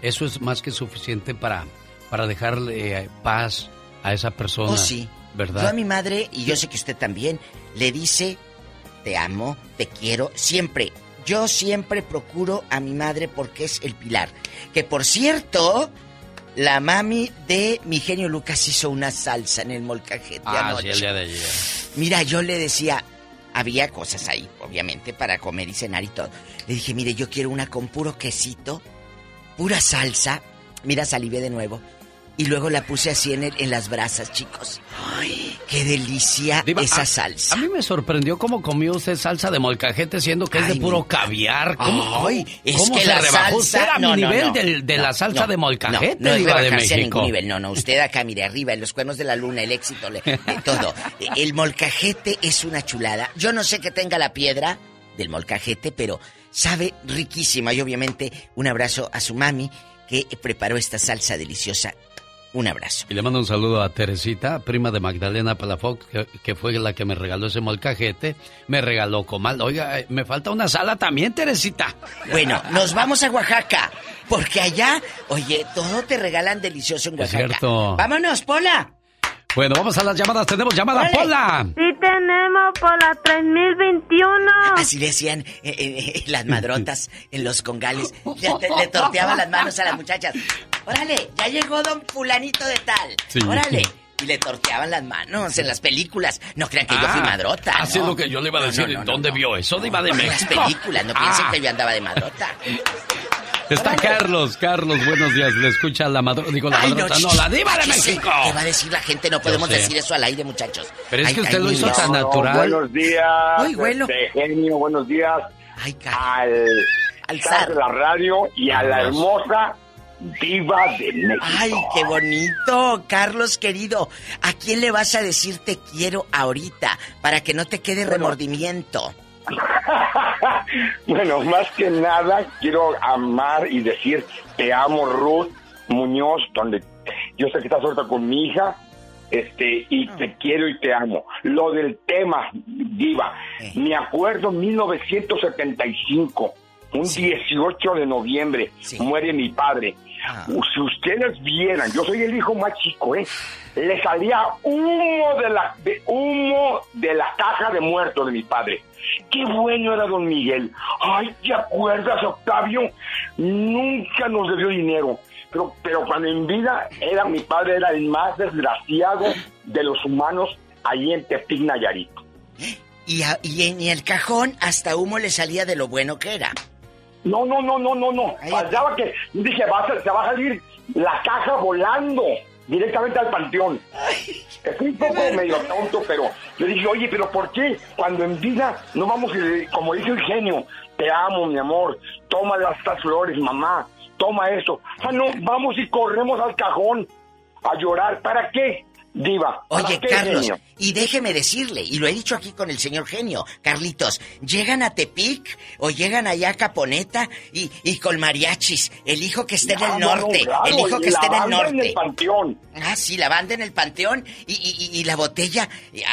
Eso es más que suficiente para, para dejarle eh, paz a esa persona. Oh, sí. ¿Verdad? Yo a mi madre, y yo sé que usted también, le dice, te amo, te quiero, siempre. Yo siempre procuro a mi madre porque es el pilar. Que por cierto, la mami de mi genio Lucas hizo una salsa en el molcajete Ah, anoche. sí, el día de ayer. Mira, yo le decía, había cosas ahí, obviamente, para comer y cenar y todo. Le dije, mire, yo quiero una con puro quesito, pura salsa. Mira, salivé de nuevo. Y luego la puse así en, el- en las brasas, chicos. ¡Ay, qué delicia Diva, esa a- salsa! A mí me sorprendió cómo comió usted salsa de molcajete siendo que es de puro caviar. ¿Cómo, Ay, es cómo que se la rebajó salsa... usted a no, mi no, nivel no. de, No, la salsa de molcajete, No, no Diva de a ningún nivel. No, no, usted acá, mire, arriba, en los cuernos de la luna, el éxito, le- de todo. (laughs) El molcajete es una chulada. Yo no sé que tenga la piedra del molcajete, pero sabe riquísima. Y obviamente, un abrazo a su mami que preparó esta salsa deliciosa. Un abrazo. Y le mando un saludo a Teresita, prima de Magdalena Palafox, que, que fue la que me regaló ese molcajete. Me regaló comal. Oiga, eh, me falta una sala también, Teresita. Bueno, nos vamos a Oaxaca, porque allá, oye, todo te regalan delicioso en Es Oaxaca. cierto. Vámonos, Pola. Bueno, vamos a las llamadas. Tenemos llamada. Pola. Sí tenemos por la 3021. Así le hacían eh, eh, las madrotas en los congales. Ya te- le torteaban las manos a las muchachas. Órale, ya llegó don fulanito de tal. Sí. Órale. Y le torteaban las manos en las películas. No crean que yo fui Ah, madrota. Así ¿no? es lo que yo le iba a decir. no, no, ¿Dónde vio eso, Diva de En las México? películas, no piensen Ah. que yo andaba de madrota. Está Carlos, Carlos, buenos días. Le escucha la madrota, digo la Ay, madrota, no, la diva de. México. ¿Qué va a decir la gente? No podemos decir eso al aire, muchachos. Pero es Ay, que usted ay, lo hizo tan natural. Buenos días. Ay, bueno. este, genio, buenos días. al, al zar de la radio y a la hermosa diva de México. Ay, qué bonito, Carlos querido. ¿A quién le vas a decir te quiero ahorita para que no te quede remordimiento? (laughs) Bueno, más que nada quiero amar y decir te amo Ruth Muñoz, donde yo sé que estás ahorita con mi hija, este, y te quiero y te amo. Lo del tema, Diva, me acuerdo 1975, un 18 de noviembre, muere mi padre. Si ustedes vieran, yo soy el hijo más chico, ¿eh? Le salía humo de la, de humo de la caja de muertos de mi padre. Qué bueno era don Miguel. Ay, ¿te acuerdas, Octavio? Nunca nos debió dinero. Pero, pero cuando en vida era mi padre era el más desgraciado de los humanos allí en Tepic, Nayarit. Y, a- y en el cajón hasta humo le salía de lo bueno que era. No, no, no, no, no, no. Faltaba que dije, va se va a salir la caja volando directamente al panteón. Estoy un poco medio tonto, pero le dije, oye, pero ¿por qué cuando en vida no vamos, como dice el genio, te amo, mi amor, toma las- estas flores, mamá, toma eso. Ah, no, vamos y corremos al cajón a llorar. ¿Para qué, diva? ¿Para Oye, Carlos, genio? y déjeme decirle, y lo he dicho aquí con el señor genio, Carlitos, llegan a Tepic o llegan allá a Caponeta y, y con mariachis, el hijo que esté en Ah, el no, no, norte, claro, el hijo que esté en el banda norte. en el panteón. Ah, sí, la banda en el panteón y, y- y- la botella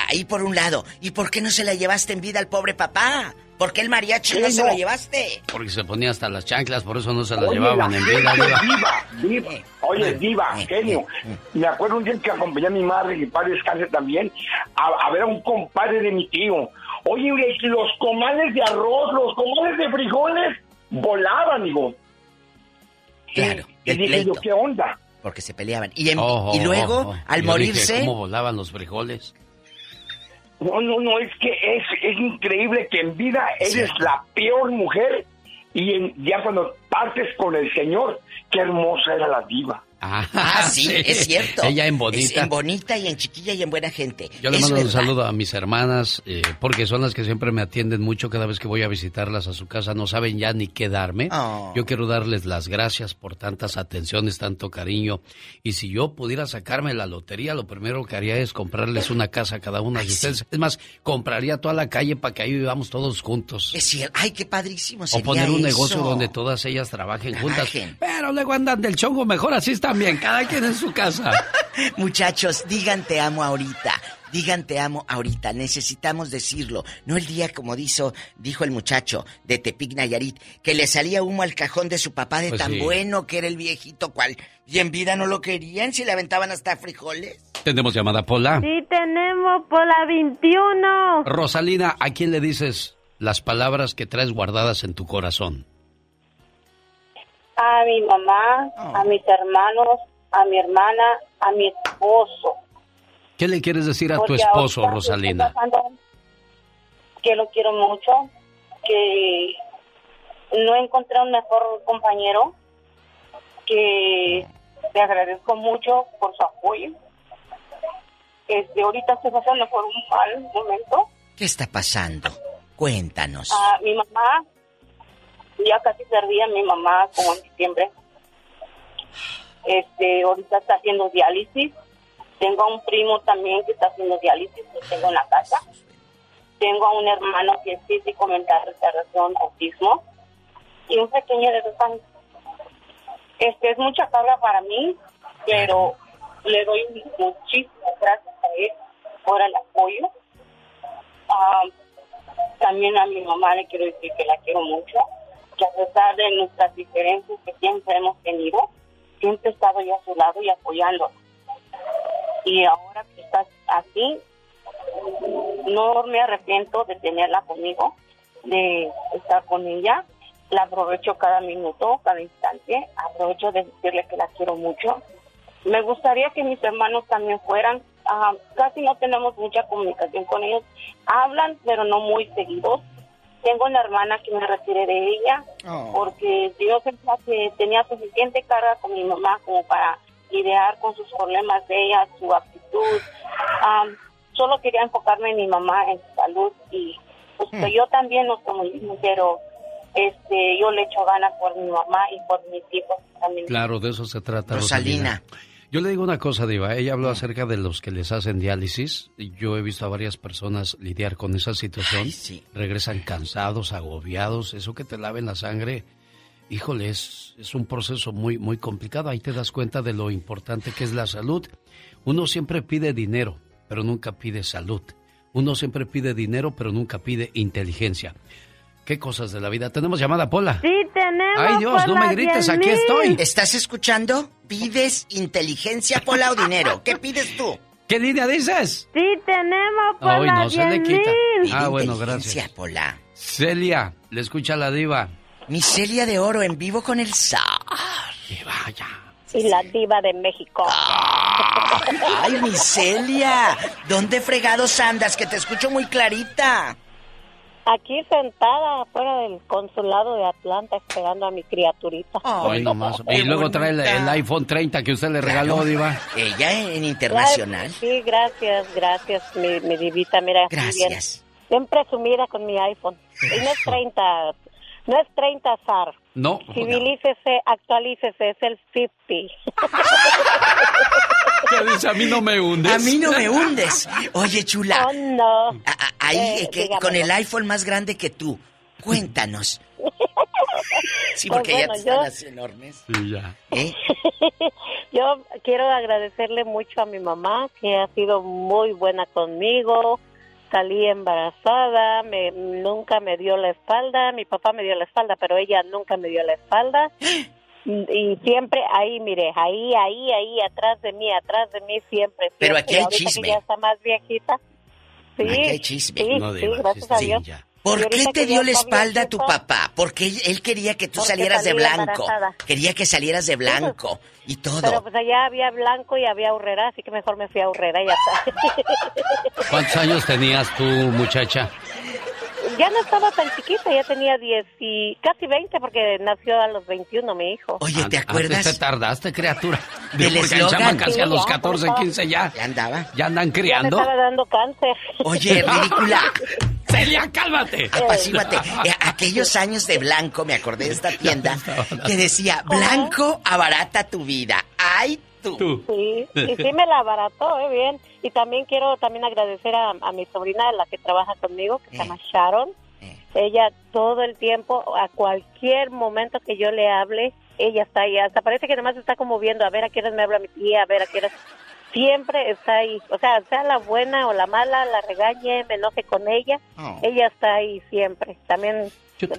ahí por un lado. ¿Y por qué no se la llevaste en vida al pobre papá? ¿Por qué el mariachi no se lo llevaste? Porque se ponía hasta las chanclas, por eso no se las Oye, llevaban la en vida, Diva. diva, diva. Oye, diva, genio. Me acuerdo un día que acompañé a mi madre, que padre descanse también, a, a ver a un compadre de mi tío. Oye, los comales de arroz, los comales de frijoles, volaban, digo. Claro, Y dije yo. ¿qué onda? Porque se peleaban. Y, en- y luego, al Yo dije, morirse... ¿Cómo volaban los frijoles? No, no, no, es que es, es increíble que en vida eres la peor mujer y en- ya cuando partes con el Señor, qué hermosa era la diva. Ah, sí, es cierto. Ella en Es bonita. en bonita y en chiquilla y en buena gente. Yo le Es mando un saludo a mis hermanas, eh, porque son las que siempre me atienden mucho cada vez que voy a visitarlas a su casa. No saben ya ni qué darme. Oh. Yo quiero darles las gracias por tantas atenciones, tanto cariño. Y si yo pudiera sacarme la lotería, lo primero que haría es comprarles una casa a cada una de ustedes. Es más, compraría toda la calle para que ahí vivamos todos juntos. Es cierto. Ay, qué padrísimo O poner un eso. negocio donde todas ellas trabajen juntas. Trabajen. Pero luego andan del chongo, mejor así están bien, cada quien en su casa. (laughs) Muchachos, digan te amo ahorita. Digan te amo ahorita. Necesitamos decirlo. No el día como dijo, dijo el muchacho de Tepic Nayarit, que le salía humo al cajón de su papá de Pues tan sí. bueno que era el viejito cual. Y en vida no lo querían, si le aventaban hasta frijoles. Tenemos llamada Pola. Sí tenemos por la 21. Rosalina, ¿a quién le dices las palabras que traes guardadas en tu corazón? A mi mamá, a mis hermanos, a mi hermana, a mi esposo. ¿Qué le quieres decir a tu esposo, Rosalina? Que lo quiero mucho, que no encontré un mejor compañero, que te agradezco mucho por su apoyo. Este, ahorita estoy pasando por un mal momento. ¿Qué está pasando? Cuéntanos. Ah, mi mamá, ya casi perdí a mi mamá como en diciembre. Este, ahorita está haciendo diálisis. Tengo a un primo también que está haciendo diálisis, que tengo en la casa. Tengo a un hermano que es físico, mental, retardación, autismo. Y un pequeño de dos años. Este es mucha carga para mí, pero le doy muchísimas gracias a él por el apoyo. Ah, también a mi mamá le quiero decir que la quiero mucho, que a pesar de nuestras diferencias que siempre hemos tenido, siempre he estado yo a su lado y apoyando. Y ahora que estás así, no me arrepiento de tenerla conmigo, de estar con ella. La aprovecho cada minuto, cada instante. Aprovecho de decirle que la quiero mucho. Me gustaría que mis hermanos también fueran. ah, casi no tenemos mucha comunicación con ellos. Hablan, pero no muy seguidos. Tengo una hermana que me retiré de ella porque yo pensaba que tenía suficiente carga con mi mamá como para lidiar con sus problemas de ella, su actitud. Am, solo quería enfocarme en mi mamá, en su salud y pues, que yo también no soy muy bien, pero este yo le echo ganas por mi mamá y por mis hijos también. Claro, de eso se trata. Rosalina. Yo le digo una cosa, Diva. Ella habló acerca de los que les hacen diálisis. Yo he visto a varias personas lidiar con esa situación. Regresan cansados, agobiados. Eso que te laven la sangre, híjole, es, es un proceso muy, muy complicado. Ahí te das cuenta de lo importante que es la salud. Uno siempre pide dinero, pero nunca pide salud. Uno siempre pide dinero, pero nunca pide inteligencia. ¿Qué cosas de la vida? Tenemos llamada, Pola. Sí, tenemos. Ay, Dios, no me grites, aquí estoy. ¿Estás escuchando? ¿Pides inteligencia, Pola, o dinero? ¿Qué pides tú? ¿Qué línea dices? Sí, tenemos por Ay, la no se le quita. 10,000. Ah, bueno, inteligencia, gracias. Pola. Celia, le escucha la diva. Mi Celia de Oro en vivo con el zar. Y la diva de México. Ay, mi Celia. ¿Dónde fregados andas? Que te escucho muy clarita. Aquí sentada afuera del consulado de Atlanta esperando a mi criaturita. Ay. Y luego trae el, el iPhone 30 que usted le regaló, diva. Ella en internacional. Sí, gracias, gracias, mi, mi divita. Mira, bien. Gracias. Bien presumida con mi iPhone. Y no es 30, no es 30 SAR. No. Civilícese, actualícese, es el 50. (laughs) (laughs) ¿Qué dice? A mí no me hundes. A mí no me hundes. Oye, chula. Oh, no. a- a- ahí, Eh, eh, que, con el iPhone más grande que tú. Cuéntanos. (laughs) Sí, Pues porque bueno, ya te están yo- así enormes. Sí, ya. ¿Eh? (laughs) Yo quiero agradecerle mucho a mi mamá, que ha sido muy buena conmigo. Salí embarazada, me, nunca me dio la espalda. Mi papá me dio la espalda, pero ella nunca me dio la espalda. (gasps) Y siempre ahí, mire, ahí, ahí, ahí, atrás de mí, atrás de mí, siempre. Pero aquí hay que chisme. ya está más viejita. Sí, Aquí hay chisme. sí, No, sí, gracias a Dios. ya. ¿Por qué te dio la espalda tu papá? Porque él, él quería que tú Porque salieras de blanco. embarazada. Quería que salieras de blanco y todo. Pero pues allá había blanco y había Urrera, así que mejor me fui a Urrera y ya está. ¿Cuántos años tenías tú, muchacha? Ya no estaba tan chiquita, ya tenía 10 y casi 20 porque nació a los 21 mi hijo. Oye, ¿te Antes acuerdas? te tardaste, criatura. Del eslogan. chama casi a los ya, 14, ya. 15 ya. Ya andaba. Ya andan Ya me criando. estaba dando cáncer. Oye, ridícula. (laughs) Celia, cálmate. Apacíguate. (laughs) Eh, aquellos años de blanco, me acordé de esta (laughs) tienda que decía, blanco abarata tu vida. ¡Ay, tú! Sí, (laughs) y sí me la abarató, eh, bien. Y también quiero también agradecer a, a mi sobrina, la que trabaja conmigo, que se llama Sharon. Ella todo el tiempo, a cualquier momento que yo le hable, ella está ahí. Hasta parece que nomás está como viendo, a ver a qué horas me habla mi tía, a ver a qué horas... Siempre está ahí. O sea, sea la buena o la mala, la regañe, me enoje con ella, Oh. ella está ahí siempre. También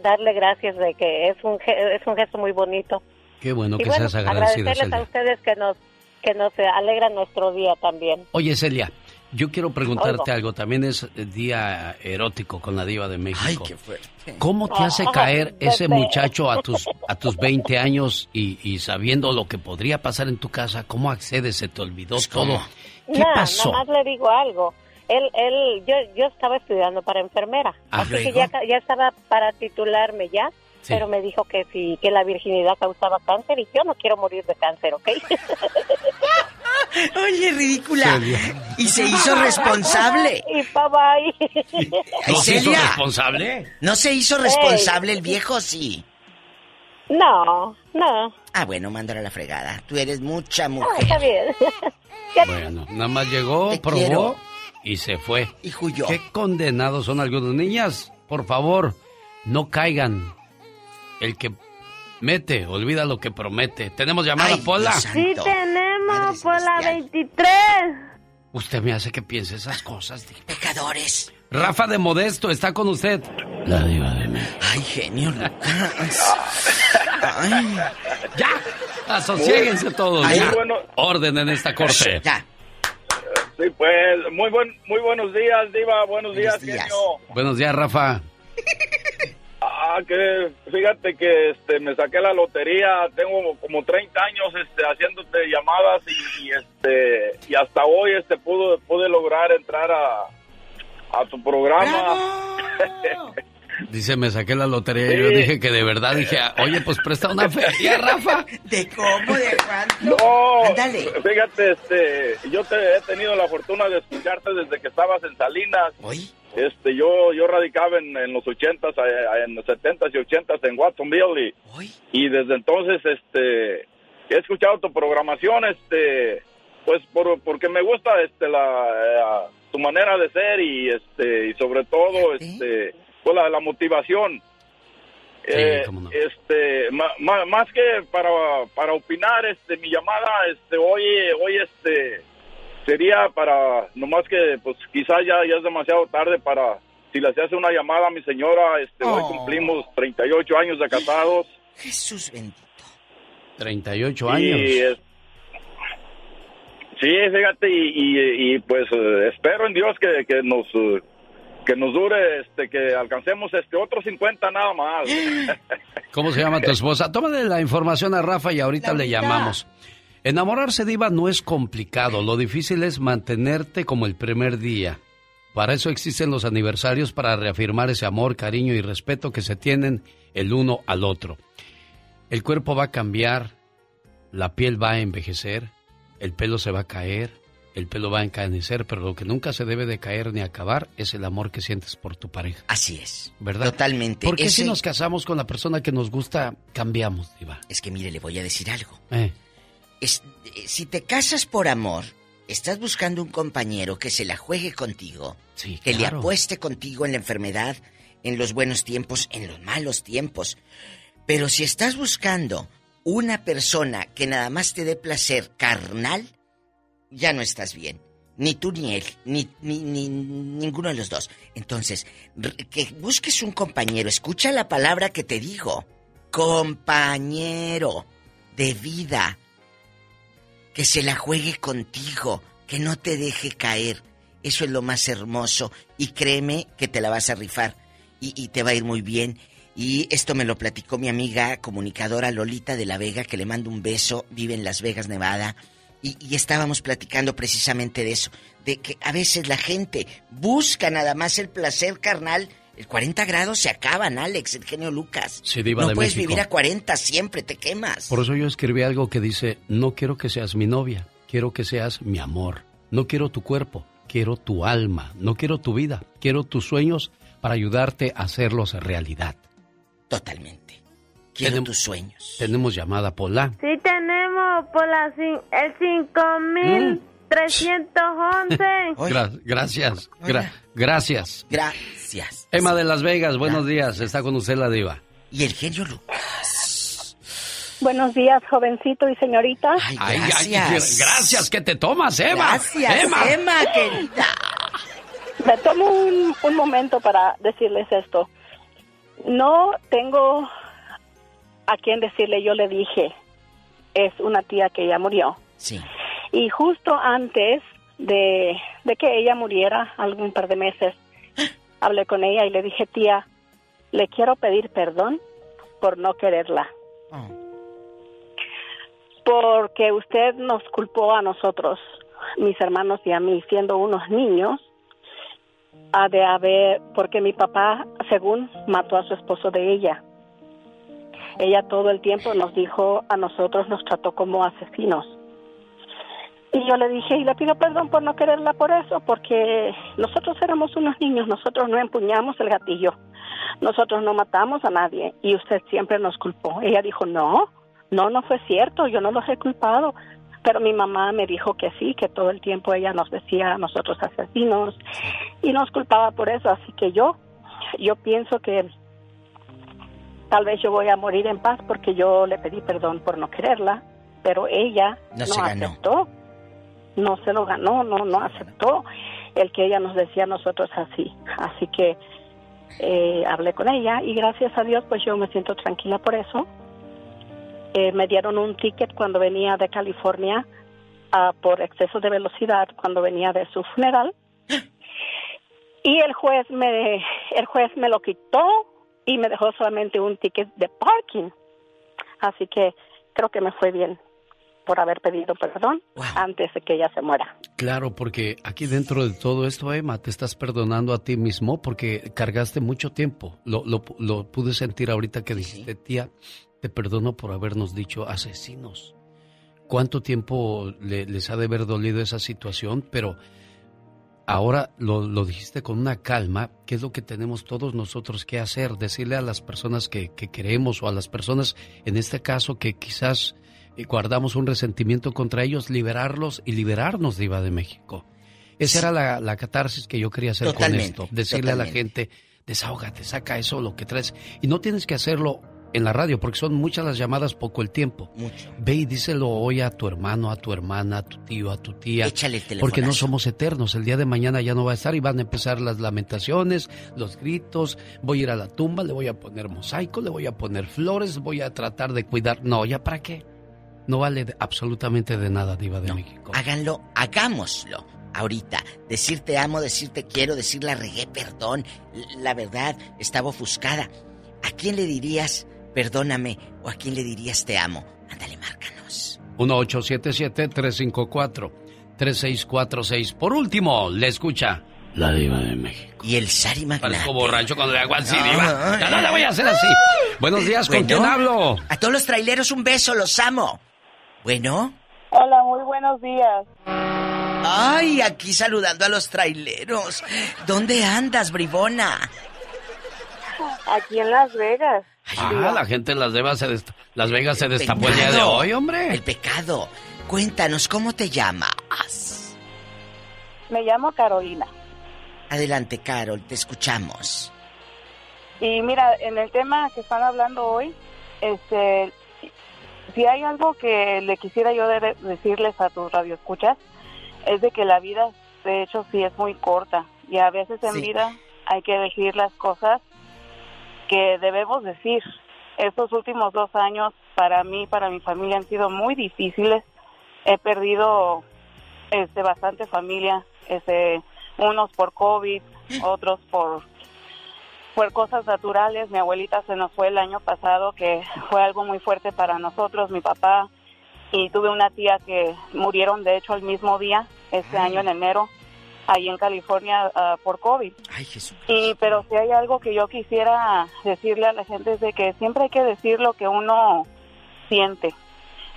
darle gracias de que es un, es un gesto muy bonito. Qué bueno y que bueno, seas agradecida, agradecerles a ustedes que nos que nos alegran nuestro día también. Oye, Celia, yo quiero preguntarte Oigo. algo. También es día erótico con la diva de México. Ay, qué fuerte. ¿Cómo te hace caer (laughs) ese muchacho a tus a tus (laughs) 20 años y, y sabiendo lo que podría pasar en tu casa? ¿Cómo accedes? ¿Se te olvidó todo? ¿Qué Nah, pasó? Nada más le digo algo. Él, él, yo, yo estaba estudiando para enfermera, Ah, así que ya estaba para titularme ya. Sí. pero me dijo que sí, que la virginidad causaba cáncer y yo no quiero morir de cáncer, ¿ok? (laughs) Oye, ridícula. Y se hizo responsable. Y bye bye. ¿No se hizo Celia. responsable? ¿No se hizo responsable el viejo? Sí. No, no. Ah, bueno, mándalo a la fregada. Tú eres mucha Ah, mujer. está bien. (laughs) Bueno, nada más llegó, Te probó quiero. y se fue. Y huyó. Qué condenados son algunos. Niñas, por favor, no caigan. El que mete, olvida lo que promete. ¿Tenemos llamada, Pola? Sí tenemos por la 23. Usted me hace que piense esas cosas. diva. Pecadores. Rafa de Modesto está con usted. La diva de mí. Ay, genio Lucas. (laughs) Ay. ¡Ya! Asociéguense todos. Ay, ya. bueno. Orden en esta corte. Ya. Sí, pues, muy buen, muy buenos días, Diva, buenos, días, días. genio. Buenos días, Rafa. (laughs) Ah, que fíjate que este, me saqué la lotería, tengo como 30 años este, haciéndote llamadas y, y, este, y hasta hoy este, pude, pude lograr entrar a, a tu programa. (laughs) Dice, me saqué la lotería. y Yo dije que de verdad dije, oye, pues presta una feria, Rafa. (laughs) ¿De cómo? ¿De cuánto? No, Ándale. fíjate, este, yo te he tenido la fortuna de escucharte desde que estabas en Salinas. ¿Hoy? Este, yo, yo radicaba en, en los ochentas, eh, en los setentas y ochentas en Watsonville y, y desde entonces, este, he escuchado tu programación, este, pues por, porque me gusta, este, la, eh, tu manera de ser y, este, y sobre todo, este, pues la, la motivación. Eh, este ma- ma- más que para, para opinar este mi llamada este hoy hoy este sería para nomás que pues quizás ya, ya es demasiado tarde para si le hace una llamada a mi señora este hoy Oh. cumplimos 38 años de casados Jesús bendito. 38 y años. es- sí fíjate y, y- y, pues eh, espero en Dios que, que nos eh, que nos dure este que alcancemos este otros 50 nada más ¿Cómo se llama tu esposa? Tómale la información a Rafa y ahorita le llamamos. Enamorarse, Diva, no es complicado. Lo difícil es mantenerte como el primer día. Para eso existen los aniversarios, para reafirmar ese amor, cariño y respeto que se tienen el uno al otro. El cuerpo va a cambiar, la piel va a envejecer, el pelo se va a caer, el pelo va a encanecer, pero lo que nunca se debe de caer ni acabar es el amor que sientes por tu pareja. Así es. ¿Verdad? Totalmente. ¿Por qué Ese- si nos casamos con la persona que nos gusta, cambiamos, Diva? Es que mire, le voy a decir algo. Eh. Es- eh, si te casas por amor, estás buscando un compañero que se la juegue contigo, que le apueste contigo en la enfermedad, en los buenos tiempos, en los malos tiempos. Pero si estás buscando una persona que nada más te dé placer carnal, ya no estás bien. Ni tú ni él, ni, ni, ni ninguno de los dos. Entonces, que busques un compañero, escucha la palabra que te digo. Compañero de vida. Que se la juegue contigo, que no te deje caer. Eso es lo más hermoso. Y créeme que te la vas a rifar. Y, te va a ir muy bien. Y esto me lo platicó mi amiga comunicadora Lolita de la Vega, que le mando un beso, vive en Las Vegas, Nevada. Y estábamos platicando precisamente de eso, de que a veces la gente busca nada más el placer carnal. El 40 grados se acaban, Alex, el genio Lucas. Sí, diva no de puedes México. vivir a 40, siempre te quemas. Por eso yo escribí algo que dice, no quiero que seas mi novia, quiero que seas mi amor. No quiero tu cuerpo, quiero tu alma. No quiero tu vida, quiero tus sueños para ayudarte a hacerlos realidad. Totalmente. Quiero tus sueños. Tenemos llamada, Pola. Sí tenemos por la cin- el 5311. Gra- gracias, gra- gracias. Gracias. Emma de Las Vegas, buenos días, está con usted la diva. Y el genio Lucas. Buenos días, jovencito y señorita. Ay, ay, gracias, que te tomas, Emma. Gracias, Emma. Emma, querida. Me tomo un, un momento para decirles esto. No tengo a quien decirle, yo le dije, es una tía que ya murió. Sí. Y justo antes de, de que ella muriera, algún par de meses, hablé con ella y le dije, tía, le quiero pedir perdón por no quererla. Porque usted nos culpó a nosotros, mis hermanos y a mí, siendo unos niños, a de haber, porque mi papá, según, mató a su esposo de ella. ella todo el tiempo nos dijo a nosotros, nos trató como asesinos. Y yo le dije, y le pido perdón por no quererla por eso, porque nosotros éramos unos niños, nosotros no empuñamos el gatillo, nosotros no matamos a nadie y usted siempre nos culpó. Ella dijo, no, no, no fue cierto, yo no los he culpado. Pero mi mamá me dijo que sí, que todo el tiempo ella nos decía a nosotros asesinos y nos culpaba por eso. Así que yo, yo pienso que tal vez yo voy a morir en paz porque yo le pedí perdón por no quererla, pero ella No ganó. aceptó, no se lo ganó, no, no aceptó el que ella nos decía a nosotros así. Así que eh, hablé con ella y gracias a Dios pues yo me siento tranquila por eso. Eh, me dieron un ticket cuando venía de California ah, por exceso de velocidad cuando venía de su funeral y el juez me el juez me lo quitó y me dejó solamente un ticket de parking así que creo que me fue bien por haber pedido perdón antes de que ella se muera Claro, porque aquí dentro de todo esto, Emma, te estás perdonando a ti mismo porque cargaste mucho tiempo. Lo, lo, lo pude sentir ahorita que dijiste, tía, te perdono por habernos dicho asesinos. ¿Cuánto tiempo le- les ha de haber dolido esa situación? Pero ahora lo, lo dijiste con una calma, que es lo que tenemos todos nosotros que hacer, decirle a las personas que, que queremos o a las personas, en este caso, que quizás eh, guardamos un resentimiento contra ellos, liberarlos y liberarnos de Iba de México. Esa era la, la catarsis que yo quería hacer Totalmente, con esto, decirle a la gente, desahógate, saca eso, lo que traes. Y no tienes que hacerlo en la radio, porque son muchas las llamadas, poco el tiempo. Mucho. Ve y díselo hoy a tu hermano, a tu hermana, a tu tío, a tu tía. Échale el Porque no somos eternos. El día de mañana ya no va a estar y van a empezar las lamentaciones, los gritos. Voy a ir a la tumba, le voy a poner mosaico, le voy a poner flores, voy a tratar de cuidar. No, ¿ya para qué? No vale de- absolutamente de nada, Diva de México. Háganlo, hagámoslo. Ahorita, decir te amo, decir te quiero, decir la regué, perdón. La verdad, estaba ofuscada. ¿A quién le dirías perdóname o a quién le dirías te amo? Ándale, márcanos. 1877-354-3646. Por último, le escucha la Diva de México. Y el Sari Magnate. Parezco borracho cuando le hago así. Diva. Ya no le voy a hacer así. Buenos días, ¿con Bueno, quién hablo? A todos los traileros un beso, los amo. Bueno. Hola, muy buenos días. Ay, aquí saludando a los traileros. ¿Dónde andas, bribona? Aquí en Las Vegas. Ah, la gente en Las Vegas se, dest- Las Vegas se destapó el día de hoy, hombre. El pecado. Cuéntanos, ¿cómo te llamas? Me llamo Carolina. Adelante, Carol, te escuchamos. Y mira, en el tema que están hablando hoy, este, si hay algo que le quisiera yo de- decirles a tus radioescuchas, es de que la vida, de hecho, sí es muy corta. Y a veces en Sí. vida hay que decir las cosas que debemos decir. Estos últimos dos años para mí, para mi familia han sido muy difíciles. He perdido este bastante familia, este unos por COVID, otros por por cosas naturales. Mi abuelita se nos fue el año pasado, que fue algo muy fuerte para nosotros, mi papá y tuve una tía que murieron de hecho el mismo día, este año en enero, ahí en California ah, por COVID. Ay, Jesús. Y pero si hay algo que yo quisiera decirle a la gente es de que siempre hay que decir lo que uno siente.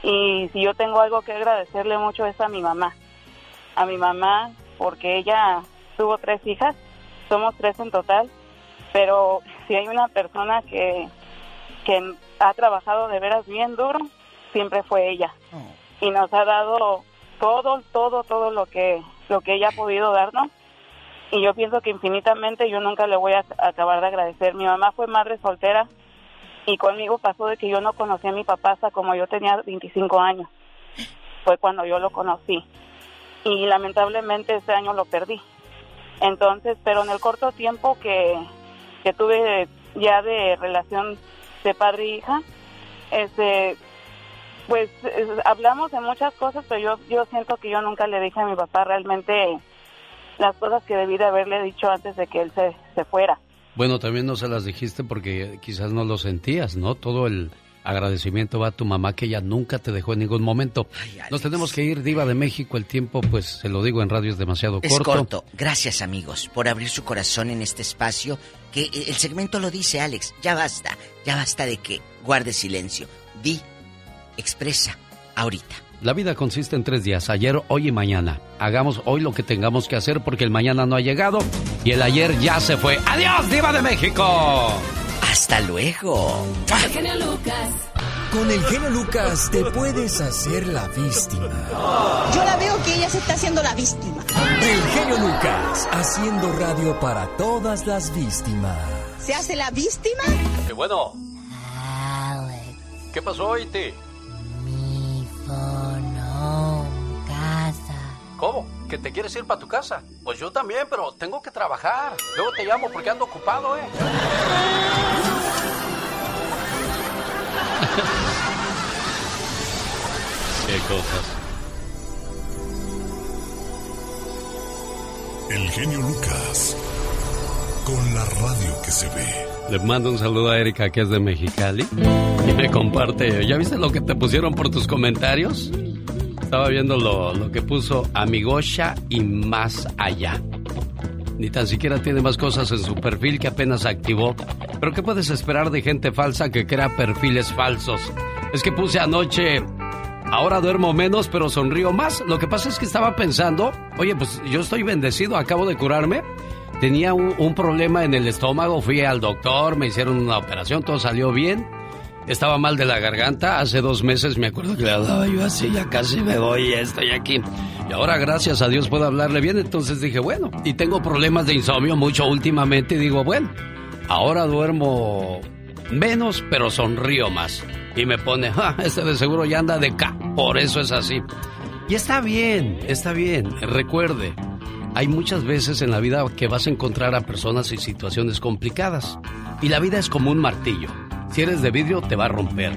Y si yo tengo algo que agradecerle mucho es a mi mamá. A mi mamá porque ella tuvo tres hijas, somos tres en total, pero si hay una persona que que ha trabajado de veras bien duro, siempre fue ella. Y nos ha dado todo, todo, todo lo que lo que ella ha podido darnos y yo pienso que infinitamente yo nunca le voy a acabar de agradecer. Mi mamá fue madre soltera y conmigo pasó de que yo no conocí a mi papá hasta como yo tenía 25 años. Fue cuando yo lo conocí y lamentablemente ese año lo perdí. Entonces, pero en el corto tiempo que, que tuve ya de relación de padre e hija, este, pues es- hablamos de muchas cosas, pero yo, yo siento que yo nunca le dije a mi papá realmente las cosas que debí de haberle dicho antes de que él se, se fuera. Bueno, también no se las dijiste porque quizás no lo sentías, ¿no? Todo el agradecimiento va a tu mamá que ella nunca te dejó en ningún momento. Nos tenemos que ir, Diva de México. El tiempo, pues se lo digo en radio, es demasiado Es corto. corto. Gracias, amigos, por abrir su corazón en este espacio. Que eh, el segmento lo dice, Alex. Ya basta. Ya basta de que guarde silencio. Di, expresa, ahorita. La vida consiste en tres días, ayer, hoy y mañana. Hagamos hoy lo que tengamos que hacer porque el mañana no ha llegado y el ayer ya se fue. ¡Adiós, Diva de México! Hasta luego. El genio Lucas. Con el genio Lucas te puedes hacer la víctima. Yo la veo que ella se está haciendo la víctima. El genio Lucas, haciendo radio para todas las víctimas. ¿Se hace la víctima? ¡Qué bueno! ¿Qué pasó, Iti? casa. ¿Cómo? ¿Que te quieres ir para tu casa? Pues yo también, pero tengo que trabajar. Luego te llamo porque ando ocupado, ¿eh? (laughs) Qué cosas. El genio Lucas. Con la radio que se ve. Le mando un saludo a Erika, que es de Mexicali. Y me comparte. ¿Ya viste lo que te pusieron por tus comentarios? Estaba viendo lo, lo que puso Amigosha y más allá. Ni tan siquiera tiene más cosas en su perfil que apenas activó. Pero ¿qué puedes esperar de gente falsa que crea perfiles falsos? Es que puse anoche. Ahora duermo menos, pero sonrío más. Lo que pasa es que estaba pensando, oye, pues yo estoy bendecido, acabo de curarme. Tenía un, un problema en el estómago, fui al doctor, me hicieron una operación, todo salió bien. Estaba mal de la garganta, hace dos meses me acuerdo que le hablaba yo así, ya casi me voy, ya estoy aquí. Y ahora gracias a Dios puedo hablarle bien, entonces dije, bueno, y tengo problemas de insomnio mucho últimamente, y digo, bueno, ahora duermo menos, pero sonrío más. Y me pone, ah, este de seguro ya anda de acá, por eso es así. Y está bien, está bien, recuerde, hay muchas veces en la vida que vas a encontrar a personas y situaciones complicadas. Y la vida es como un martillo. Si eres de vidrio te va a romper,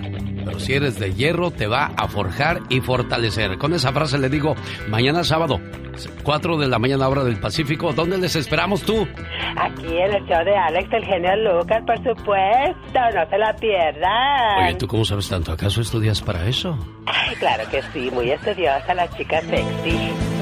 pero si eres de hierro te va a forjar y fortalecer. Con esa frase le digo, mañana sábado, 4 de la mañana hora del Pacífico, ¿dónde les esperamos tú? Aquí en el show de Alex, el genio Lucas, por supuesto, no se la pierdan. Oye, ¿tú cómo sabes tanto? ¿Acaso estudias para eso? Ay, claro que sí, muy estudiosa la chica sexy.